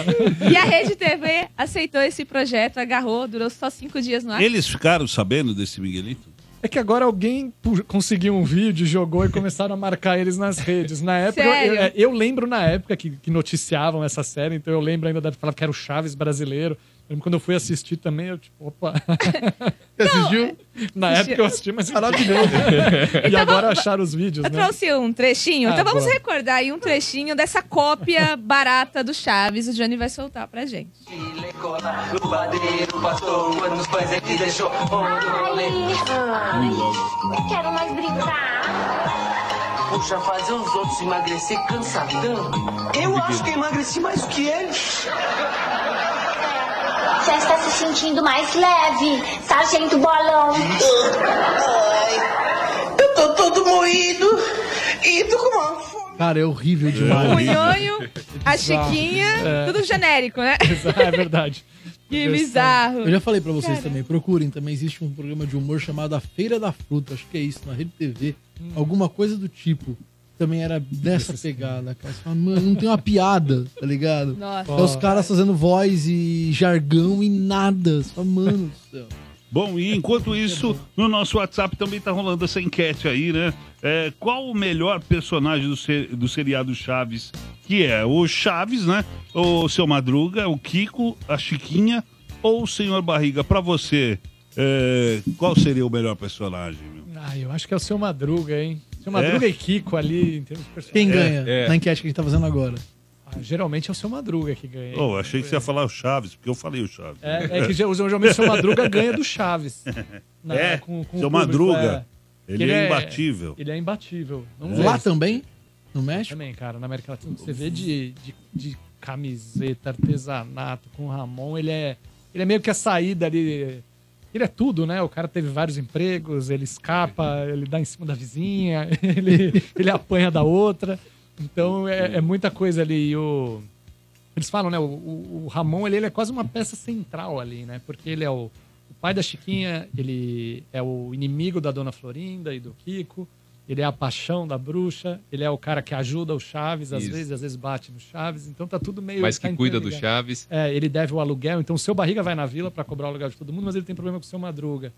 E a Rede TV aceitou esse projeto, agarrou, durou só cinco dias no ar. Eles ficaram sabendo desse Miguelito? É que agora alguém conseguiu um vídeo, jogou e começaram a marcar eles nas redes. Na época, eu, eu- eu lembro na época que, que noticiavam essa série, então eu lembro ainda da falar que era o Chaves brasileiro. Lembro quando eu fui assistir também, eu tipo, opa. Você assistiu? Na Assistiu. época eu assisti, mas Maravilhoso. e Então agora vamos- acharam os vídeos, Eu né? trouxe um trechinho, Ah, então vamos boa. recordar aí um trechinho dessa cópia barata do Chaves. O Johnny vai soltar pra gente. É? Ai, quero mais brincar. Puxa, fazer os outros emagrecer cansadão. Eu acho que eu emagreci mais que eles. Já está se sentindo mais leve, Sargento Bolão. Eu tô todo moído e tô com uma fome. Cara, é horrível demais. O Nhonho, a. Chiquinha, É. tudo genérico, né? É verdade. Que bizarro. Eu já falei pra vocês Cara. também, procurem. Também existe um programa de humor chamado A Feira da Fruta, acho que é isso, na Rede TV. Alguma coisa do tipo. Também era dessa pegada, cara. Você fala, mano, não tem uma piada, tá ligado? Nossa. É os caras fazendo voz e jargão e nada. Você fala, mano do céu. Bom, e enquanto isso, no nosso WhatsApp também tá rolando essa enquete aí, né? É, qual o melhor personagem do, se- do seriado Chaves? Que é o Chaves, né? O Seu Madruga, o Kiko, a Chiquinha ou o Senhor Barriga? Pra você, é, qual seria o melhor personagem? meu? Ah, eu acho que é o seu Madruga, hein? Seu Madruga É? e Kiko ali, em termos de. Quem ganha É. na enquete que a gente tá fazendo agora? Ah, geralmente é o seu Madruga que ganha. Oh, achei que você ia falar o Chaves, porque eu falei o Chaves. É, é que ge- geralmente o seu Madruga ganha do Chaves. Na- É? com- com o Seu público, Madruga, é. ele Que é imbatível. Ele é imbatível. É. Lá também? No México? Também, cara. Na América Latina, você vê de, de, de camiseta, artesanato com o Ramon, ele é, ele é meio que a saída ali. Ele é tudo, né? O cara teve vários empregos, ele escapa, ele dá em cima da vizinha, ele, ele apanha da outra. Então é, é muita coisa ali. E o, eles falam, né? O, o, o Ramon, ele, ele é quase uma peça central ali, né? Porque ele é o, o pai da Chiquinha, ele é o inimigo da Dona Florinda e do Kiko. Ele é a paixão da bruxa, ele é o cara que ajuda o Chaves, às Isso. vezes, às vezes bate no Chaves, então tá tudo meio. Mas tá que cuida do. Chaves. É, ele deve o aluguel, então o seu barriga vai na vila pra cobrar o aluguel de todo mundo, mas ele tem problema com o seu madruga.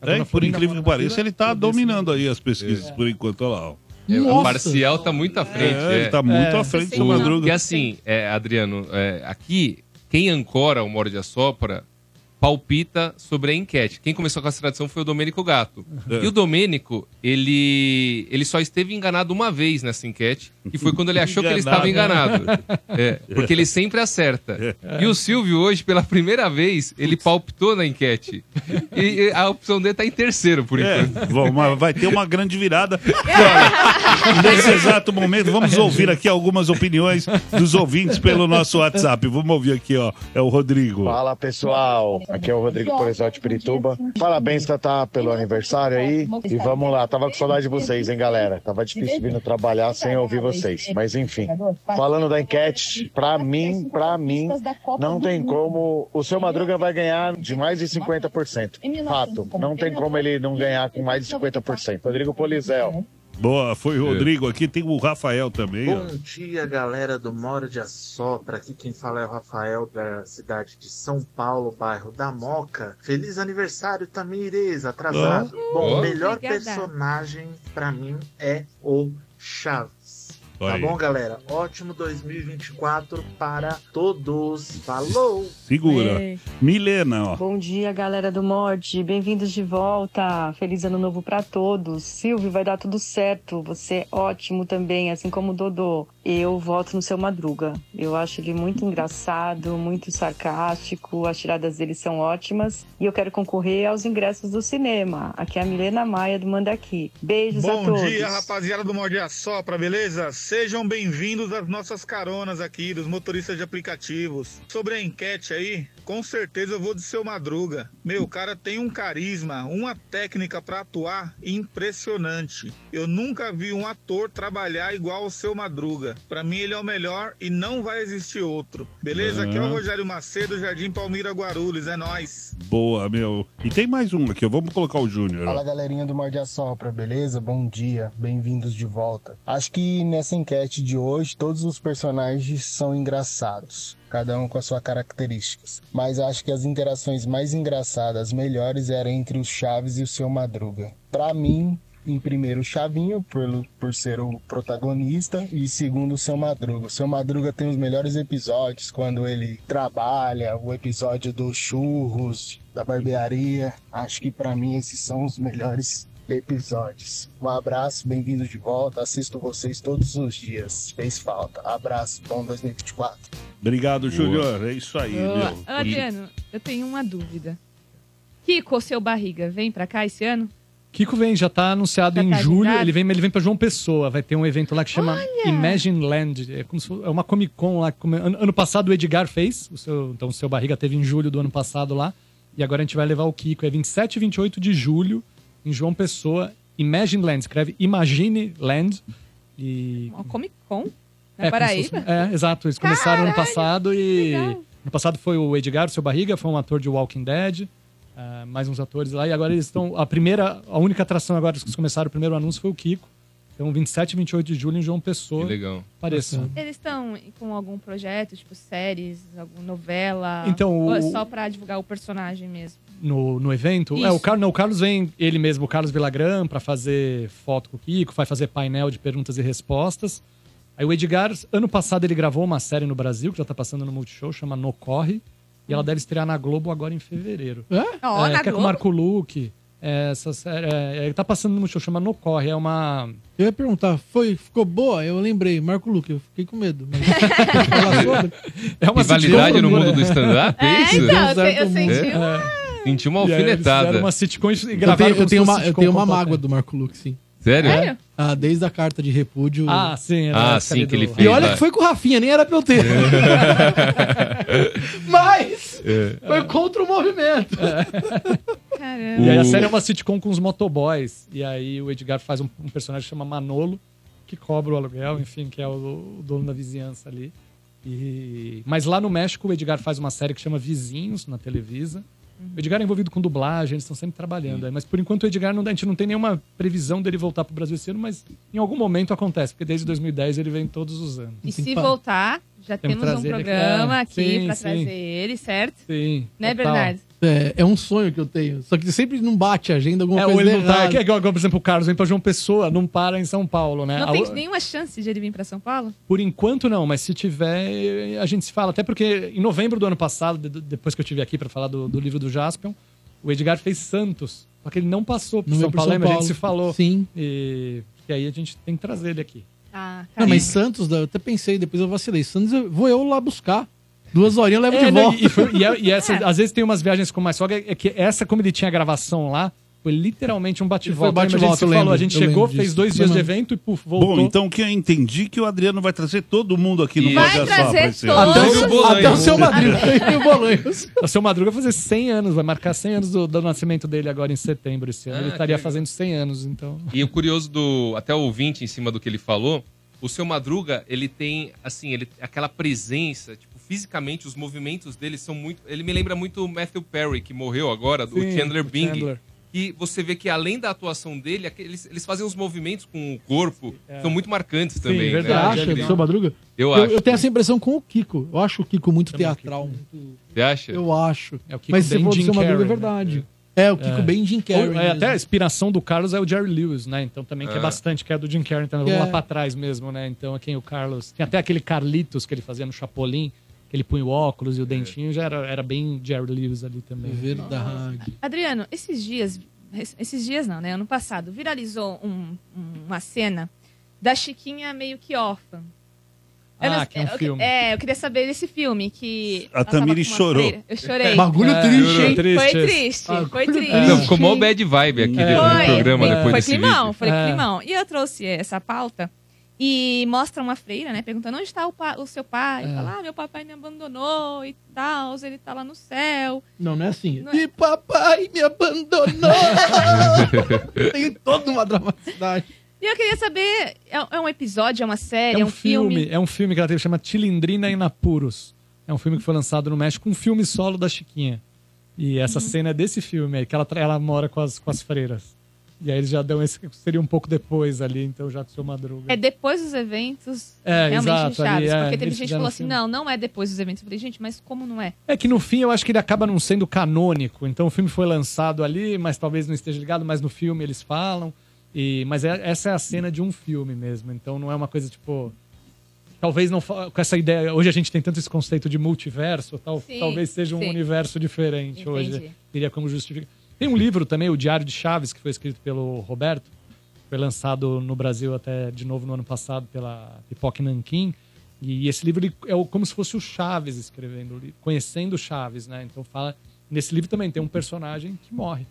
A É, por incrível que pareça, ele tá dominando aí as pesquisas É. por enquanto, olha lá. ó. É, o Nossa. parcial tá muito à frente. É, ele tá muito à frente do Madruga. Porque assim, é, Adriano, é, aqui, quem ancora o Morde a Sopra palpita sobre a enquete. Quem começou com essa tradição foi o Domênico Gato. É. E o Domênico, ele, ele só esteve enganado uma vez nessa enquete, que foi quando ele achou que ele estava enganado. É, porque ele sempre acerta. E o Silvio, hoje, pela primeira vez, ele palpitou na enquete. E, e a opção dele tá em terceiro, por É, enquanto. mas vai ter uma grande virada. Nesse exato momento, vamos ouvir aqui algumas opiniões dos ouvintes pelo nosso WhatsApp. Vamos ouvir aqui, ó. É o Rodrigo. Fala pessoal, aqui é o Rodrigo Polizal de Pirituba. Parabéns, Tatá, pelo aniversário aí. E vamos lá, tava com saudade de vocês, hein, galera? Tava difícil vindo trabalhar sem ouvir vocês. Mas enfim, falando da enquete, pra mim, pra mim, não tem como. O seu Madruga vai ganhar de mais de 50%. Fato, não tem como ele não ganhar com mais de 50%. Rodrigo Polizel. Boa, foi o Rodrigo aqui. Tem o Rafael também, ó. Bom dia, galera do Morde a Sopra. Aqui quem fala é o Rafael, da cidade de São Paulo, bairro da Moca. Feliz aniversário, Tamires, atrasado. Oh. Bom, Oh. o melhor Obrigada. personagem pra mim é o Chaves. Tá aí. bom, galera? Ótimo 2024 para todos. Falou! Segura. É. Milena, ó. Bom dia, galera do Mod. Bem-vindos de volta. Feliz ano novo pra todos. Silvio, vai dar tudo certo. Você é ótimo também, assim como o Dodô. Eu voto no seu Madruga. Eu acho ele muito engraçado, muito sarcástico. As tiradas dele são ótimas. E eu quero concorrer aos ingressos do cinema. Aqui é a Milena Maia do Mandaqui. Beijos a Bom todos. dia, rapaziada do Morde a Sopra, beleza? Sejam bem-vindos às nossas caronas aqui, dos motoristas de aplicativos. Sobre a enquete aí, com certeza eu vou de seu Madruga. Meu, o cara tem um carisma, uma técnica pra atuar impressionante. Eu nunca vi um ator trabalhar igual o seu Madruga. Pra mim ele é o melhor e não vai existir outro. Beleza? Aqui é o Aham. Rogério Macedo, Jardim Palmira Guarulhos, é nóis. Boa, meu. E tem mais um aqui. Vamos colocar o Júnior. Fala galerinha do Morde a Sopra, beleza? Bom dia, bem-vindos de volta. Acho que nessa enquete de hoje todos os personagens são engraçados, cada um com as suas características. Mas acho que as interações mais engraçadas, melhores, eram entre o Chaves e o seu Madruga. Pra mim, Em primeiro, o Chavinho, por, por ser o protagonista, e segundo, o Seu Madruga. O Seu Madruga tem os melhores episódios quando ele trabalha, o episódio dos churros, da barbearia. Acho que pra mim esses são os melhores episódios. Um abraço, bem-vindos de volta. Assisto vocês todos os dias. Fez falta. Abraço, bom 2024. Obrigado, Júnior. É isso aí, Ô, meu. Adriano, eu tenho uma dúvida. Kiko, seu barriga, vem pra cá esse ano? Kiko vem, já tá anunciado Já em tá julho. Ele vem, ele vem para João Pessoa. Vai ter um evento lá que chama Olha! Imagine Land. É, como se é uma Comic Con lá. como- Ano, ano passado o Edgar fez. O seu, então o seu barriga teve em julho do ano passado lá. E agora a gente vai levar o Kiko. É 27 e 28 de julho em João Pessoa. Imagine Land. Escreve Imagine Land. E Uma Comic Con? Na é, Paraíba? fosse- é, exato. Eles começaram ano Caralho, passado e. legal. No passado foi o Edgar, o seu barriga, foi um ator de Walking Dead. Ah, mais uns atores lá. E agora eles estão. A primeira, a única atração agora que eles começaram, o primeiro anúncio foi o Kiko. Então, 27 e 28 de julho em João Pessoa. Que legal. Pareça. Eles estão com algum projeto, tipo séries, alguma novela? Então, Ou é o- só pra divulgar o personagem mesmo? No, no evento. É, Isso. o, Carlos, não, o Carlos vem, ele mesmo, o Carlos Villagrán, pra fazer foto com o Kiko, vai fazer painel de perguntas e respostas. Aí o Edgar, ano passado, ele gravou uma série no Brasil, que já tá passando no Multishow, chama No Corre. E ela deve estrear na Globo agora em fevereiro. É? Ó, é, na que é com o Marco Luque. É, essa série. É, é, tá passando no Multishow, chama No Corre. É uma. Eu ia perguntar, foi, ficou boa? Eu lembrei, Marco Luque, eu fiquei com medo. Mas... É uma Rivalidade no mundo do stand-up? É, É, isso? então, eu, eu senti uma... É. Senti uma E aí eles alfinetada. uma sitcom e Eu gravaram tenho, eu como se tenho uma, eu tenho uma mágoa do Marco Luque, sim. Sério? Sério? Ah, desde a carta de repúdio. Ah, sim. Ah, né, sim, ali que ele fez. E olha lá. que foi com o Rafinha, nem era pra eu ter. Mas É. foi contra o movimento. Caramba. E aí a série é uma sitcom com os motoboys. E aí o Edgar faz um, um personagem que chama Manolo, que cobra o aluguel, enfim, que é o, o dono da vizinhança ali. E... Mas lá no México o Edgar faz uma série que chama Vizinhos, na Televisa. O Edgar é envolvido com dublagem, eles estão sempre trabalhando. aí. Mas por enquanto o Edgar, não, a gente não tem nenhuma previsão dele voltar pro Brasil esse ano, mas em algum momento acontece, porque desde 2010 ele vem todos os anos. E Tem se voltar, já Temos um aqui. programa É, aqui pra sim. trazer ele, certo? Sim. Né, total. Bernardo? É, é um sonho que eu tenho. Só que sempre não bate a agenda, alguma É, coisa ele não tá. É igual, por exemplo, o Carlos vem pra João Pessoa, não para em São Paulo, né? Não A- tem nenhuma chance de ele vir pra São Paulo? Por enquanto não, mas se tiver, a gente se fala. Até porque em novembro do ano passado, de- depois que eu estive aqui para falar do, do livro do Jaspion, o Edgar fez Santos. Só que ele não passou pro Não São pro Paulo, São lembra? A gente Paulo. se falou. Sim. E, e aí a gente tem que trazer ele aqui. Ah, Não, mas Santos, eu até pensei, depois eu vacilei. Santos, eu- vou eu lá buscar. Duas horinhas eu levo É, de não, volta. E, e foi- e é- e essa, às vezes tem umas viagens com mais sogra, é que essa, como ele tinha gravação lá, foi literalmente um Foi bate-volta. bate-volta, Lembra? a gente falou, a gente chegou, fez disso. dois dias de evento e puf, voltou. Bom, então o que eu entendi que o Adriano vai trazer todo mundo aqui no Vai trazer Sopra esse todo ano. Até, o seu Madrid e o Bolanhos. O seu Madruga vai fazer 100 anos, vai marcar 100 anos do, do nascimento dele agora em setembro esse ano. Ah, ele que estaria legal. fazendo 100 anos, então. E o curioso do. Até o ouvinte em cima do que ele falou, o seu Madruga, ele tem, assim, ele aquela presença, tipo, fisicamente, os movimentos dele são muito. Ele me lembra muito o Matthew Perry, que morreu agora, do Sim, Chandler Bing. Chandler. E você vê que além da atuação dele, eles, eles fazem uns movimentos com o corpo que são muito marcantes também. né? Você verdade. acha, Ele- do seu Madruga? Eu eu, acho. eu tenho essa impressão com o Kiko. Eu acho o Kiko muito teatral. muito- Você acha? Eu acho. É o Kiko Mas se bem for do seu Madruga, é Carrey, verdade. É, o Kiko É. bem Jim Carrey. Ou- é, até a inspiração do Carlos é o Jerry Lewis, né? Então também que é Ah. bastante, que é do Jim Carrey, então Que vamos é- lá pra trás mesmo, né? Então quem o Carlos. Tem até aquele Carlitos que ele fazia no Chapolin, que ele punha o óculos e o dentinho, já era, era bem Jerry Lewis ali também. É verdade. Adriano, esses dias, esses dias não, né? Ano passado, viralizou um- uma cena da Chiquinha meio que órfã. Eu Ah, não- que é um eu- filme. É, eu queria saber desse filme que. A Tamiri chorou. freira. Eu chorei. Bagulho É, triste, hein? Foi Triste. triste, Bagulho foi triste. Não, ficou mó bad vibe aqui É. no Foi, programa foi, depois foi desse climão, vídeo. foi É. climão. E eu trouxe essa pauta e mostra uma freira, né? Perguntando onde está o, o seu pai. É. Fala, ah, meu papai me abandonou e tal, ele tá lá no céu. Não, não é assim. Não é. E papai me abandonou. Tem toda uma dramaticidade. E eu queria saber, é, é um episódio, é uma série, É é um, filme, é um filme que ela teve, chama Tilindrina em Apuros. É um filme que foi lançado no México, um filme solo da Chiquinha. E essa cena é desse filme aí, que ela, ela mora com as, com as freiras. E aí eles já dão esse. Seria um pouco depois ali, então já com o seu madruga. É depois dos eventos, É, realmente exato, Chaves. ali, é, porque teve eles gente que falou assim, não, não é depois dos eventos. Eu falei, gente, mas como não é? É que no fim eu acho que ele acaba não sendo canônico. Então o filme foi lançado ali, mas talvez não esteja ligado, mas no filme eles falam. E, mas é- essa é a cena de um filme mesmo. Então não é uma coisa tipo. Talvez não com essa ideia. Hoje a gente tem tanto esse conceito de multiverso, tal, Sim, talvez seja um sim. universo diferente Entendi. hoje. Teria como justificar. Tem um livro também, o Diário de Chaves, que foi escrito pelo Roberto. Foi lançado no Brasil até de novo no ano passado pela Pipoca Nankin. E esse livro é como se fosse o Chaves escrevendo, conhecendo Chaves, né? Então fala. Nesse livro também tem um personagem que morre.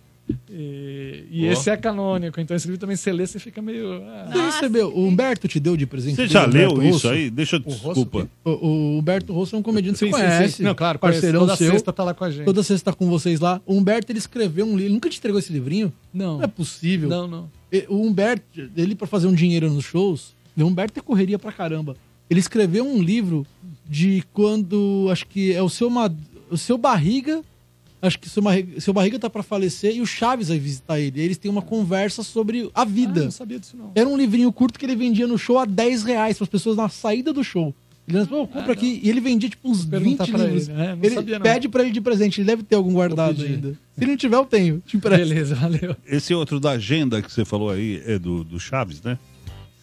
E, e esse é canônico. Então esse livro também você lê, você fica meio. ah, Você recebeu? O Humberto te deu de presente? Você já Humberto leu isso Rosso? aí? Deixa eu. Desculpa. O, o Humberto Rosso é um comediante que Sim, você sim, conhece. sim. Não, claro, parceirão Toda seu. sexta tá lá com a gente. Toda sexta tá com vocês lá. O Humberto, ele escreveu um livro. Ele nunca te entregou esse livrinho? Não. Não é possível. Não, não. E- O Humberto, ele pra fazer um dinheiro nos shows, o Humberto é correria pra caramba. Ele escreveu um livro de quando, acho que é o seu, o seu barriga, acho que seu, barriga, seu barriga tá pra falecer e o Chaves vai visitar ele. E eles têm uma conversa sobre a vida. Ah, não sabia disso não. Era um livrinho curto que ele vendia no show a 10 reais para as pessoas na saída do show. Ele lançou, "Pô, compra aqui. E ele vendia tipo uns 20 perguntar pra livros. ele, né? Não ele sabia, não. pede pra ele de presente. Ele deve ter algum guardado ainda. Se ele não tiver, eu tenho. Te. Beleza, valeu. Esse outro da agenda que você falou aí é do, do Chaves, né?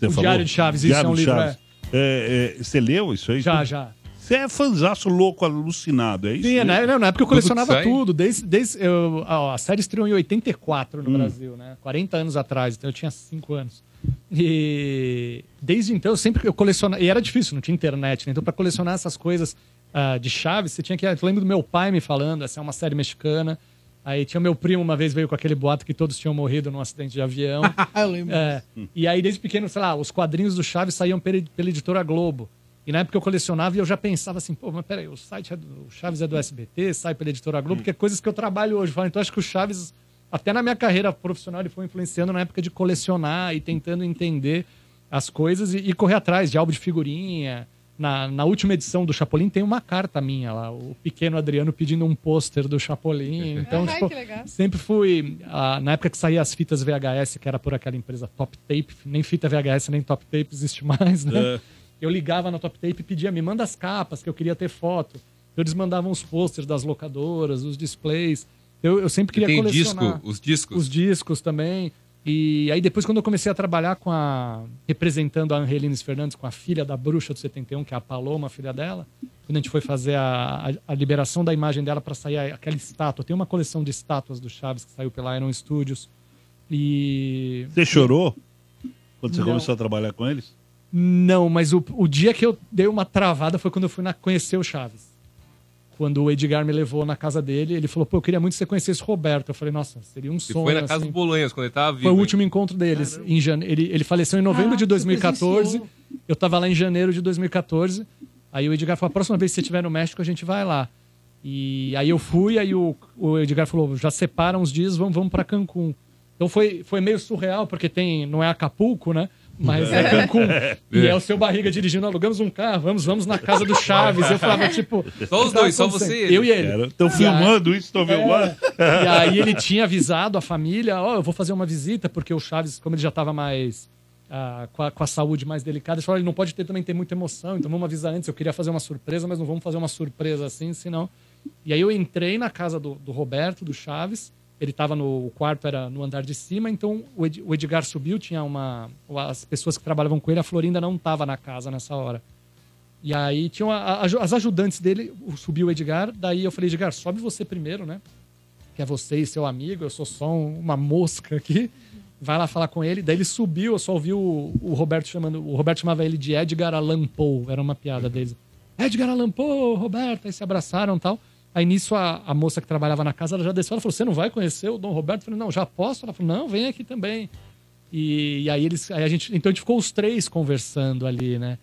Você O Diário de Chaves, isso Diário é um de livro, Chaves. É, é, você leu isso aí? Já, já. Você é fanzaço louco, alucinado, é isso? Sim, né? né? Não, na época eu Tudo colecionava sai? tudo. Desde, desde eu, a, a série estreou em 84 no Hum. Brasil, né? 40 anos atrás, então eu tinha 5 anos. E desde então eu sempre eu colecionava. E era difícil, não tinha internet, né? Então, pra colecionar essas coisas ah, de Chaves, você tinha que. Eu lembro do meu pai me falando, essa é uma série mexicana. Aí tinha meu primo uma vez veio com aquele boato que todos tinham morrido num acidente de avião. eu lembro. É, e aí, desde pequeno, sei lá, os quadrinhos do Chaves saíam pela, pela editora Globo. E na época eu colecionava e eu já pensava assim, pô, mas peraí, o site é do, o Chaves é do SBT, sai pela editora Globo, que é coisas que eu trabalho hoje. Então acho que o Chaves, até na minha carreira profissional, ele foi influenciando na época de colecionar e tentando entender as coisas e, e correr atrás de álbum de figurinha. Na, na última edição do Chapolin tem uma carta minha lá, o pequeno Adriano pedindo um pôster do Chapolin. Então, Ai, tipo, que legal. sempre fui. ah, na época que saía as fitas VHS, que era por aquela empresa Top Tape, nem fita VHS nem Top Tape existe mais, né? É. Eu ligava na Top Tape e pedia, me manda as capas, que eu queria ter foto. Eles mandavam os posters das locadoras, os displays. Eu, eu sempre queria Tem colecionar. disco, os discos? Os discos também. E aí depois, quando eu comecei a trabalhar com a... Representando a Angelines Fernandes, com a filha da bruxa do 71, que é a Paloma, a filha dela. Quando a gente foi fazer a, a, a liberação da imagem dela para sair aquela estátua. Tem uma coleção de estátuas do Chaves que saiu pela Iron Studios. E... Você chorou quando você Não. começou a trabalhar com eles? Não, mas o, o dia que eu dei uma travada foi quando eu fui na, conhecer o Chaves. Quando o Edgar me levou na casa dele, ele falou, pô, eu queria muito que você conhecesse o Roberto. Eu falei, nossa, seria um sonho. foi na casa assim. do Bolanhas, quando ele tava vivo. Foi o último encontro deles. Em jane... ele, ele faleceu em novembro Ah, de você 2014. presenciou. Eu tava lá em janeiro de 2014. Aí o Edgar falou: a próxima vez que você estiver no México, a gente vai lá. E aí eu fui, aí o, o Edgar falou: já separa uns dias, vamos, vamos para Cancún. Então foi, foi meio surreal, porque tem. Não é Acapulco, né? Mas é Cancún. E é o seu barriga dirigindo, alugamos um carro, vamos, vamos na casa do Chaves. Eu falava, tipo. Só os "Tá dois, só acontecendo?" você e ele. Eu e ele. Estão E filmando aí- isso, estão filmando? É. E aí ele tinha avisado a família, ó, eu vou fazer uma visita, porque o Chaves, como ele já estava mais. ah, com, a, com a saúde mais delicada, ele falou, ele não pode ter também ter muita emoção, então vamos avisar antes. Eu queria fazer uma surpresa, mas não vamos fazer uma surpresa assim, senão. E aí eu entrei na casa do, do Roberto, do Chaves. Ele estava no quarto, era no andar de cima, então o, Ed- o Edgar subiu, tinha uma. As pessoas que trabalhavam com ele, a Florinda não estava na casa nessa hora. E aí tinham a- a- as ajudantes dele, subiu o Edgar, daí eu falei, Edgar, sobe você primeiro, né? Que é você e seu amigo, eu sou só um- uma mosca aqui. Vai lá falar com ele. Daí ele subiu, eu só ouvi o, o Roberto chamando. O Roberto chamava ele de Edgar Allan Poe, era uma piada deles. Edgar Allan Poe, Roberto, aí se abraçaram e tal. Aí nisso a, a moça que trabalhava na casa, ela já desceu, ela falou: Você não vai conhecer o Dom Roberto? Eu falei: Não, já posso? Ela falou: Não, vem aqui também. E, e aí eles. Aí a gente, então a gente ficou os três conversando ali, né?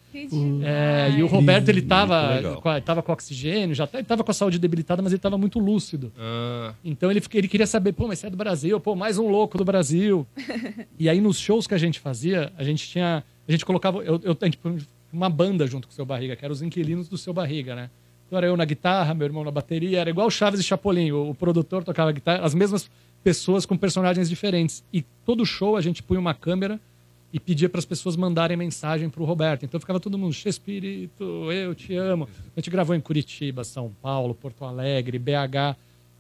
É, e o Roberto, ele tava, com a- tava com oxigênio, já ele tava com a saúde debilitada, mas ele tava muito lúcido. Ah, Então ele, ele queria saber, pô, mas você é do Brasil, pô, mais um louco do Brasil. e aí nos shows que a gente fazia, a gente tinha. A gente colocava. Eu, eu tenho tipo, uma banda junto com o seu barriga, que eram os inquilinos do seu barriga, né? Então era eu na guitarra, meu irmão na bateria, era igual Chaves e Chapolin. O, o produtor tocava guitarra, as mesmas pessoas com personagens diferentes. E todo show a gente punha uma câmera e pedia para as pessoas mandarem mensagem para o Roberto. Então ficava todo mundo, Chespirito, eu te amo. A gente gravou em Curitiba, São Paulo, Porto Alegre, BH.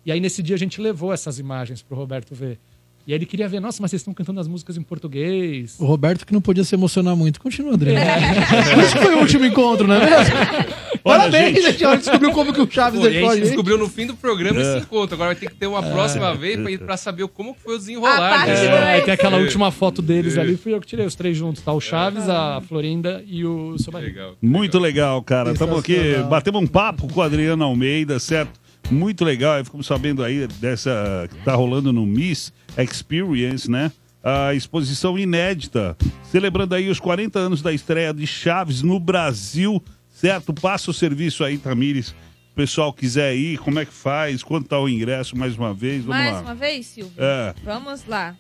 E aí nesse dia a gente levou essas imagens para o Roberto ver. E aí ele queria ver, nossa, mas vocês estão cantando as músicas em português. O Roberto que não podia se emocionar muito. Continua, André. Esse foi o último encontro, não é mesmo? Parabéns, gente. gente. A gente descobriu como que o Chaves Pô, e a deixou a gente descobriu no fim do programa É. esse encontro. Agora vai ter que ter uma É. próxima vez pra, ir- pra saber como que foi o A desenrolar. parte né? É, aí tem aquela É. última foto deles É. ali, fui eu que tirei os três juntos, tá? O Chaves, a Florinda e o seu marido. Legal. Muito legal, cara. Estamos aqui, batemos um papo com o Adriano Almeida, certo? Muito legal. Aí ficamos sabendo aí dessa que tá rolando no Miss Experience, né? A exposição inédita, celebrando aí os 40 anos da estreia de Chaves no Brasil, certo? Passa o serviço aí, Tamires. Se o pessoal quiser ir, como é que faz? Quanto tá o ingresso mais uma vez? Vamos Mais lá. uma vez, Silvio? É. Vamos lá.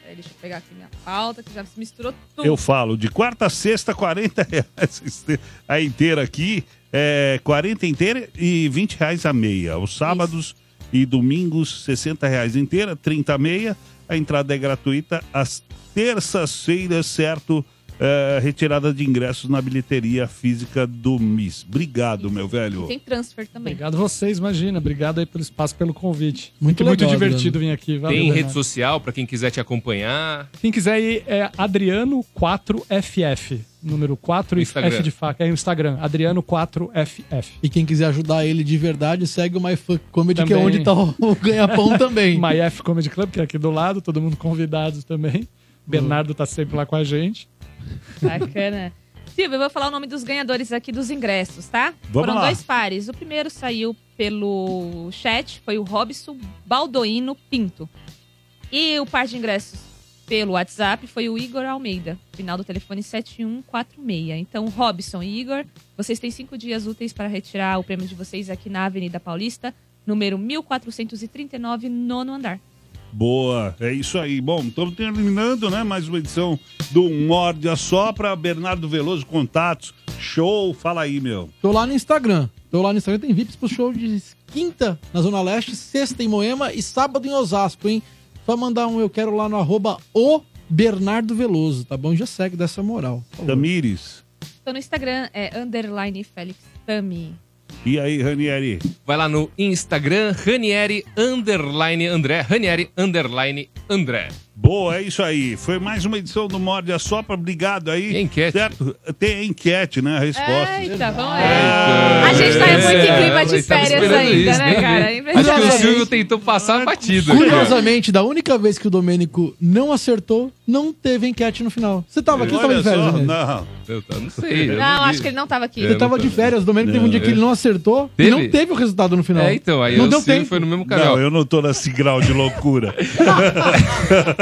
Peraí, deixa eu pegar aqui minha pauta, que já se misturou tudo. Eu falo, de quarta a sexta, 40 reais a inteira aqui, é 40 inteira e 20 reais a meia. Os sábados e domingos, 60 reais inteira, 30 a meia. A entrada é gratuita às terças-feiras, certo? É, retirada de ingressos na bilheteria física do MIS. Obrigado, meu velho. Tem transfer também. Obrigado vocês, imagina. Obrigado aí pelo espaço, pelo convite. Muito muito legal, divertido Adriano. vir aqui. Valeu, Tem rede Renato. social pra quem quiser te acompanhar. Quem quiser ir é Adriano4FF. Número 4 e Instagram. F de faca. É o Instagram. Adriano4FF. E quem quiser ajudar ele de verdade, segue o MyFuck Comedy, que é Também. onde tá o, o ganha-pão também. MyF Comedy Club, que é aqui do lado, todo mundo convidado também. Bernardo tá sempre lá com a gente. Bacana. Silvio, eu vou falar o nome dos ganhadores aqui dos ingressos, tá? Vamos Foram lá. dois pares. O primeiro saiu pelo chat, foi o Robson Baldoino Pinto. E o par de ingressos pelo WhatsApp foi o Igor Almeida, final do telefone 7146. Então, Robson e Igor, vocês têm cinco dias úteis para retirar o prêmio de vocês aqui na Avenida Paulista, número 1439, nono andar. Boa, é isso aí. Bom, estamos terminando, né? Mais uma edição do Morde a Sopra. Bernardo Veloso, contatos, show. Fala aí, meu. Tô lá no Instagram. Tô lá no Instagram, tem VIPs pro show de quinta na Zona Leste, sexta em Moema e sábado em Osasco, hein? Só mandar um eu quero lá no arroba o Bernardo Veloso, tá bom? Já segue dessa moral. Tamires. Então, no Instagram é underline Felix Tami. E aí, Ranieri? Vai lá no Instagram, Ranieri underline André. Ranieri underline André. Boa, é isso aí. Foi mais uma edição do Morde a Sopra. Obrigado aí. Tem enquete. Certo? Tem enquete, né? A resposta. Eita, vamos lá. A gente tá muito em clima de férias ainda, isso, né, nem cara? É Acho que o. Silvio tentou passar a batida. Curiosamente, da única vez que o Domênico não acertou, não teve enquete no final. Você tava aqui ou tava Olha de férias? só, Domênico? não. Eu não sei. eu Não, acho que ele não tava aqui. Ele tava de férias, o Domênico teve um dia que ele não acertou Teve? e não teve o resultado no final. É, então, aí não deu tempo. foi no mesmo canal. Não, eu não tô nesse grau de loucura.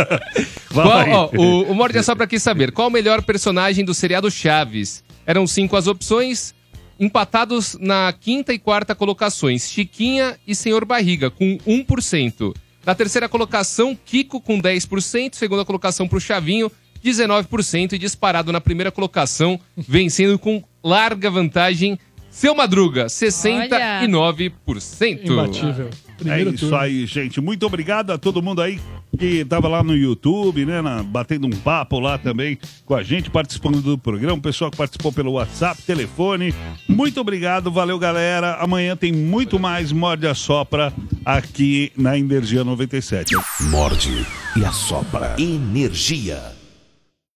Qual, ó, o, o Morde é só pra quem saber. Qual o melhor personagem do seriado Chaves? Eram cinco as opções, empatados na quinta e quarta colocações. Chiquinha e Senhor Barriga, com 1%. Na terceira colocação, Kiko com 10%. Segunda colocação pro Chavinho, 19%. E disparado na primeira colocação, vencendo com larga vantagem, Seu Madruga, 69%. Imbatível. É Primeiro isso turno. aí, gente. Muito obrigado a todo mundo aí que tava lá no YouTube, né? na- batendo um papo lá também com a gente, participando do programa. O pessoal que participou pelo WhatsApp, telefone. Muito obrigado, valeu, galera. Amanhã tem muito mais Morde a Sopra aqui na Energia 97. Morde e assopra. Energia.